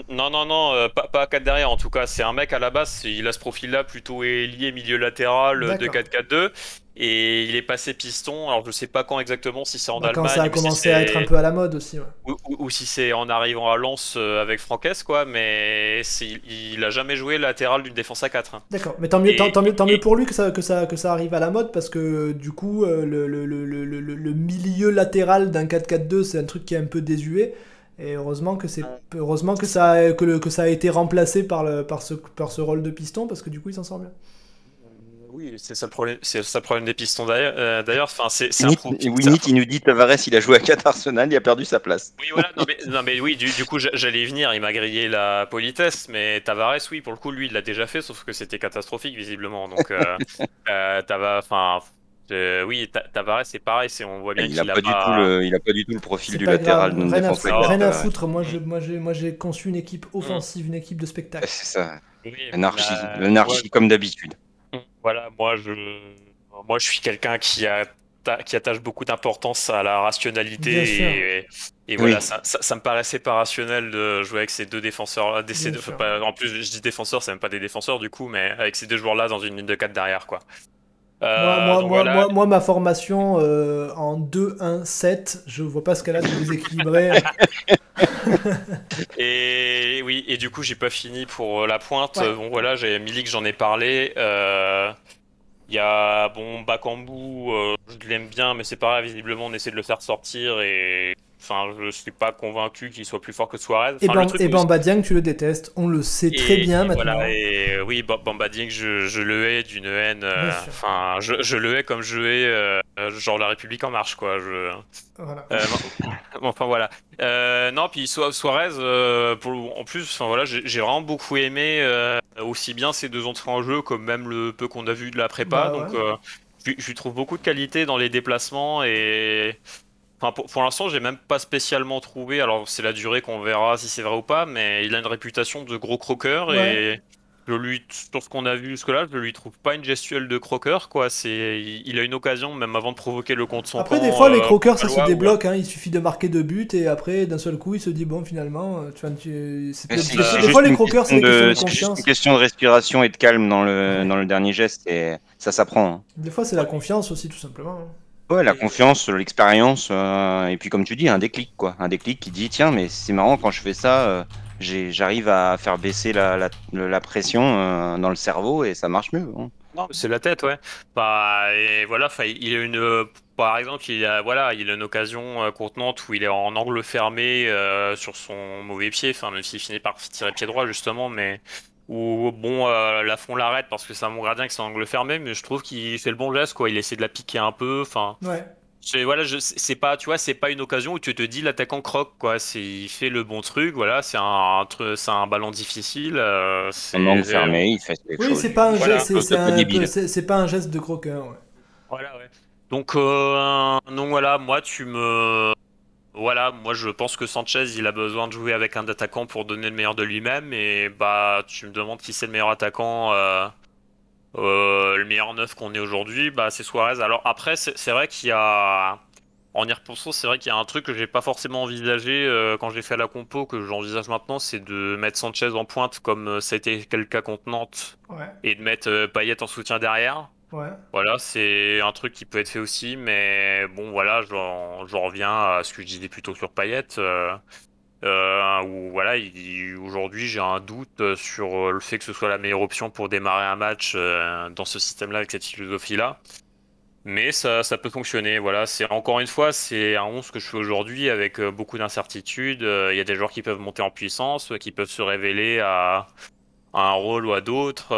Non, non, non, euh, pas, pas 4 derrière en tout cas. C'est un mec à la base, il a ce profil-là plutôt ailier, milieu latéral de 4-4-2. Et il est passé piston. Alors je sais pas quand exactement, si c'est en bah, Allemagne. Quand ça a commencé à être un peu à la mode aussi. Ou, si c'est en arrivant à Lens euh, avec Franquès, quoi. Mais il a jamais joué latéral d'une défense à 4. Hein. D'accord, mais tant mieux, tant, mieux, tant mieux pour lui que ça, que, ça, que ça arrive à la mode parce que du coup, euh, le, le, le, le milieu latéral d'un 4-4-2, c'est un truc qui est un peu désuet. Et heureusement que c'est heureusement que ça a, que, le, que ça a été remplacé par, le, par, ce, par ce rôle de piston parce que du coup il s'en sort bien. Oui, c'est ça le problème, c'est ça problème des pistons d'ailleurs. Euh, d'ailleurs, enfin, c'est Winnie qui nous dit Tavares, il a joué à 4 Arsenal, il a perdu sa place. Oui, voilà. Non mais, non, mais oui, du, du coup, j'allais y venir. Il m'a grillé la politesse, mais Tavares, oui, pour le coup, lui, il l'a déjà fait, sauf que c'était catastrophique visiblement. Donc, euh, euh, enfin, euh, oui, Tavares c'est pareil, c'est on voit bien qu'il a, pas, du tout le, il a pas du tout le profil du latéral. Rien, à, rien à foutre. Moi, moi, j'ai conçu une équipe offensive, une équipe de spectacle. C'est ça. L'anarchie, comme d'habitude. Voilà, moi je, moi je suis quelqu'un qui a qui attache beaucoup d'importance à la rationalité et, voilà, ça, ça, me paraissait pas rationnel de jouer avec ces deux défenseurs. Des, en plus, je dis défenseurs, c'est même pas des défenseurs du coup, mais avec ces deux joueurs-là dans une ligne de 4 derrière quoi. Euh, moi, moi, moi, ma formation euh, en 2-1-7, je vois pas ce qu'elle a de déséquilibré. et oui, et du coup, j'ai pas fini pour euh, la pointe. Bon, voilà, j'ai Milik, j'en ai parlé. Il y a, bon, Bakambu, je l'aime bien, mais c'est pareil, visiblement, on essaie de le faire sortir et Enfin, je suis pas convaincu qu'il soit plus fort que Suarez. et, et Bamba Dieng, tu le détestes. On le sait très bien maintenant. Voilà, et oui, Bamba Dieng, je, je, le hais d'une haine. Euh, enfin, je, je, le hais comme je hais euh, genre la République en marche, quoi. Je... Voilà. Euh, enfin voilà. non, puis Suarez, pour, en plus, enfin voilà, j'ai vraiment beaucoup aimé aussi bien ces deux entrées en jeu comme même le peu qu'on a vu de la prépa. Bah donc, je, je trouve beaucoup de qualité dans les déplacements et pour, l'instant, j'ai même pas spécialement trouvé. Alors, c'est la durée qu'on verra si c'est vrai ou pas, mais il a une réputation de gros croqueur et je lui, sur ce qu'on a vu jusque-là, je lui trouve pas une gestuelle de croqueur, quoi. C'est, il a une occasion, même avant de provoquer le compte son Après, des fois, les euh, croqueurs, ça se débloque. Hein, il suffit de marquer deux buts et après, d'un seul coup, il se dit bon, finalement, euh, tu vois, tu... des fois, les croqueurs, c'est une question de respiration et de calme dans le, dans le dernier geste et ça s'apprend. Hein. Des fois, c'est la confiance aussi, tout simplement. Hein. Ouais, la confiance, l'expérience, euh, et puis comme tu dis, un déclic, quoi. Un déclic qui dit tiens, mais c'est marrant quand je fais ça j'arrive à faire baisser la, la, pression euh, dans le cerveau et ça marche mieux. Hein. Non, c'est la tête, ouais. Bah, et voilà, il a une, par exemple, il a, voilà, il a une occasion euh, contenante où il est en angle fermé euh, sur son mauvais pied, enfin, même s'il finit par tirer pied droit, justement, mais où, bon, la fond l'arrête parce que c'est un bon gardien qui est en angle fermé, mais je trouve qu'il fait le bon geste, quoi. Il essaie de la piquer un peu, enfin. Ouais. Voilà, c'est pas, tu vois, c'est pas une occasion où tu te dis l'attaquant croque, quoi. C'est, il fait le bon truc, voilà. C'est un, c'est un ballon difficile. Euh, c'est un fermé, il fait quelque oui, c'est pas un geste, c'est pas un geste de croqueur. Ouais. Voilà, ouais. Donc, euh, donc voilà, moi tu me, voilà, moi je pense que Sanchez il a besoin de jouer avec un attaquant pour donner le meilleur de lui-même et bah tu me demandes qui c'est le meilleur attaquant. Euh, euh, le meilleur neuf qu'on ait aujourd'hui, bah, c'est Suarez. Alors après, c'est vrai qu'il y a, en y repensant, c'est vrai qu'il y a un truc que j'ai pas forcément envisagé euh, quand j'ai fait la compo, que j'envisage maintenant, c'est de mettre Sanchez en pointe comme ça a été le cas contre Nantes, et de mettre Payet en soutien derrière. Voilà, c'est un truc qui peut être fait aussi, mais bon, voilà, j'en reviens à ce que je disais plutôt sur Payet. Euh, où voilà, aujourd'hui j'ai un doute sur le fait que ce soit la meilleure option pour démarrer un match euh, dans ce système-là avec cette philosophie-là. Mais ça, ça, peut fonctionner. Voilà, c'est encore une fois, c'est un 11 que je fais aujourd'hui avec euh, beaucoup d'incertitudes. Il y a des joueurs qui peuvent monter en puissance, qui peuvent se révéler à, à un rôle ou à d'autres.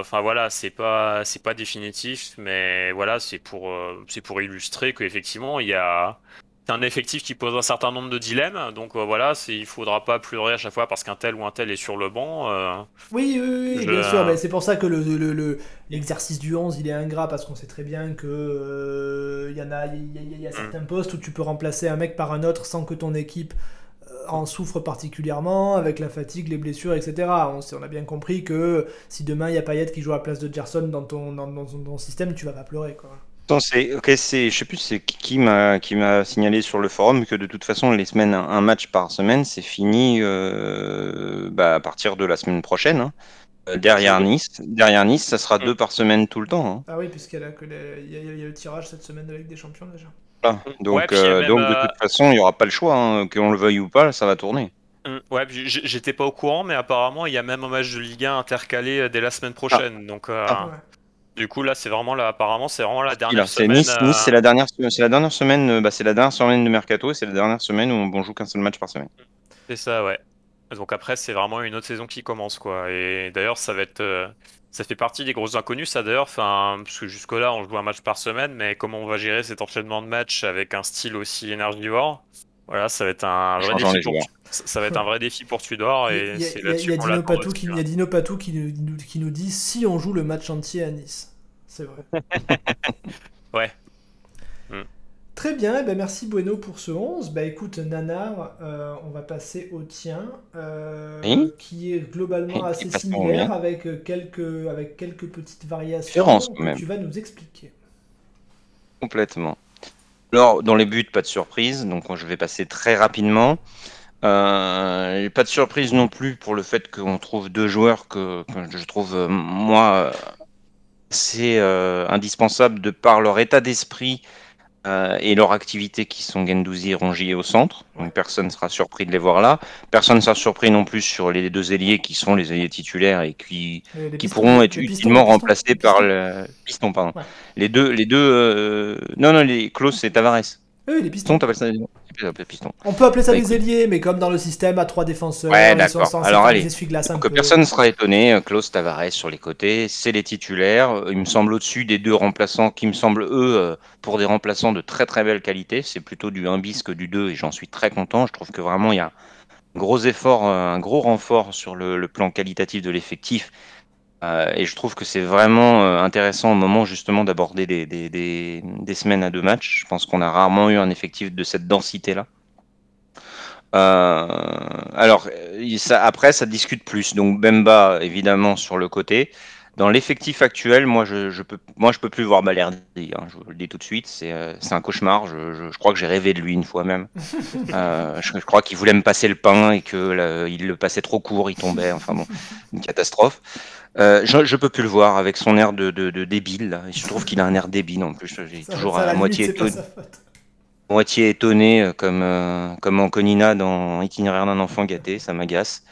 Enfin voilà, c'est pas c'est pas définitif, mais voilà, c'est pour c'est pour illustrer qu'effectivement il y a un effectif qui pose un certain nombre de dilemmes. Donc euh, voilà, il faudra pas pleurer à chaque fois parce qu'un tel ou un tel est sur le banc. Euh. oui, oui, bien sûr. Mais c'est pour ça que le, l'exercice du 11, il est ingrat parce qu'on sait très bien que il euh, y en a, il y, a, mm. certains postes où tu peux remplacer un mec par un autre sans que ton équipe en souffre particulièrement avec la fatigue, les blessures, etc. On, on a bien compris que si demain il y a Payet qui joue à la place de Gerson dans ton, dans, dans ton système, tu vas pas pleurer. Quoi c'est, ok, c'est, je sais plus c'est qui m'a qui m'a signalé sur le forum que de toute façon les semaines un match par semaine c'est fini euh, bah, à partir de la semaine prochaine. Hein. Euh, derrière Nice, derrière Nice, ça sera deux par semaine tout le temps. Hein. Ah oui, puisqu'il y, y, a le tirage cette semaine de Ligue des Champions déjà. Ah, donc, euh, donc de toute façon, il n'y aura pas le choix, hein, qu'on le veuille ou pas, ça va tourner. Hum, ouais, j'étais pas au courant, mais apparemment il y a même un match de Ligue 1 intercalé dès la semaine prochaine. Donc, ah. Du coup, là, c'est vraiment là, apparemment, c'est vraiment la dernière semaine. Nice, nice c'est la dernière, c'est la dernière semaine, euh, bah, c'est la dernière semaine de mercato et c'est la dernière semaine où on joue qu'un seul match par semaine. C'est ça, ouais. Donc après, c'est vraiment une autre saison qui commence, quoi. Et d'ailleurs, ça va être, euh, ça fait partie des grosses inconnues, ça d'ailleurs. Enfin, parce que jusque là, on joue un match par semaine, mais comment on va gérer cet enchaînement de matchs avec un style aussi énergivore? Voilà, ça va être un vrai défi. Pour... Ça va être un vrai défi pour Tudor et c'est là-dessus qu'on l'a. Il y a Dino Patou qui nous, qui nous dit si on joue le match entier à Nice c'est vrai. ouais. Très bien, eh ben merci Bueno pour ce 11. Bah écoute, Nanar, euh, on va passer au tien, euh, qui est globalement assez similaire avec quelques, avec quelques petites variations que tu vas nous expliquer. Complètement. Alors, dans les buts, pas de surprise, donc je vais passer très rapidement. Euh, pas de surprise non plus pour le fait qu'on trouve deux joueurs que, que je trouve, moi, c'est euh, indispensable de par leur état d'esprit euh, et leur activité qui sont Gendouzi et Rongier au centre. Donc personne ne sera surpris de les voir là. Personne ne sera surpris non plus sur les deux ailiers qui sont les ailiers titulaires et qui, qui pourront être utilement remplacés par le piston. Pardon. Les deux, les deux euh... non non les Klaus et Tavares. Oui, les pistons. ça On peut appeler ça des ailiers, mais comme dans le système à trois défenseurs, ouais, d'accord. Alors allez, que personne ne sera étonné, euh, Klaus Tavares sur les côtés, c'est les titulaires. Il me semble au-dessus des deux remplaçants, qui me semblent eux euh, pour des remplaçants de très très belle qualité. C'est plutôt du 1 bis que du 2 et j'en suis très content. Je trouve que vraiment il y a un gros effort, euh, un gros renfort sur le plan qualitatif de l'effectif euh, et je trouve que c'est vraiment euh, intéressant au moment justement d'aborder des, des, des, des, semaines à deux matchs. Je pense qu'on a rarement eu un effectif de cette densité-là. alors, ça, après, ça discute plus. Donc, Bemba, évidemment, sur le côté. Dans l'effectif actuel, moi je, je peux, moi je peux plus voir Balerdi. Hein, je vous le dis tout de suite, c'est euh, un cauchemar. Je, je, crois que j'ai rêvé de lui une fois même. euh, je, crois qu'il voulait me passer le pain et que il le passait trop court, il tombait. Enfin bon, une catastrophe. Euh, je, je peux plus le voir avec son air de, de, de débile. Là. Je trouve qu'il a un air débile en plus. J'ai toujours à, moitié étonné, moitié étonné comme comme Anconina dans Itinéraire d'un enfant gâté. Ça m'agace.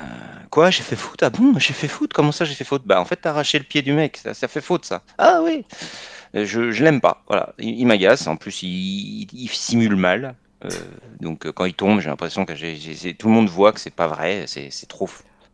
Euh, quoi, j'ai fait faute Ah bon, j'ai fait faute Comment ça, j'ai fait faute Bah, en fait, t'as arraché le pied du mec, ça, ça fait faute, ça. Ah oui euh, Je, je l'aime pas, voilà. Il, m'agace, en plus, il, il, simule mal. Euh, donc, quand il tombe, j'ai l'impression que j'ai, tout le monde voit que c'est pas vrai, c'est, trop.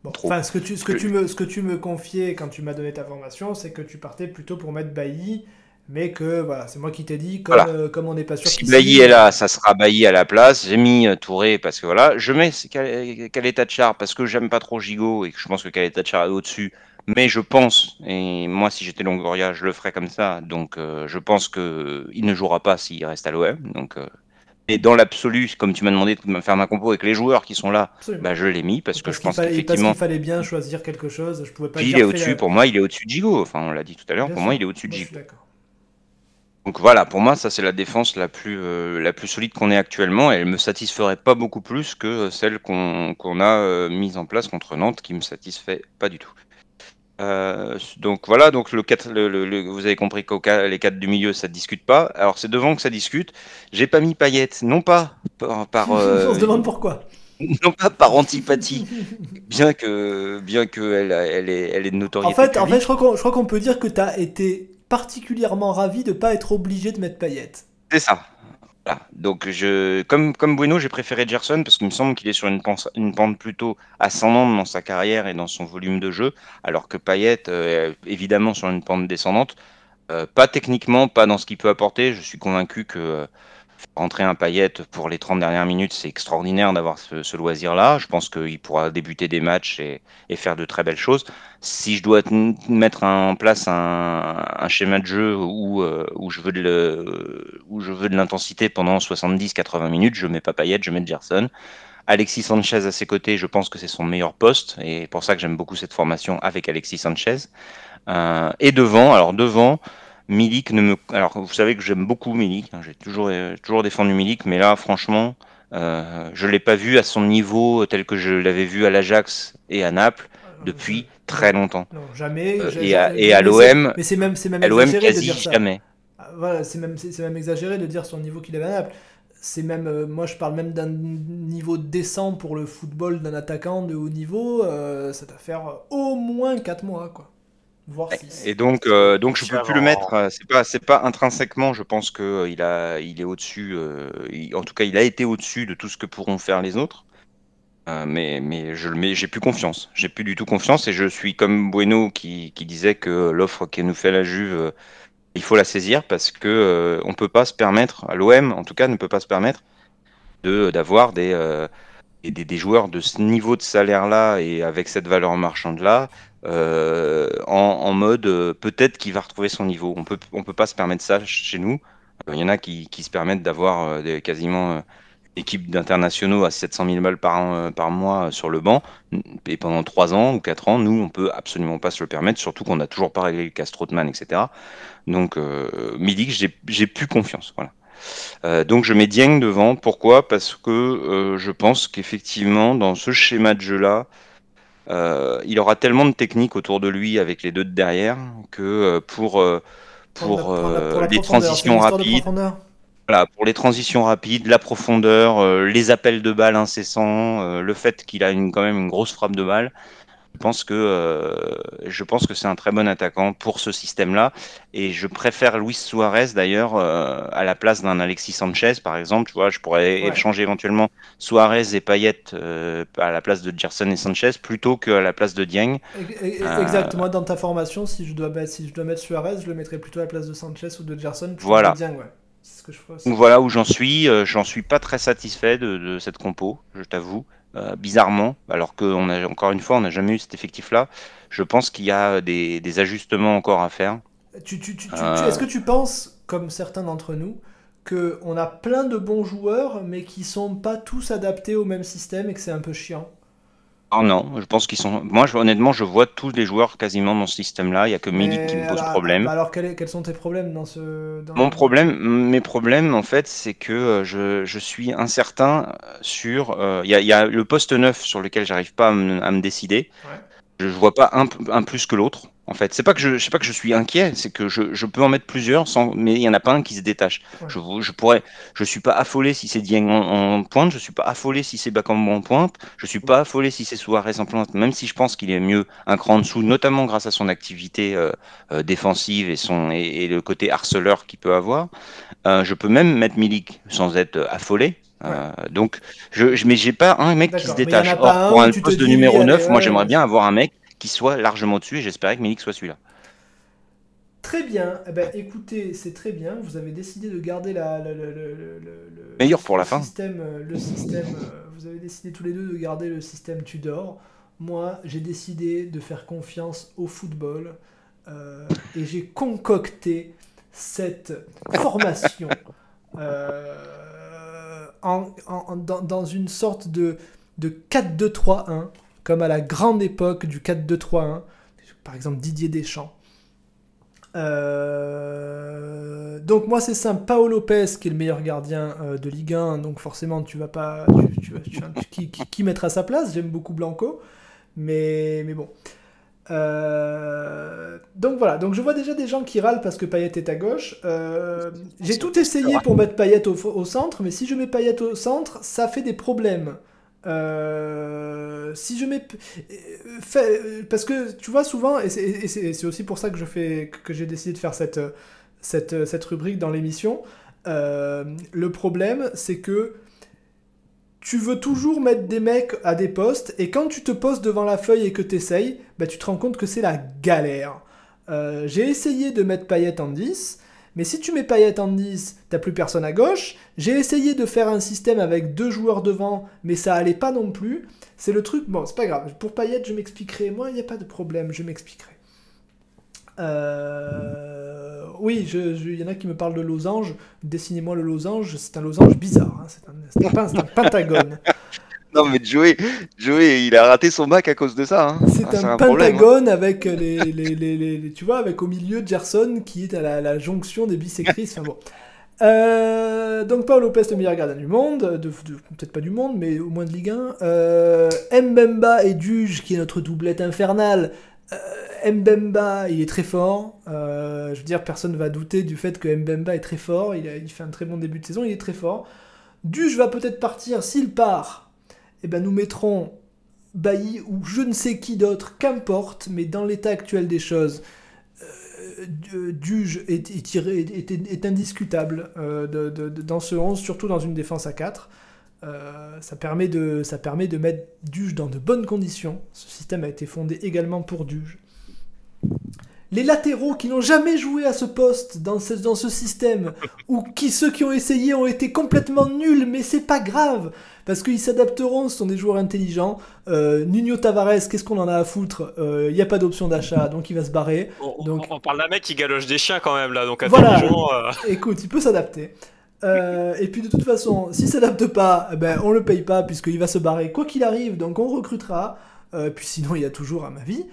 Bon, Enfin, ce que, tu, ce, que tu me, ce que tu me confiais quand tu m'as donné ta formation, c'est que tu partais plutôt pour mettre Bailly mais que voilà, c'est moi qui t'ai dit, comme, euh, comme on n'est pas sûr. Si Bailly est là, ça sera Bailly à la place. J'ai mis euh, Touré parce que voilà, je mets de Char parce que j'aime pas trop Gigot et que je pense que de Char est au-dessus. Mais je pense, et moi si j'étais Longoria, je le ferais comme ça. Donc euh, je pense que il ne jouera pas s'il reste à l'OM. Donc et dans l'absolu, comme tu m'as demandé de faire ma compo avec les joueurs qui sont là, bah, je l'ai mis parce, que je pense qu'effectivement. Parce qu'il fallait bien choisir quelque chose. Je pouvais pas. il est au-dessus. Pour moi, il est au-dessus de Gigot. Enfin, on l'a dit tout à l'heure. Pour moi, il est au-dessus de Gigot. Donc voilà, pour moi, ça c'est la défense la plus, euh, la plus solide qu'on ait actuellement et elle me satisferait pas beaucoup plus que celle qu'on a euh, mise en place contre Nantes qui me satisfait pas du tout. Euh, donc voilà, donc le 4, le, vous avez compris que les 4 du milieu ça discute pas. Alors c'est devant que ça discute. J'ai pas mis Payette, non pas par. On se demande pourquoi. Non pas par antipathie, bien que bien que elle, elle, est, elle est de notoriété. En fait, en fait je crois qu'on peut dire que tu as été particulièrement ravi de ne pas être obligé de mettre paillettes. C'est ça. Donc, je, comme, comme Bueno, j'ai préféré Gerson parce qu'il me semble qu'il est sur une, pente plutôt ascendante dans sa carrière et dans son volume de jeu, alors que Payet euh, est évidemment sur une pente descendante. Euh, pas techniquement, pas dans ce qu'il peut apporter. Je suis convaincu que euh, rentrer un paillette pour les 30 dernières minutes, c'est extraordinaire d'avoir ce, loisir-là. Je pense qu'il pourra débuter des matchs et, faire de très belles choses. Si je dois mettre en place un, schéma de jeu où, euh, où je veux de l'intensité pendant 70-80 minutes, je mets pas paillette, je mets Gerson. Alexis Sanchez à ses côtés, je pense que c'est son meilleur poste et pour ça que j'aime beaucoup cette formation avec Alexis Sanchez. Euh, et devant, alors devant, Milik ne me. Alors, vous savez que j'aime beaucoup Milik. Hein, j'ai toujours, euh, toujours défendu Milik, mais là, franchement, euh, je l'ai pas vu à son niveau tel que je l'avais vu à l'Ajax et à Naples depuis très longtemps. Non, jamais. Euh, et à, et à l'OM. Mais c'est même, exagéré de dire ça. jamais. Ah, voilà, c'est même, c'est même exagéré de dire son niveau qu'il avait à Naples. C'est même, euh, moi je parle même d'un niveau décent pour le football d'un attaquant de haut niveau. ça doit faire au moins 4 mois, quoi. Et donc, euh, donc je peux plus le mettre. Euh, c'est pas, c'est pas intrinsèquement. Je pense que euh, il a, il est au-dessus. en tout cas, il a été au-dessus de tout ce que pourront faire les autres. mais, mais je le mets. J'ai plus confiance. J'ai plus du tout confiance et je suis comme Bueno qui, qui disait que l'offre qu'elle nous fait la Juve, il faut la saisir parce que on peut pas se permettre. L'OM, en tout cas, ne peut pas se permettre de d'avoir des des, des, joueurs de ce niveau de salaire-là et avec cette valeur marchande-là, euh, en, mode euh, peut-être qu'il va retrouver son niveau. On peut, on peut pas se permettre ça chez nous. Euh, il y en a qui, qui se permettent d'avoir quasiment une équipe d'internationaux à 700 000 balles par, par mois sur le banc. Et pendant 3 ans ou 4 ans, nous, on peut absolument pas se le permettre, surtout qu'on n'a toujours pas réglé le cas Strootman, etc. Donc, midi, j'ai plus confiance. Voilà. donc je mets Dieng devant. Pourquoi? Parce que je pense qu'effectivement, dans ce schéma de jeu-là, euh, il aura tellement de techniques autour de lui avec les deux de derrière que euh, pour, euh, pour, les transitions rapides, voilà, pour les transitions rapides, la profondeur, les appels de balles incessants, le fait qu'il a une, quand même une grosse frappe de balle, je pense que euh, je pense que c'est un très bon attaquant pour ce système-là et je préfère Luis Suarez d'ailleurs euh, à la place d'un Alexis Sanchez par exemple. Tu vois, je pourrais changer éventuellement Suarez et Payet euh, à la place de Gerson et Sanchez plutôt qu'à la place de Dieng. Exactement. Dans ta formation, si je dois mettre, si je dois mettre Suarez, je le mettrais plutôt à la place de Sanchez ou de Gerson. Voilà. Donc voilà où j'en suis. j'en suis pas très satisfait de, de cette compo, je t'avoue. Euh, bizarrement, alors qu'on a encore une fois, on n'a jamais eu cet effectif-là. Je pense qu'il y a des, des, ajustements encore à faire. Tu, tu, tu, euh. Est-ce que tu penses, comme certains d'entre nous, qu'on a plein de bons joueurs, mais qui sont pas tous adaptés au même système et que c'est un peu chiant? Oh non, je pense qu'ils sont. Moi, honnêtement, je vois tous les joueurs quasiment dans ce système-là. Il n'y a que Milik qui me pose problème. Alors, quels, sont tes problèmes dans ce. Mon problème, mes problèmes, en fait, c'est que euh, je, suis incertain sur. Euh, il y, a le poste neuf sur lequel j'arrive pas à me, décider. Je, ne vois pas un plus que l'autre en fait. C'est pas que je, sais pas que je suis inquiet, c'est que je, peux en mettre plusieurs, sans, mais il y en a pas un qui se détache. Je, je pourrais, je suis pas affolé si c'est Dieng en, pointe, je suis pas affolé si c'est Bakambu en pointe, je suis pas affolé si c'est Suarez en pointe, même si je pense qu'il est mieux un cran en dessous, notamment grâce à son activité euh, euh, défensive et son et, le côté harceleur qu'il peut avoir. Euh, je peux même mettre Milik sans être affolé. donc, je, je mais j'ai pas un mec qui se détache. Or, pour un poste de numéro 9, moi j'aimerais bien avoir un mec qui soit largement dessus et j'espérais que Milik soit celui-là. Très bien. Eh ben, écoutez, c'est très bien. Vous avez décidé de garder la, le, meilleur pour la fin. Système, euh, le système. Euh, vous avez décidé tous les deux de garder le système Tudor. Moi, j'ai décidé de faire confiance au football euh, et j'ai concocté cette formation en, dans, dans, une sorte de, de 4-2-3-1 comme à la grande époque du 4-2-3-1, par exemple Didier Deschamps. Euh, donc moi c'est simple, Paolo Lopez qui est le meilleur gardien euh, de Ligue 1, donc forcément tu vas pas, qui, qui, mettra sa place? J'aime beaucoup Blanco, mais, mais bon. Euh, donc voilà, donc je vois déjà des gens qui râlent parce que Payet est à gauche. J'ai tout essayé pour mettre Payet au, au, centre, mais si je mets Payet au centre, ça fait des problèmes. Euh, si je mets. parce que tu vois, souvent, et c'est aussi pour ça que je fais que j'ai décidé de faire cette, cette, cette rubrique dans l'émission. Euh, le problème, c'est que tu veux toujours mettre des mecs à des postes, et quand tu te postes devant la feuille et que tu essayes, bah, tu te rends compte que c'est la galère. Euh, j'ai essayé de mettre Payet en 10, mais si tu mets Payet en 10, t'as plus personne à gauche. J'ai essayé de faire un système avec deux joueurs devant, mais ça allait pas non plus. C'est le truc. Bon, c'est pas grave. Pour Payet, je m'expliquerai. Moi, il n'y a pas de problème, je m'expliquerai. Euh... Oui, il y en a qui me parlent de losange. Dessinez-moi le losange. C'est un losange bizarre. Hein. C'est un, un, pentagone. Non, mais Joey, Joey, il a raté son bac à cause de ça. Hein. C'est ah, un, hein. pentagone avec les, les, les, tu vois, avec au milieu Gerson qui est à la, jonction des bisectrices. Enfin bon. Euh, donc Paul Lopez, le meilleur gardien du monde, de, peut-être pas du monde, mais au moins de Ligue 1. Euh, Mbemba et Duge, qui est notre doublette infernale. Euh, Mbemba, il est très fort. je veux dire, personne ne va douter du fait que Mbemba est très fort. Il, il fait un très bon début de saison, il est très fort. Duge va peut-être partir s'il part eh ben, nous mettrons Bailly ou je ne sais qui d'autre, qu'importe, mais dans l'état actuel des choses, euh, Duge est, indiscutable euh, dans ce 11, surtout dans une défense à 4. Euh, ça, permet de, ça permet de mettre Duge dans de bonnes conditions. Ce système a été fondé également pour Duge. Les latéraux qui n'ont jamais joué à ce poste dans ce, dans ce système, ou qui ceux qui ont essayé ont été complètement nuls, mais c'est pas grave parce qu'ils s'adapteront, ce sont des joueurs intelligents. Euh, Nuno Tavares, qu'est-ce qu'on en a à foutre? Il euh, n'y a pas d'option d'achat, donc il va se barrer. On, donc... on parle d'un mec qui galoche des chiens quand même là, donc voilà. Euh. Écoute, il peut s'adapter. et puis de toute façon, s'il s'adapte pas, eh ben, on le paye pas puisqu'il va se barrer quoi qu'il arrive, donc on recrutera. puis sinon, il y a toujours à ma vie.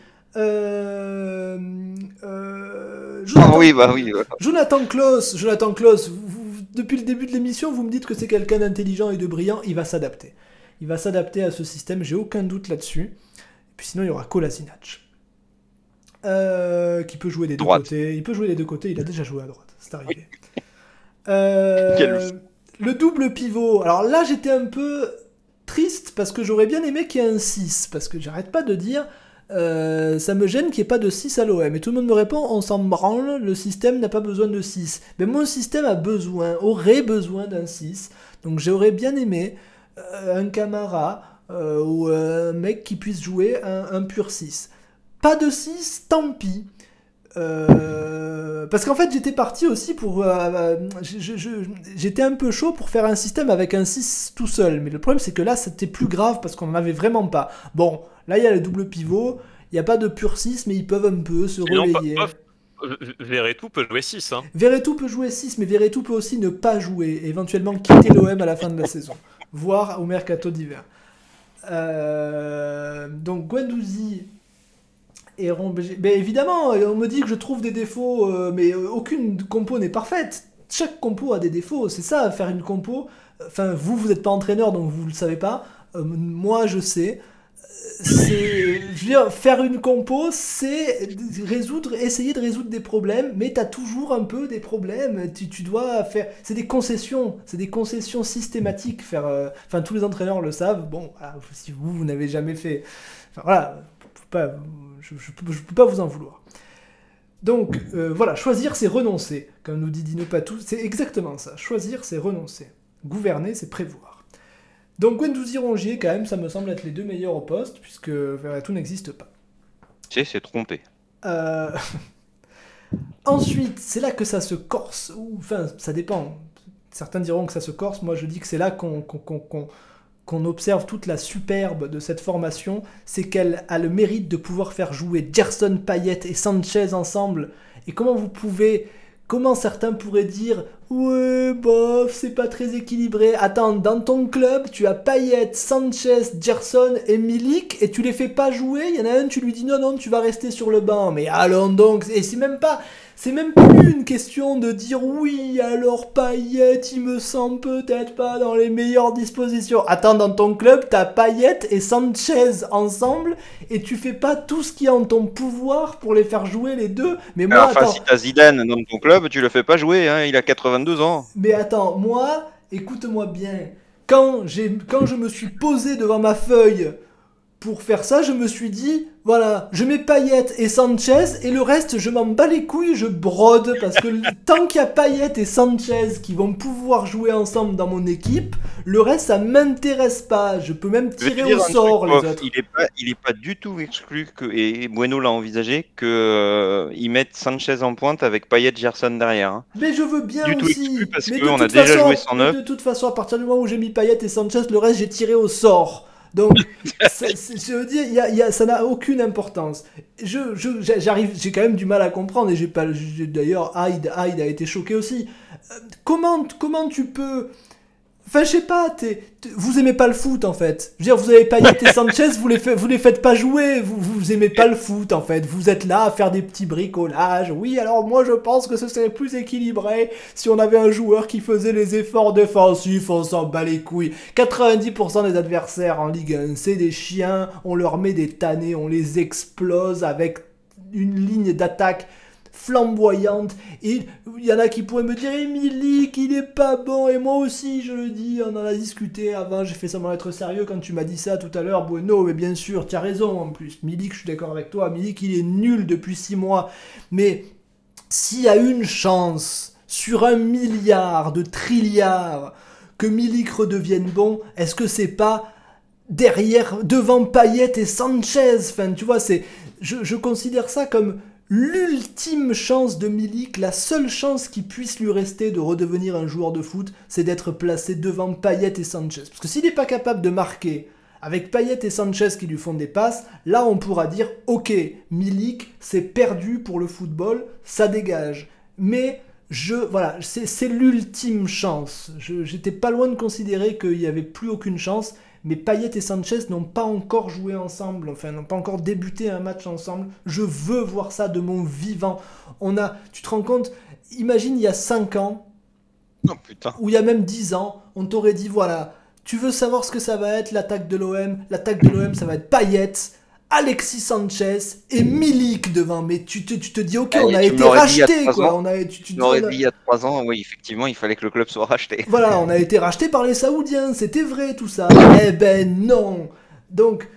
Jonathan, ah oui, bah oui. Jonathan Klaus, Jonathan Klaus, vous, depuis le début de l'émission, vous me dites que c'est quelqu'un d'intelligent et de brillant, il va s'adapter. Il va s'adapter à ce système, j'ai aucun doute là-dessus. Et puis sinon, il y aura Kolasinac. Euh, qui peut jouer des deux côtés. Il peut jouer des deux côtés, il a déjà joué à droite, c'est arrivé. Euh, le double pivot. Alors là, j'étais un peu triste parce que j'aurais bien aimé qu'il y ait un 6. Parce que j'arrête pas de dire euh, ça me gêne qu'il n'y ait pas de 6 à l'OM. Et tout le monde me répond, on s'en branle, le système n'a pas besoin de 6. Mais mon système a besoin, aurait besoin d'un 6. Donc j'aurais bien aimé euh, un Camara euh, ou un mec qui puisse jouer un, pur 6. Pas de 6, tant pis. Parce qu'en fait j'étais parti aussi pour... j'étais un peu chaud pour faire un système avec un 6 tout seul. Mais le problème c'est que là c'était plus grave parce qu'on n'en avait vraiment pas. Bon, Là, il y a le double pivot. Il n'y a pas de pur 6, mais ils peuvent un peu se relayer. Verretou peut jouer 6. Hein. Verretou peut jouer 6, mais Verretou peut aussi ne pas jouer, éventuellement quitter l'OM à la fin de la saison, voire au mercato d'hiver. Euh, donc Guendouzi et. Ben évidemment, on me dit que je trouve des défauts, euh, mais aucune compo n'est parfaite. Chaque compo a des défauts, c'est ça, faire une compo. Enfin, vous, vous n'êtes pas entraîneur, donc vous ne le savez pas. Euh, moi, je sais c'est faire une compo, c'est résoudre, essayer de résoudre des problèmes, mais tu as toujours un peu des problèmes. Tu, tu dois faire, c'est des concessions, c'est des concessions systématiques. Faire, euh, enfin tous les entraîneurs le savent. Bon, si vous vous n'avez jamais fait, enfin voilà, pas, je, je, peux, pas vous en vouloir. Donc euh, voilà, choisir c'est renoncer, comme nous dit Dino Patou, c'est exactement ça. Choisir c'est renoncer. Gouverner c'est prévoir. Donc Gwendouzi Rongier, quand même, ça me semble être les deux meilleurs au poste, puisque tout n'existe pas. C'est, c'est trompé. Euh, ensuite, c'est là que ça se corse, ou enfin, ça dépend. Certains diront que ça se corse, moi je dis que c'est là qu'on, qu'on observe toute la superbe de cette formation, c'est qu'elle a le mérite de pouvoir faire jouer Gerson Payet et Sanchez ensemble. Et comment vous pouvez Comment certains pourraient dire Ouais, bof, c'est pas très équilibré. Attends, dans ton club, tu as Payet, Sanchez, Gerson et Milik et tu les fais pas jouer. Il y en a un, tu lui dis non, non, tu vas rester sur le banc. Mais allons donc, et c'est même pas. C'est même plus une question de dire oui, alors Payet, il me semble peut-être pas dans les meilleures dispositions. Attends, dans ton club, t'as Payet et Sanchez ensemble et tu fais pas tout ce qui est en ton pouvoir pour les faire jouer les deux. Mais moi, enfin, si t'as Zidane dans ton club, tu le fais pas jouer, hein, il a 82 ans. Mais attends, moi, écoute-moi bien. Quand, quand je me suis posé devant ma feuille pour faire ça, je me suis dit, voilà, je mets Payet et Sanchez et le reste, je m'en bats les couilles, je brode parce que tant qu'il y a Payet et Sanchez qui vont pouvoir jouer ensemble dans mon équipe, le reste ça m'intéresse pas. Je peux même tirer au sort les autres. Il est pas, il est pas du tout exclu que et Bueno l'a envisagé que euh, ils mettent Sanchez en pointe avec Payet Gerson derrière. Hein. Mais je veux bien du aussi. Tout parce qu'on a déjà joué sans De toute façon, à partir du moment où j'ai mis Payet et Sanchez, le reste j'ai tiré au sort. Donc, je veux dire, y a, ça n'a aucune importance. Je, j'arrive, j'ai quand même du mal à comprendre, et j'ai pas, d'ailleurs, Hyde, Hyde a été choqué aussi. Euh, comment, comment tu peux Enfin, je sais pas, vous aimez pas le foot en fait. Je veux dire, vous avez Payet et Sanchez, vous les, vous les faites pas jouer, vous, vous aimez pas le foot en fait. Vous êtes là à faire des petits bricolages. Oui, alors moi je pense que ce serait plus équilibré si on avait un joueur qui faisait les efforts défensifs, on s'en bat les couilles. 90% des adversaires en Ligue 1, c'est des chiens, on leur met des tannés, on les explose avec une ligne d'attaque flamboyante. Et il y en a qui pourraient me dire Milik, il est pas bon. Et moi aussi, je le dis, on en a discuté avant. J'ai fait semblant être sérieux quand tu m'as dit ça tout à l'heure. Bueno, mais bien sûr, tu as raison en plus. Milik, je suis d'accord avec toi. Milik, il est nul depuis 6 mois. Mais s'il y a une chance sur un milliard de trilliards que Milik redevienne bon, est-ce que c'est pas derrière, devant Payet et Sanchez? Enfin, tu vois, c'est, je, je considère ça comme l'ultime chance de Milik, la seule chance qui puisse lui rester de redevenir un joueur de foot, c'est d'être placé devant Payet et Sanchez. Parce que s'il n'est pas capable de marquer avec Payet et Sanchez qui lui font des passes, là on pourra dire ok, Milik c'est perdu pour le football, ça dégage. Mais je voilà, c'est l'ultime chance. J'étais pas loin de considérer qu'il n'y avait plus aucune chance mais Payet et Sanchez n'ont pas encore joué ensemble, enfin n'ont pas encore débuté un match ensemble. Je veux voir ça de mon vivant. On a, tu te rends compte, imagine il y a 5 ans, oh, ou il y a même 10 ans, on t'aurait dit voilà, tu veux savoir ce que ça va être l'attaque de l'OM L'attaque de l'OM, ça va être Payet, Alexis Sanchez et Milik devant. Mais tu te, tu te dis, ok, on a été racheté. Quoi. On a, tu, tu dit il y a trois ans, oui, effectivement, il fallait que le club soit racheté. Voilà, on a été racheté par les Saoudiens, c'était vrai tout ça. eh ben non. Donc,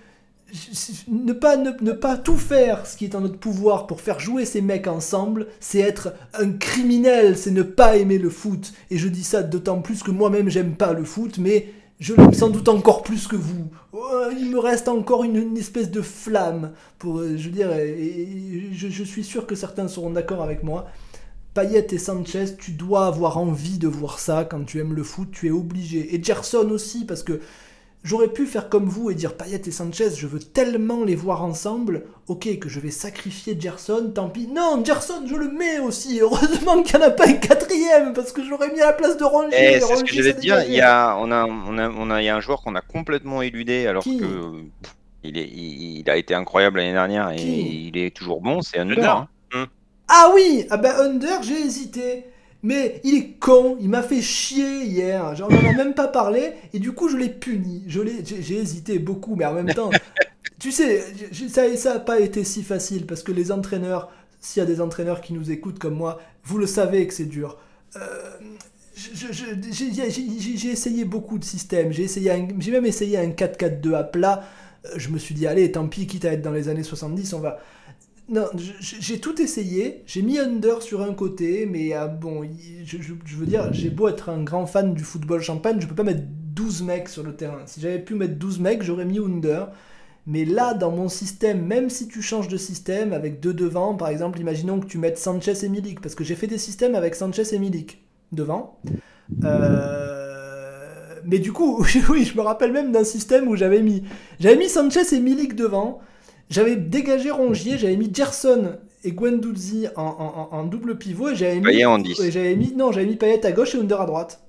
ne pas, ne, ne, pas tout faire ce qui est en notre pouvoir pour faire jouer ces mecs ensemble, c'est être un criminel, c'est ne pas aimer le foot. Et je dis ça d'autant plus que moi-même j'aime pas le foot, mais je l'aime sans doute encore plus que vous. Oh, il me reste encore une, espèce de flamme pour, euh, je veux et, je, suis sûr que certains seront d'accord avec moi. Payet et Sanchez, tu dois avoir envie de voir ça quand tu aimes le foot, tu es obligé. Et Gerson aussi, parce que J'aurais pu faire comme vous et dire Payet et Sanchez, je veux tellement les voir ensemble, ok, que je vais sacrifier Gerson, tant pis. Non, Gerson, je le mets aussi. Heureusement qu'il n'y en a pas un quatrième, parce que je l'aurais mis à la place de Rongier. Eh, c'est ce que je vais te dire, il y a, on a, on a, on a, y a un joueur qu'on a complètement éludé, alors que il, est, il, a été incroyable l'année dernière et il est toujours bon, c'est Under. Hein. Ah oui, ah ben Under, j'ai hésité. Mais il est con, il m'a fait chier hier, j'en ai même pas parlé, et du coup je l'ai puni. J'ai hésité beaucoup, mais en même temps, tu sais, ça n'a pas été si facile, parce que les entraîneurs, s'il y a des entraîneurs qui nous écoutent comme moi, vous le savez que c'est dur. Euh, j'ai essayé beaucoup de systèmes, j'ai même essayé un 4-4-2 à plat. Euh, je me suis dit, allez, tant pis, quitte à être dans les années 70, on va, non, j'ai tout essayé. J'ai mis Under sur un côté, mais ah, bon, je, veux dire, j'ai beau être un grand fan du football champagne, je peux pas mettre 12 mecs sur le terrain. Si j'avais pu mettre 12 mecs, j'aurais mis Under. Mais là, dans mon système, même si tu changes de système avec deux devant, par exemple, imaginons que tu mettes Sanchez et Milik, parce que j'ai fait des systèmes avec Sanchez et Milik devant. Euh, mais du coup, oui, je me rappelle même d'un système où j'avais mis, mis Sanchez et Milik devant. J'avais dégagé Rongier, j'avais mis Gerson et Guendouzi en, en, double pivot et j'avais mis, en 10. j'avais mis non, j'avais mis Payet à gauche et Under à droite.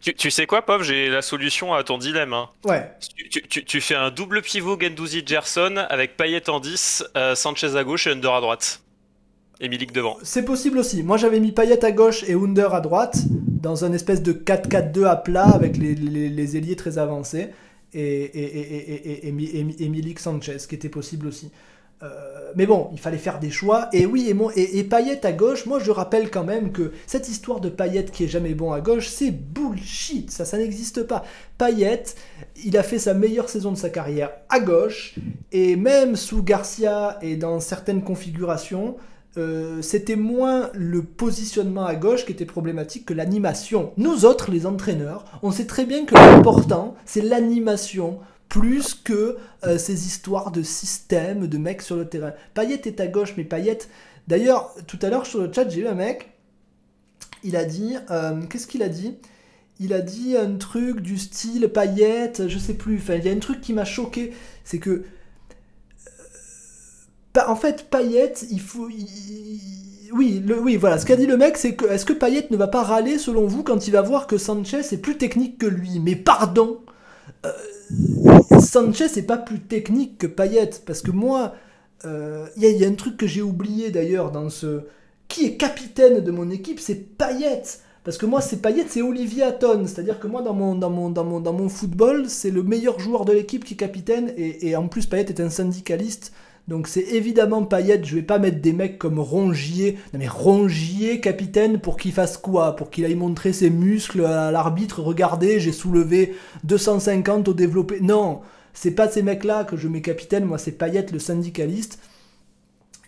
Tu, sais quoi, Pov? J'ai la solution à ton dilemme. Hein. Ouais. Tu, tu, fais un double pivot Gendouzi Gerson avec Payet en 10, euh, Sanchez à gauche et Under à droite. Et Milik devant. C'est possible aussi. Moi j'avais mis Payet à gauche et Under à droite dans un espèce de 4-4-2 à plat avec les, les, les ailiers très avancés et, et, et, et, Sanchez, qui était possible aussi. Euh, mais bon, il fallait faire des choix. Et oui, et, et, Payet à gauche, moi je rappelle quand même que cette histoire de Payet qui est jamais bon à gauche, c'est bullshit. Ça, ça n'existe pas. Payet, il a fait sa meilleure saison de sa carrière à gauche. Et même sous Garcia et dans certaines configurations, euh, c'était moins le positionnement à gauche qui était problématique que l'animation. Nous autres, les entraîneurs, on sait très bien que l'important, c'est l'animation plus que euh, ces histoires de système, de mecs sur le terrain. Payet est à gauche, mais Payet... D'ailleurs, tout à l'heure sur le chat, j'ai eu un mec, il a dit... Euh, qu'est-ce qu'il a dit? Il a dit un truc du style Payet, je sais plus, enfin, il y a un truc qui m'a choqué, c'est que en fait, Payet, il faut. oui, oui, voilà. Ce qu'a dit le mec, c'est que est-ce que Payet ne va pas râler selon vous quand il va voir que Sanchez est plus technique que lui? Mais pardon euh, Sanchez n'est pas plus technique que Payet. Parce que moi, euh, il y, a un truc que j'ai oublié d'ailleurs dans ce. Qui est capitaine de mon équipe C'est Payet. Parce que moi, c'est Payet, c'est Olivier Hatton. C'est-à-dire que moi, dans mon, dans mon, dans mon, dans mon football, c'est le meilleur joueur de l'équipe qui est capitaine. Et, et en plus, Payet est un syndicaliste. Donc c'est évidemment Payet, je vais pas mettre des mecs comme Rongier. Non mais Rongier, capitaine, pour qu'il fasse quoi? Pour qu'il aille montrer ses muscles à l'arbitre, regardez, j'ai soulevé 250 au développé. Non, c'est pas ces mecs-là que je mets capitaine, moi c'est Payet le syndicaliste.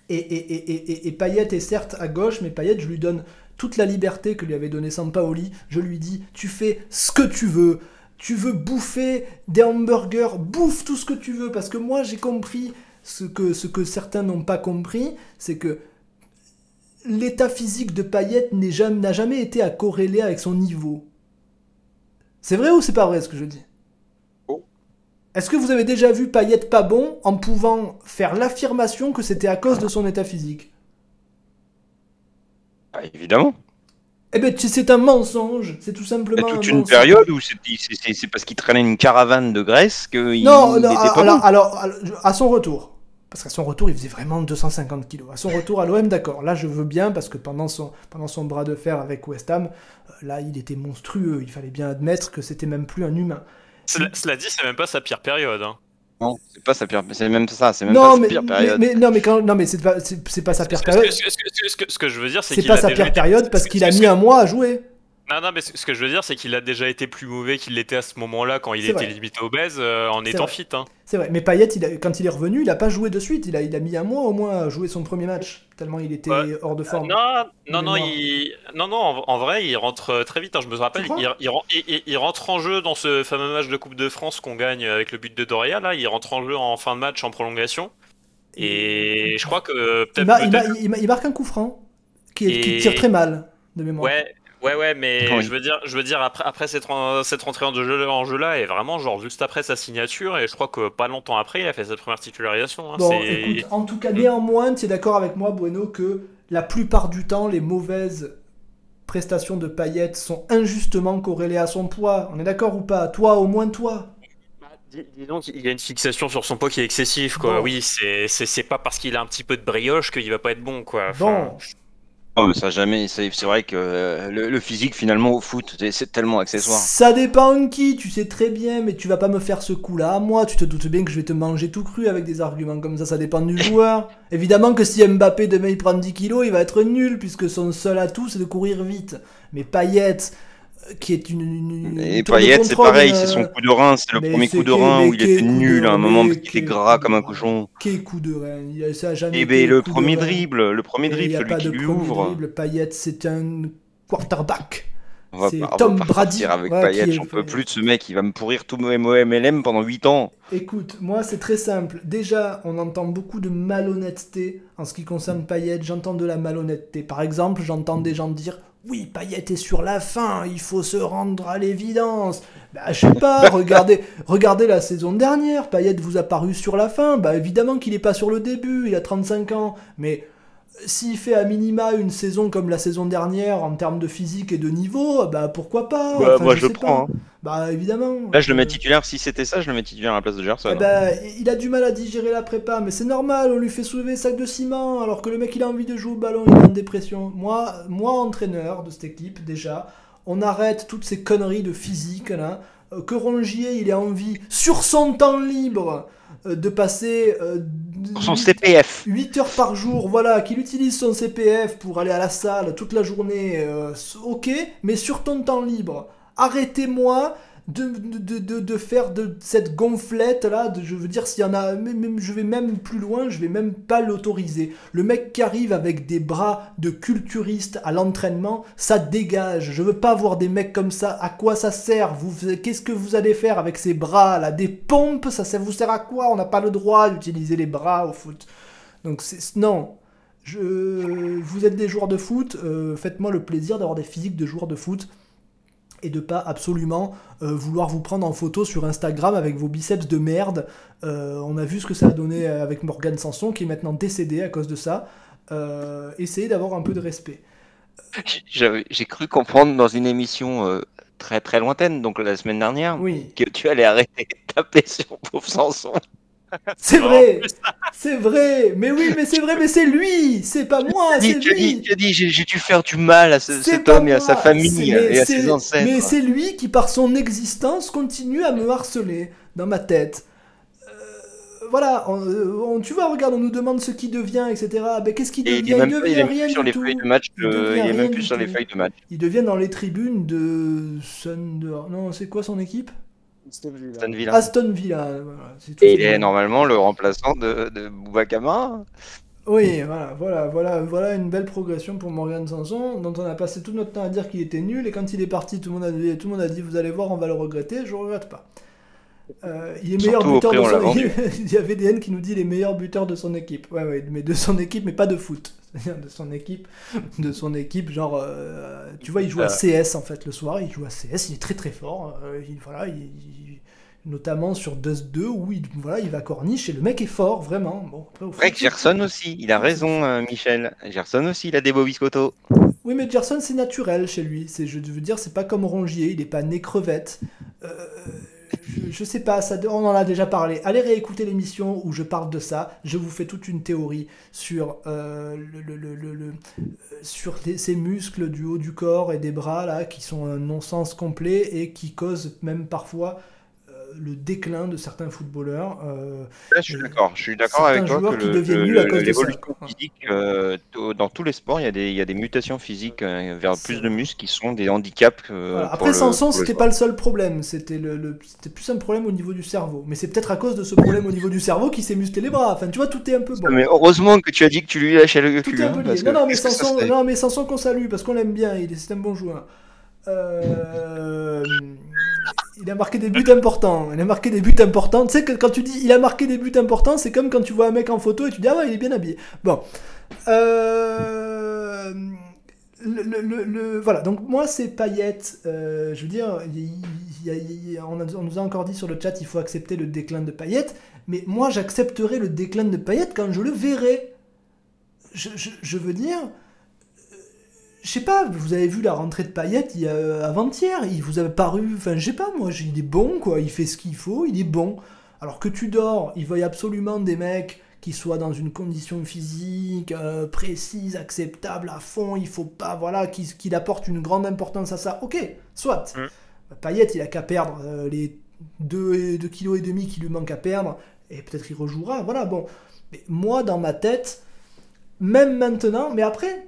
Et, et, et, et, Payet est certes à gauche, mais Payet, je lui donne toute la liberté que lui avait donné Sampaoli. Je lui dis, tu fais ce que tu veux. Tu veux bouffer des hamburgers, bouffe tout ce que tu veux, parce que moi j'ai compris ce que, ce que certains n'ont pas compris, c'est que l'état physique de Payet n'a jamais, jamais été à corréler avec son niveau. C'est vrai ou c'est pas vrai ce que je dis? Oh. Est-ce que vous avez déjà vu Payet pas bon en pouvant faire l'affirmation que c'était à cause de son état physique? Ah, Évidemment. Eh ben, c'est un mensonge, c'est tout simplement. Il y a toute une période où c'est parce qu'il traînait une caravane de Grèce qu'il non, non, alors, alors, à son retour. Parce qu'à son retour, il faisait vraiment 250 kilos. À son retour à l'OM, d'accord. Là, je veux bien, parce que pendant son, pendant son bras de fer avec West Ham, euh, là, il était monstrueux. Il fallait bien admettre que c'était même plus un humain. Cela, dit, c'est même pas sa pire période. Hein. Non, c'est pas sa pire, c'est même ça, c'est même pas sa pire période. Mais, non, mais quand, non, mais c'est pas, c'est, pas sa pire période. Ce que, je veux dire, c'est c'est pas sa pire période parce qu'il a mis un mois à jouer. Non, non, mais ce que je veux dire, c'est qu'il a déjà été plus mauvais qu'il l'était à ce moment-là quand il était limité obèse euh, en étant fit. Hein. C'est vrai, mais Payet, il quand il est revenu, il a pas joué de suite. Il a, il a mis un mois au moins à jouer son premier match, tellement il était hors de forme. non, non, non, il... non, non, en, vrai, il rentre très vite. Hein, je me rappelle, il, il, rentre en jeu dans ce fameux match de Coupe de France qu'on gagne avec le but de Doria. Là, il rentre en jeu en fin de match en prolongation. Et je crois que peut-être. Il, marque un coup franc qui, qui tire très mal de mémoire. Ouais, Ouais, ouais, mais je veux dire, je veux dire après, après cette, cette rentrée en jeu, en jeu là, et vraiment genre juste après sa signature, et je crois que pas longtemps après, il a fait sa première titularisation. Hein, bon, écoute, en tout cas, néanmoins, tu es d'accord avec moi, Bueno, que la plupart du temps, les mauvaises prestations de Payet sont injustement corrélées à son poids. On est d'accord ou pas? Toi, au moins toi. Bah, disons qu'il y a une fixation sur son poids qui est excessive, quoi. Oui, c'est pas parce qu'il a un petit peu de brioche qu'il va pas être bon, quoi. bon, Oh, mais ça jamais. C'est vrai que euh, le, physique finalement au foot, c'est tellement accessoire. Ça dépend qui, tu sais très bien, mais tu vas pas me faire ce coup-là moi. Tu te doutes bien que je vais te manger tout cru avec des arguments comme ça. Ça dépend du joueur. Évidemment que si Mbappé demain il prend 10 kilos, il va être nul puisque son seul atout c'est de courir vite. Mais Payet, qui est une. et Payet, c'est pareil, c'est son euh, coup de rein, c'est le premier coup de rein où il était nul à un moment parce qu'il est gras comme un cochon. Quel coup de rein il, ça jamais Et eh ben, le premier dribble, le premier dribble, celui qui lui ouvre. Payet, c'est un quarterback. C'est Tom Brady. Avec Payet, j'en peux plus de ce mec, il va me pourrir tout mon MLM pendant 8 ans. Écoute, moi c'est très simple. Déjà, on entend beaucoup de malhonnêteté en ce qui concerne Payet. J'entends de la malhonnêteté. Par exemple, j'entends des gens dire oui, Payet est sur la fin, il faut se rendre à l'évidence. Bah, je sais pas, regardez, regardez la saison dernière, Payet vous a paru sur la fin. Bah, évidemment qu'il n'est pas sur le début, il a 35 ans. Mais s'il fait à minima une saison comme la saison dernière en termes de physique et de niveau, bah pourquoi pas? Bah, Moi je, le prends. Hein. Bah évidemment. Là je le mets titulaire, si c'était ça, je le mets titulaire à la place de Gerson. Eh bah, il a du mal à digérer la prépa, mais c'est normal, on lui fait soulever sac de ciment alors que le mec il a envie de jouer au ballon, il est en dépression. Moi, moi entraîneur de cette équipe déjà, on arrête toutes ces conneries de physique là. Euh, que Rongier il ait envie sur son temps libre de passer euh, son CPF 8 heures par jour, voilà, qu'il utilise son CPF pour aller à la salle toute la journée, euh, ok, mais sur ton temps libre, arrêtez-moi de, de, faire de cette gonflette là, je veux dire s'il y en a, je vais même plus loin, je vais même pas l'autoriser. Le mec qui arrive avec des bras de culturiste à l'entraînement, ça dégage. Je veux pas voir des mecs comme ça. À quoi ça sert? Vous, qu'est-ce que vous allez faire avec ces bras là? Des pompes Ça, ça vous sert à quoi? On n'a pas le droit d'utiliser les bras au foot. Donc c'est non. Je, vous êtes des joueurs de foot, euh, faites-moi le plaisir d'avoir des physiques de joueurs de foot et de pas absolument euh, vouloir vous prendre en photo sur Instagram avec vos biceps de merde. Euh, on a vu ce que ça a donné avec Morgan Sanson qui est maintenant décédé à cause de ça. Euh, essayez d'avoir un peu de respect. J'ai cru comprendre dans une émission très très lointaine, donc la semaine dernière, que tu allais arrêter de taper sur pauvre Sanson. C'est vrai, c'est vrai, mais oui, mais c'est vrai, mais c'est lui, c'est pas moi, c'est lui. Tu as dit, j'ai dû faire du mal à cet homme et à sa famille et à ses ancêtres. Mais c'est lui qui, par son existence, continue à me harceler dans ma tête. Euh, voilà, on, tu vois, regarde, on nous demande ce qui devient, etc. Ben, qu'est-ce qu'il devient? Il, il devient rien sur les feuilles de match. il, est même plus sur les feuilles de match. Il devient dans les tribunes de Thunder. Non, c'est quoi son équipe? Aston Villa. Et il est normalement le remplaçant de, de Boubacama. Oui, voilà, voilà, voilà, voilà une belle progression pour Morgan Sanson, dont on a passé tout notre temps à dire qu'il était nul, et quand il est parti, tout le monde a dit, tout le monde a dit vous allez voir, on va le regretter, je ne regrette pas. Euh, il est meilleur buteur de son équipe. il y avait des qui nous dit les meilleurs buteurs de son équipe. Ouais, ouais, mais de son équipe, mais pas de foot. C'est-à-dire de son équipe, de son équipe, genre, euh, tu vois, il joue à euh. CS en fait le soir, il joue à CS, il est très très fort. il, voilà, il, notamment sur Dust 2 où il, voilà, il va corniche et le mec est fort, vraiment. Bon, après, Gerson aussi, il a raison, euh, Michel. Gerson aussi, il a des beaux biscottos. Oui, mais Gerson, c'est naturel chez lui. C'est, je veux dire, c'est pas comme Rongier, il est pas né crevette. Je, sais pas, ça, on en a déjà parlé. Allez réécouter l'émission où je parle de ça. Je vous fais toute une théorie sur, euh, le, sur ces muscles du haut du corps et des bras là qui sont un non-sens complet et qui causent même parfois le déclin de certains footballeurs. Euh, je suis d'accord. Je suis d'accord avec toi que l'évolution physique euh, dans tous les sports, il y, a des, il y a des mutations physiques euh, vers plus de muscles qui sont des handicaps. Après, Sanson, c'était pas le seul problème. C'était le, plus un problème au niveau du cerveau. Mais c'est peut-être à cause de ce problème au niveau du cerveau qu'il s'est musclé les bras. Enfin, tu vois, tout est un peu bon. Mais heureusement que tu as dit que tu lui lâchais le cul. Hein, non, non, mais Sanson, non, mais Sanson qu'on salue parce qu'on l'aime bien. Il est, c'est un bon joueur. Euh il a marqué des buts importants. Il a marqué des buts importants. Tu sais que quand tu dis il a marqué des buts importants, c'est comme quand tu vois un mec en photo et tu dis ah ouais, il est bien habillé. Bon. Euh, le, voilà, donc moi c'est Payet. Euh, je veux dire, on, nous a encore dit sur le chat il faut accepter le déclin de Payet, mais moi j'accepterai le déclin de Payet quand je le verrai. Je, veux dire, je sais pas, vous avez vu la rentrée de Payet avant-hier, il vous a paru, enfin je sais pas moi, il est bon quoi, il fait ce qu'il faut, il est bon. Alors que tu dors, il veuille absolument des mecs qui soient dans une condition physique euh, précise, acceptable à fond, il faut pas, voilà, qu'il apporte une grande importance à ça. Ok, soit. Mm. Payet, il a qu'à perdre euh, les 2, 2 kg et demi qui lui manquent à perdre, et peut-être il rejouera, voilà, bon. Mais moi, dans ma tête, même maintenant, mais après,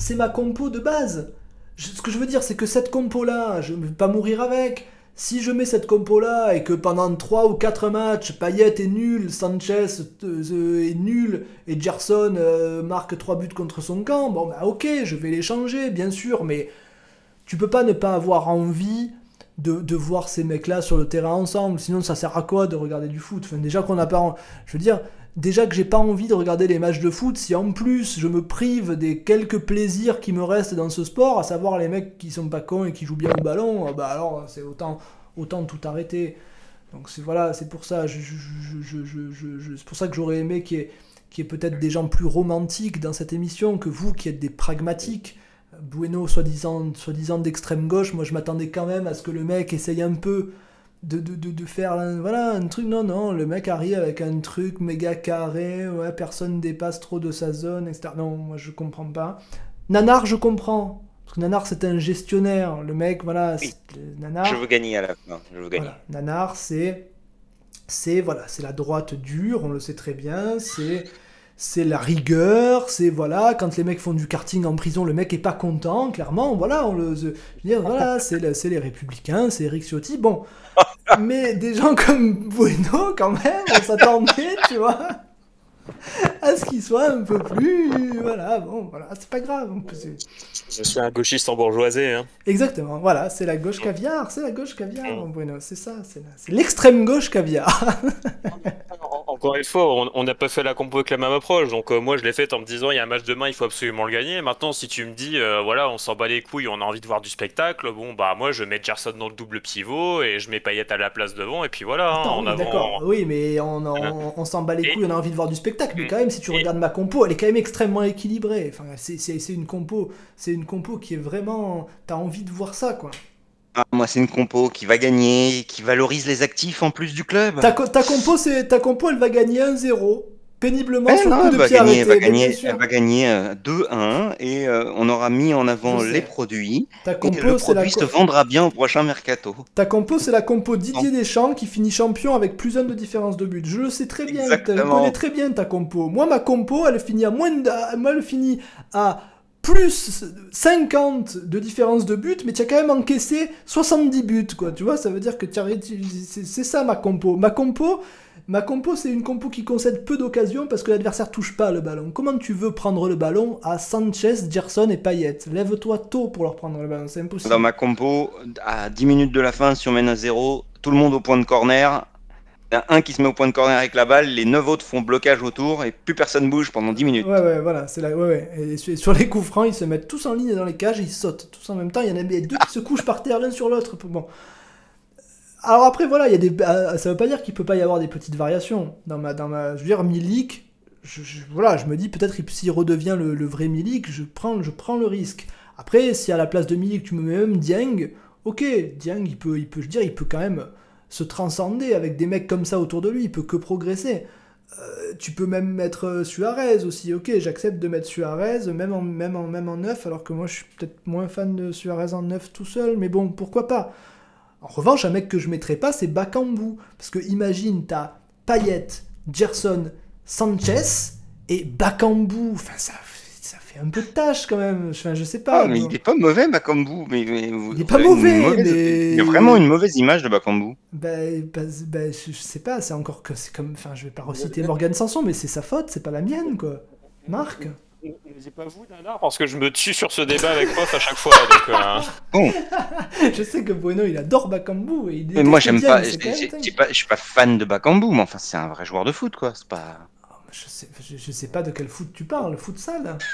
c'est ma compo de base. ce que je veux dire, c'est que cette compo-là, je ne vais pas mourir avec. Si je mets cette compo-là et que pendant 3 ou 4 matchs, Payet est nul, Sanchez euh, est nul et Gerson euh, marque 3 buts contre son camp, bon bah ok, je vais les changer, bien sûr, mais tu peux pas ne pas avoir envie de, voir ces mecs-là sur le terrain ensemble, sinon ça sert à quoi de regarder du foot? Déjà qu'on n'a pas... Je veux dire, déjà que j'ai pas envie de regarder les matchs de foot, si en plus je me prive des quelques plaisirs qui me restent dans ce sport, à savoir les mecs qui sont pas cons et qui jouent bien au ballon, ah bah alors c'est autant, autant tout arrêter. Donc c'est voilà, c'est pour ça, c'est pour ça que j'aurais aimé qu'il y ait, peut-être des gens plus romantiques dans cette émission que vous qui êtes des pragmatiques. Bueno, soi-disant, soi-disant d'extrême gauche, moi je m'attendais quand même à ce que le mec essaye un peu de, de, de, faire un, voilà, un truc. Non, non, le mec arrive avec un truc méga carré, ouais, personne dépasse trop de sa zone, etc. Non, moi je comprends pas. Nanar, je comprends. Parce que Nanar, c'est un gestionnaire. Le mec, voilà. Nanar, je veux gagner à la fin. Je veux gagner. Nanar, c'est. C'est voilà, c'est la droite dure, on le sait très bien. C'est c'est la rigueur, c'est voilà, quand les mecs font du karting en prison, le mec est pas content, clairement, voilà, on le, je dire, voilà, c'est les républicains, c'est Eric Ciotti, bon, mais des gens comme Bueno, quand même, on s'attendait, tu vois, à ce qu'il soit un peu plus, voilà, bon, voilà, c'est pas grave. Je suis un gauchiste en bourgeoisie. Hein. Exactement, voilà, c'est la gauche caviar, c'est la gauche caviar, mm. Bueno, c'est ça, c'est l'extrême gauche caviar. Encore une fois, on n'a pas fait la compo avec la même approche. Donc, euh, moi, je l'ai fait en me disant il y a un match demain, il faut absolument le gagner. Maintenant, si tu me dis euh, voilà, on s'en bat les couilles, on a envie de voir du spectacle, bon, bah, moi, je mets Gerson dans le double pivot et je mets Payet à la place devant. Et puis voilà. Hein, d'accord. Oui, mais on, on, s'en bat les couilles, on a envie de voir du spectacle. Mais quand même, si tu regardes ma compo, elle est quand même extrêmement équilibrée. Enfin, c'est une compo, c'est une compo qui est vraiment. T'as envie de voir ça, quoi. Ah, moi, c'est une compo qui va gagner, qui valorise les actifs en plus du club. Ta, ta compo, c'est ta compo, elle va gagner 1-0 péniblement eh sur non, coup de pied gagner, elle, va gagner, elle va gagner 2-1 et euh, on aura mis en avant les produits. Ta compo, et le produit se vendra bien au prochain mercato. Ta compo, c'est la compo Didier Deschamps qui finit champion avec plus un de différence de but. Je le sais très bien, je connais très bien ta compo. Moi, ma compo, elle finit à moins de... elle finit à plus 50 de différence de but, mais tu as quand même encaissé 70 buts, quoi. Tu vois, ça veut dire que c'est ça ma compo. Ma compo, ma compo, c'est une compo qui concède peu d'occasions parce que l'adversaire touche pas le ballon. Comment tu veux prendre le ballon à Sanchez, Gerson et Payet? Lève-toi tôt pour leur prendre le ballon, c'est impossible. Dans ma compo, à 10 minutes de la fin, si on mène à 0, tout le monde au point de corner, il y a un qui se met au point de corner avec la balle, les 9 autres font blocage autour et plus personne bouge pendant 10 minutes. Ouais, ouais, voilà, c'est là, ouais, ouais. Et sur les coups francs, ils se mettent tous en ligne dans les cages et ils sautent tous en même temps. Il y en a deux qui se couchent par terre l'un sur l'autre. Bon. Alors après, voilà, il y a des, euh, ça veut pas dire qu'il peut pas y avoir des petites variations. Dans ma, dans ma, je veux dire, Milik, je, voilà, je me dis peut-être s'il redevient le, vrai Milik, je prends, je prends le risque. Après, si à la place de Milik, tu me mets même Dieng, ok, Dieng, il peut, il peut, je dire, il peut quand même se transcender avec des mecs comme ça autour de lui, il peut que progresser. Euh, tu peux même mettre euh, Suarez aussi, ok, j'accepte de mettre Suarez, même en, même, en, même en neuf, alors que moi je suis peut-être moins fan de Suarez en neuf tout seul, mais bon, pourquoi pas? En revanche, un mec que je mettrais pas, c'est Bakambu, parce que imagine, t'as Payet, Gerson, Sanchez, et Bakambu, enfin ça un peu de tâche quand même. Enfin, je sais pas. Ah, mais il est pas mauvais, Bakambu. Mais, mais il est pas mauvais. Mais... Il y a vraiment une mauvaise image de Bakambu. Ben, bah, bah, je, sais pas. C'est encore que c'est comme. Enfin, je vais pas reciter Morgan Sanson, mais c'est sa faute. C'est pas la mienne, quoi. Marc. C'est pas vous, Nana, parce que je me tue sur ce débat avec Pof à chaque fois. Donc, euh... je sais que Bueno, il adore Bakambu. Et il mais moi, j'aime pas. Je suis pas fan de Bakambu, mais enfin, c'est un vrai joueur de foot, quoi. C'est pas. Je sais, je, sais pas de quel foot tu parles, foot sale.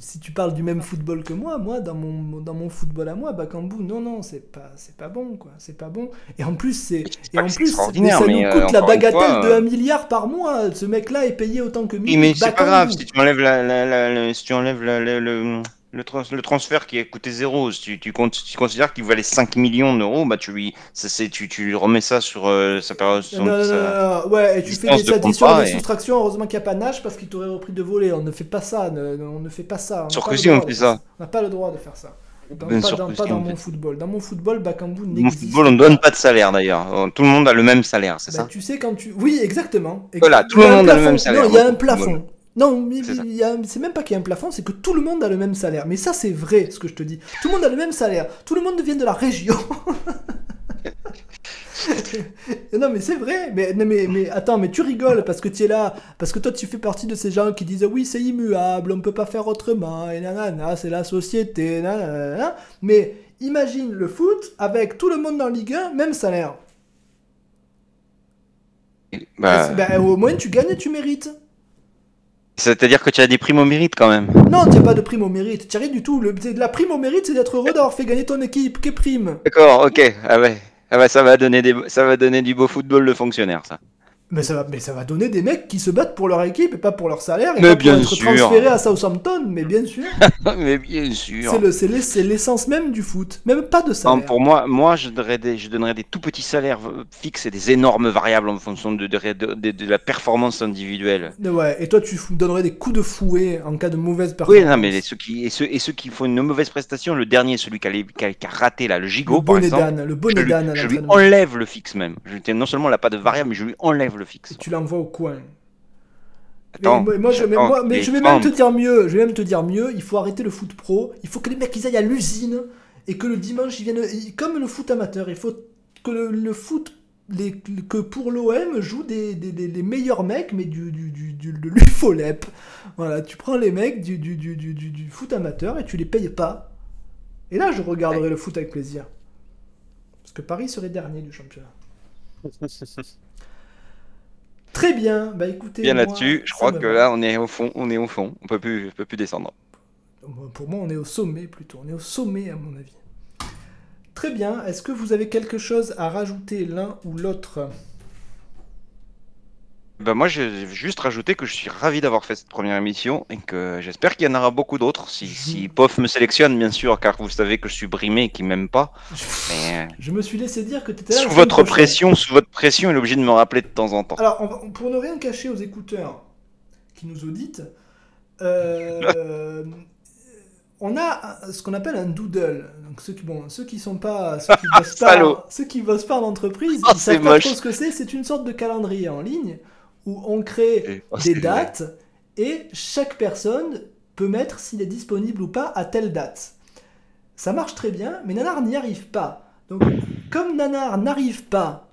si tu parles du même football que moi, moi, dans mon, dans mon football à moi, Bakambu, non, non, c'est pas, c'est pas bon, quoi. C'est pas bon. Et en plus, c'est, et en plus, ça nous euh, coûte la bagatelle de 1 euh, milliard par mois. Ce mec-là est payé autant que Oui, mais c'est pas grave, si tu enlèves la, la, si tu enlèves le, le, le, transfert qui a coûté zéro, si tu, tu, tu considères qu'il valait 5 millions d'euros, bah tu lui, ça, tu, tu remets ça sur euh, sa période. Non, non, non, ouais, et tu fais des additions, des soustractions. Heureusement qu'il n'y a pas Nash parce qu'il t'aurait repris de voler. On ne fait pas ça, on ne fait pas ça. sur que si on fait ça. On n'a pas le droit de faire ça. pas, dans, pas dans mon football. Dans mon football, Bakambu n'existe Mon football, on ne donne pas de salaire d'ailleurs. Tout le monde a le même salaire, c'est bah, ça Tu sais, quand tu. Oui, exactement. Voilà, tout le monde a le même salaire. Non, il y a un plafond. Non, c'est même pas qu'il y a un plafond, c'est que tout le monde a le même salaire. Mais ça, c'est vrai, ce que je te dis. Tout le monde a le même salaire. Tout le monde vient de la région. non mais c'est vrai, mais, mais, mais attends, mais tu rigoles parce que tu es là, parce que toi tu fais partie de ces gens qui disent oui c'est immuable, on peut pas faire autrement, et nanana, c'est la société, nanana. mais imagine le foot avec tout le monde dans Ligue 1, même salaire. Bah... Ben, au moins tu gagnes et tu mérites. C'est-à-dire que tu as des primes au mérite quand même. Non, tu n'as pas de prime au mérite. Tu rien du tout. Le, la prime au mérite, c'est d'être heureux d'avoir fait gagner ton équipe. Quelle prime? D'accord, ok. Ah ouais. Ah ouais, ça va donner des, ça va donner du beau football de fonctionnaire, ça. Mais ça, va, mais ça va donner des mecs qui se battent pour leur équipe et pas pour leur salaire et pas pour être transférés à Southampton, mais bien sûr. mais bien sûr. C'est l'essence même du foot, même pas de salaire. pour moi, moi je, donnerais des, je donnerais des tout petits salaires fixes et des énormes variables en fonction de, de, la performance individuelle. Ouais, et toi tu donnerais des coups de fouet en cas de mauvaise performance. Oui, non, mais ceux qui, et ceux, et ceux qui font une mauvaise prestation, le dernier, celui qui a, qui a, raté là, le gigot, le par exemple, le bonnet je, je lui enlève le fixe même. Je, non seulement là pas de variable, mais je lui enlève le fixe. tu l'envoies au coin. mais, moi, je, mais, je vais même te dire mieux. Je vais même te dire mieux. Il faut arrêter le foot pro. Il faut que les mecs ils aillent à l'usine et que le dimanche ils viennent comme le foot amateur. Il faut que le, foot les, que pour l'OM joue des, des, meilleurs mecs, mais du, du, du, de l'UFOLEP. Voilà, tu prends les mecs du, du, du, du, foot amateur et tu les payes pas. Et là, je regarderai le foot avec plaisir. Parce que Paris serait dernier du championnat. Très bien, bah écoutez. Bien là-dessus, je crois que là on est au fond, on est au fond, on peut plus, peut plus descendre. Pour moi, on est au sommet plutôt, on est au sommet à mon avis. Très bien, est-ce que vous avez quelque chose à rajouter l'un ou l'autre? Bah moi, j'ai juste rajouté que je suis ravi d'avoir fait cette première émission et que j'espère qu'il y en aura beaucoup d'autres. Si, si POF me sélectionne, bien sûr, car vous savez que je suis brimé et qu'il m'aime pas. Mais... Je me suis laissé dire que tu étais là. Sous votre pression, sous votre pression, il est obligé de me rappeler de temps en temps. Alors, pour ne rien cacher aux écouteurs qui nous auditent, euh, on a ce qu'on appelle un doodle. Donc ceux qui bon, ceux qui sont pas ceux qui bossent pas, ceux qui bossent pas en entreprise, oh, ils savent pas trop ce que c'est. C'est une sorte de calendrier en ligne où on crée oh, des dates et chaque personne peut mettre s'il est disponible ou pas à telle date. Ça marche très bien, mais Nanar n'y arrive pas. Donc, comme Nanar n'arrive pas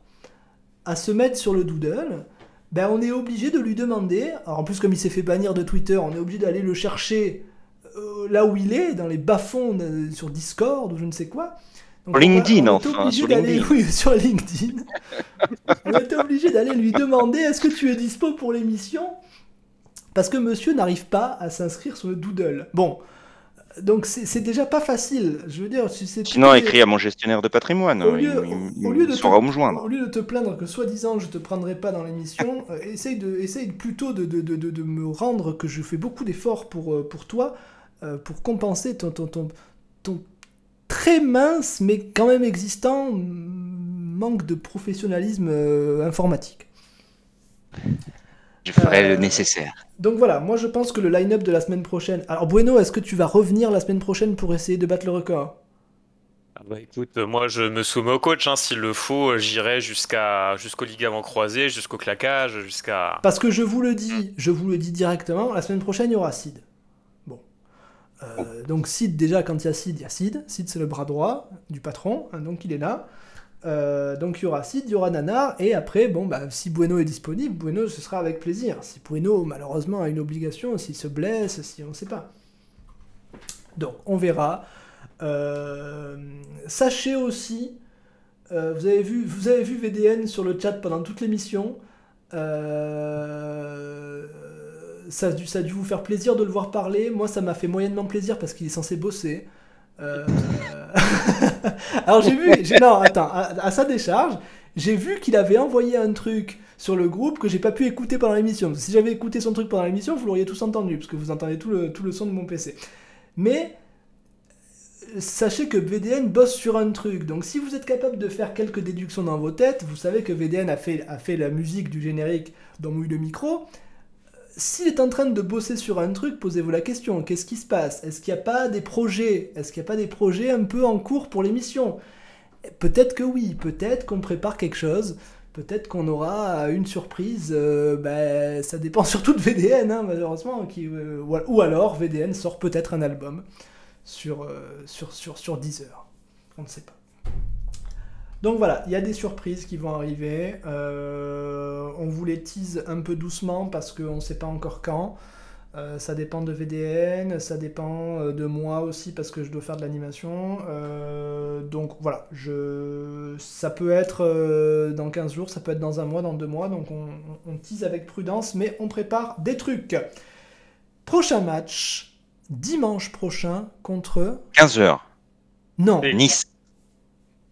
à se mettre sur le doodle, ben on est obligé de lui demander. Alors en plus, comme il s'est fait bannir de Twitter, on est obligé d'aller le chercher euh, là où il est, dans les bas-fonds sur Discord ou je ne sais quoi. LinkedIn, enfin. Sur LinkedIn. Oui, sur LinkedIn. on était obligé d'aller lui demander est-ce que tu es dispo pour l'émission? Parce que monsieur n'arrive pas à s'inscrire sur le Doodle. Bon, donc c'est déjà pas facile. Je veux dire, si Sinon, écrit à mon gestionnaire de patrimoine. Au lieu, au lieu de te, Au lieu de te plaindre que soi-disant je te prendrai pas dans l'émission, euh, essaye, de, essaye plutôt de, de, de, de, me rendre que je fais beaucoup d'efforts pour, euh, pour toi, euh, pour compenser ton, ton, ton, ton très mince, mais quand même existant, manque de professionnalisme euh, informatique. Je ferai le euh, nécessaire. Donc voilà, moi je pense que le line-up de la semaine prochaine. Alors Bueno, est-ce que tu vas revenir la semaine prochaine pour essayer de battre le record? Ah bah écoute, moi je me soumets au coach, hein. s'il le faut, j'irai jusqu'à jusqu'au ligament croisé, jusqu'au claquage, jusqu'à. Parce que je vous le dis, je vous le dis directement, la semaine prochaine il y aura Sid. Euh, donc Sid, déjà, quand il y a Sid, il y a Sid. Sid, c'est le bras droit du patron, hein, donc il est là. Euh, donc il y aura Sid, il y aura Nanar, et après, bon, bah, si Bueno est disponible, Bueno, ce sera avec plaisir. Si Bueno, malheureusement, a une obligation, s'il se blesse, si on ne sait pas. Donc, on verra. Euh, sachez aussi vous, avez vu, vous avez vu VDN sur le chat pendant toute l'émission. Euh, ça, a dû, vous faire plaisir de le voir parler. Moi, ça m'a fait moyennement plaisir parce qu'il est censé bosser. Euh, alors j'ai vu, non, attends, à, sa décharge, j'ai vu qu'il avait envoyé un truc sur le groupe que j'ai pas pu écouter pendant l'émission. Si j'avais écouté son truc pendant l'émission, vous l'auriez tous entendu, parce que vous entendez tout le, tout le son de mon PC. Mais sachez que VDN bosse sur un truc. Donc si vous êtes capable de faire quelques déductions dans vos têtes, vous savez que VDN a fait, a fait la musique du générique dans Mouille le micro. S'il est en train de bosser sur un truc, posez-vous la question, qu'est-ce qui se passe? Est-ce qu'il n'y a pas des projets? Est-ce qu'il n'y a pas des projets un peu en cours pour l'émission? Peut-être que oui, peut-être qu'on prépare quelque chose, peut-être qu'on aura une surprise, euh, ben, ça dépend surtout de VDN, hein, malheureusement, euh, ou alors VDN sort peut-être un album sur, euh, sur, sur, sur 10 heures. On ne sait pas. Donc voilà, il y a des surprises qui vont arriver. Euh, on vous les tease un peu doucement parce qu'on ne sait pas encore quand. Euh, ça dépend de VDN, ça dépend de moi aussi parce que je dois faire de l'animation. donc voilà, je... ça peut être dans 15 jours, ça peut être dans un mois, dans deux mois. Donc on, on tease avec prudence, mais on prépare des trucs. Prochain match, dimanche prochain contre 15h. Non. Nice.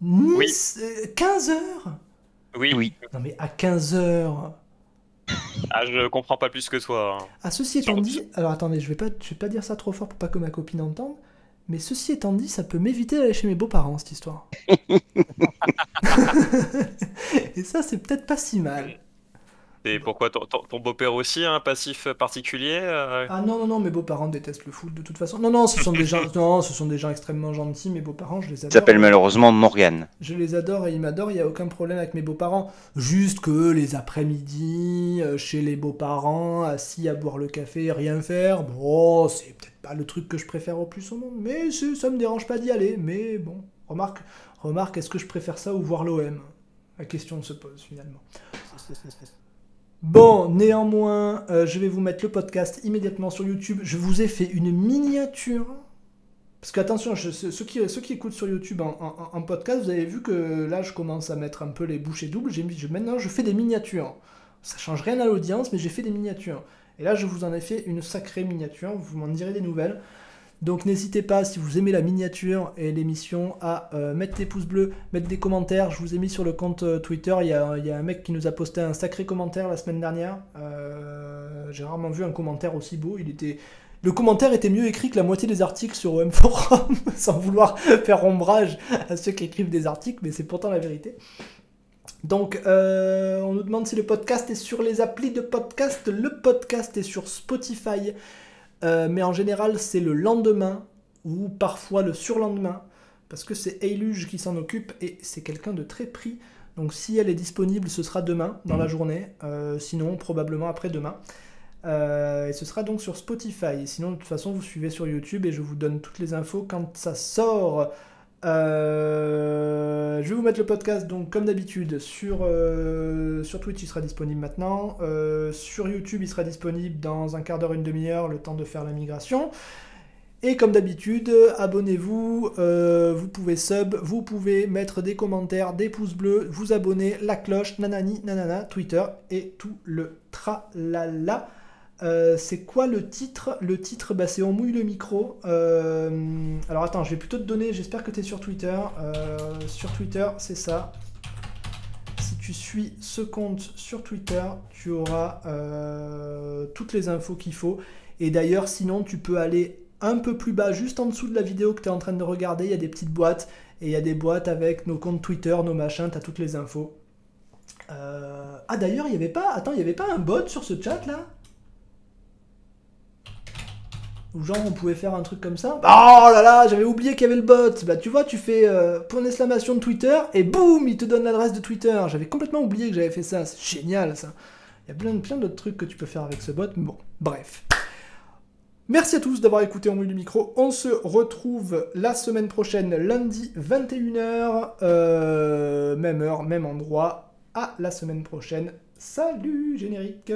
Nice 15h euh, Oui, oui. Non mais à 15h. Ah, je comprends pas plus que toi. Hein. Ah, ceci étant dit, alors attendez, je vais pas je vais pas dire ça trop fort pour pas que ma copine entende, mais ceci étant dit, ça peut m'éviter d'aller chez mes beaux-parents cette histoire. Et ça c'est peut-être pas si mal. Et pourquoi ton, beau-père aussi a un passif particulier euh Ah non, non, non, mes beaux-parents détestent le foot de toute façon. Non, non, ce sont des gens, non, ce sont des gens extrêmement gentils, mes beaux-parents, je les adore. Ils s'appellent malheureusement Morgan. Je les adore et ils m'adorent, il n'y a aucun problème avec mes beaux-parents. Juste que les après-midi, euh, chez les beaux-parents, assis à boire le café, rien faire, bon, c'est peut-être pas le truc que je préfère au plus au monde, mais ça me dérange pas d'y aller. Mais bon, remarque, remarque, est-ce que je préfère ça ou voir l'OM La question se pose finalement. Bon, néanmoins, euh, je vais vous mettre le podcast immédiatement sur YouTube. Je vous ai fait une miniature. Parce que attention, ceux, qui, ceux qui écoutent sur YouTube en, podcast, vous avez vu que là, je commence à mettre un peu les bouchées doubles. J'ai, je, maintenant, je fais des miniatures. Ça change rien à l'audience, mais j'ai fait des miniatures. Et là, je vous en ai fait une sacrée miniature. Vous m'en direz des nouvelles. Donc n'hésitez pas, si vous aimez la miniature et l'émission, à euh, mettre des pouces bleus, mettre des commentaires. Je vous ai mis sur le compte euh, Twitter, il y, a, un mec qui nous a posté un sacré commentaire la semaine dernière. Euh, j'ai rarement vu un commentaire aussi beau. Il était... Le commentaire était mieux écrit que la moitié des articles sur OM Forum, sans vouloir faire ombrage à ceux qui écrivent des articles, mais c'est pourtant la vérité. Donc, on nous demande si le podcast est sur les applis de podcast. Le podcast est sur Spotify, euh, mais en général, c'est le lendemain ou parfois le surlendemain, parce que c'est Eiluge qui s'en occupe et c'est quelqu'un de très pris. Donc si elle est disponible, ce sera demain dans la mmh. journée, euh, sinon probablement après-demain. Euh, et ce sera donc sur Spotify. Sinon, de toute façon, vous suivez sur YouTube et je vous donne toutes les infos quand ça sort. Euh, je vais vous mettre le podcast, donc comme d'habitude, sur, euh, sur Twitch, il sera disponible maintenant. Euh, sur YouTube, il sera disponible dans un quart d'heure, une demi-heure, le temps de faire la migration. Et comme d'habitude, abonnez-vous, vous pouvez sub, vous pouvez mettre des commentaires, des pouces bleus, vous abonner, la cloche, nanani, nanana, Twitter et tout le tralala. Euh, c'est quoi le titre Le titre, bah, c'est On mouille le micro. Euh, alors attends, je vais plutôt te donner, j'espère que tu es sur Twitter. Euh, sur Twitter, c'est ça. Si tu suis ce compte sur Twitter, tu auras toutes les infos qu'il faut. Et d'ailleurs, sinon, tu peux aller un peu plus bas, juste en dessous de la vidéo que tu es en train de regarder. Il y a des petites boîtes. Et il y a des boîtes avec nos comptes Twitter, nos machins, tu as toutes les infos. Ah d'ailleurs, il avait pas. Attends, il n'y avait pas un bot sur ce chat là? Genre on pouvait faire un truc comme ça. Oh là là, j'avais oublié qu'il y avait le bot. Bah tu vois, tu fais euh, point d'exclamation de Twitter et boum, il te donne l'adresse de Twitter. J'avais complètement oublié que j'avais fait ça. C'est génial ça. Il y a plein, plein d'autres trucs que tu peux faire avec ce bot. Bon, bref. Merci à tous d'avoir écouté En Mouille du Micro. On se retrouve la semaine prochaine, lundi 21h, euh, même heure, même endroit. À la semaine prochaine. Salut générique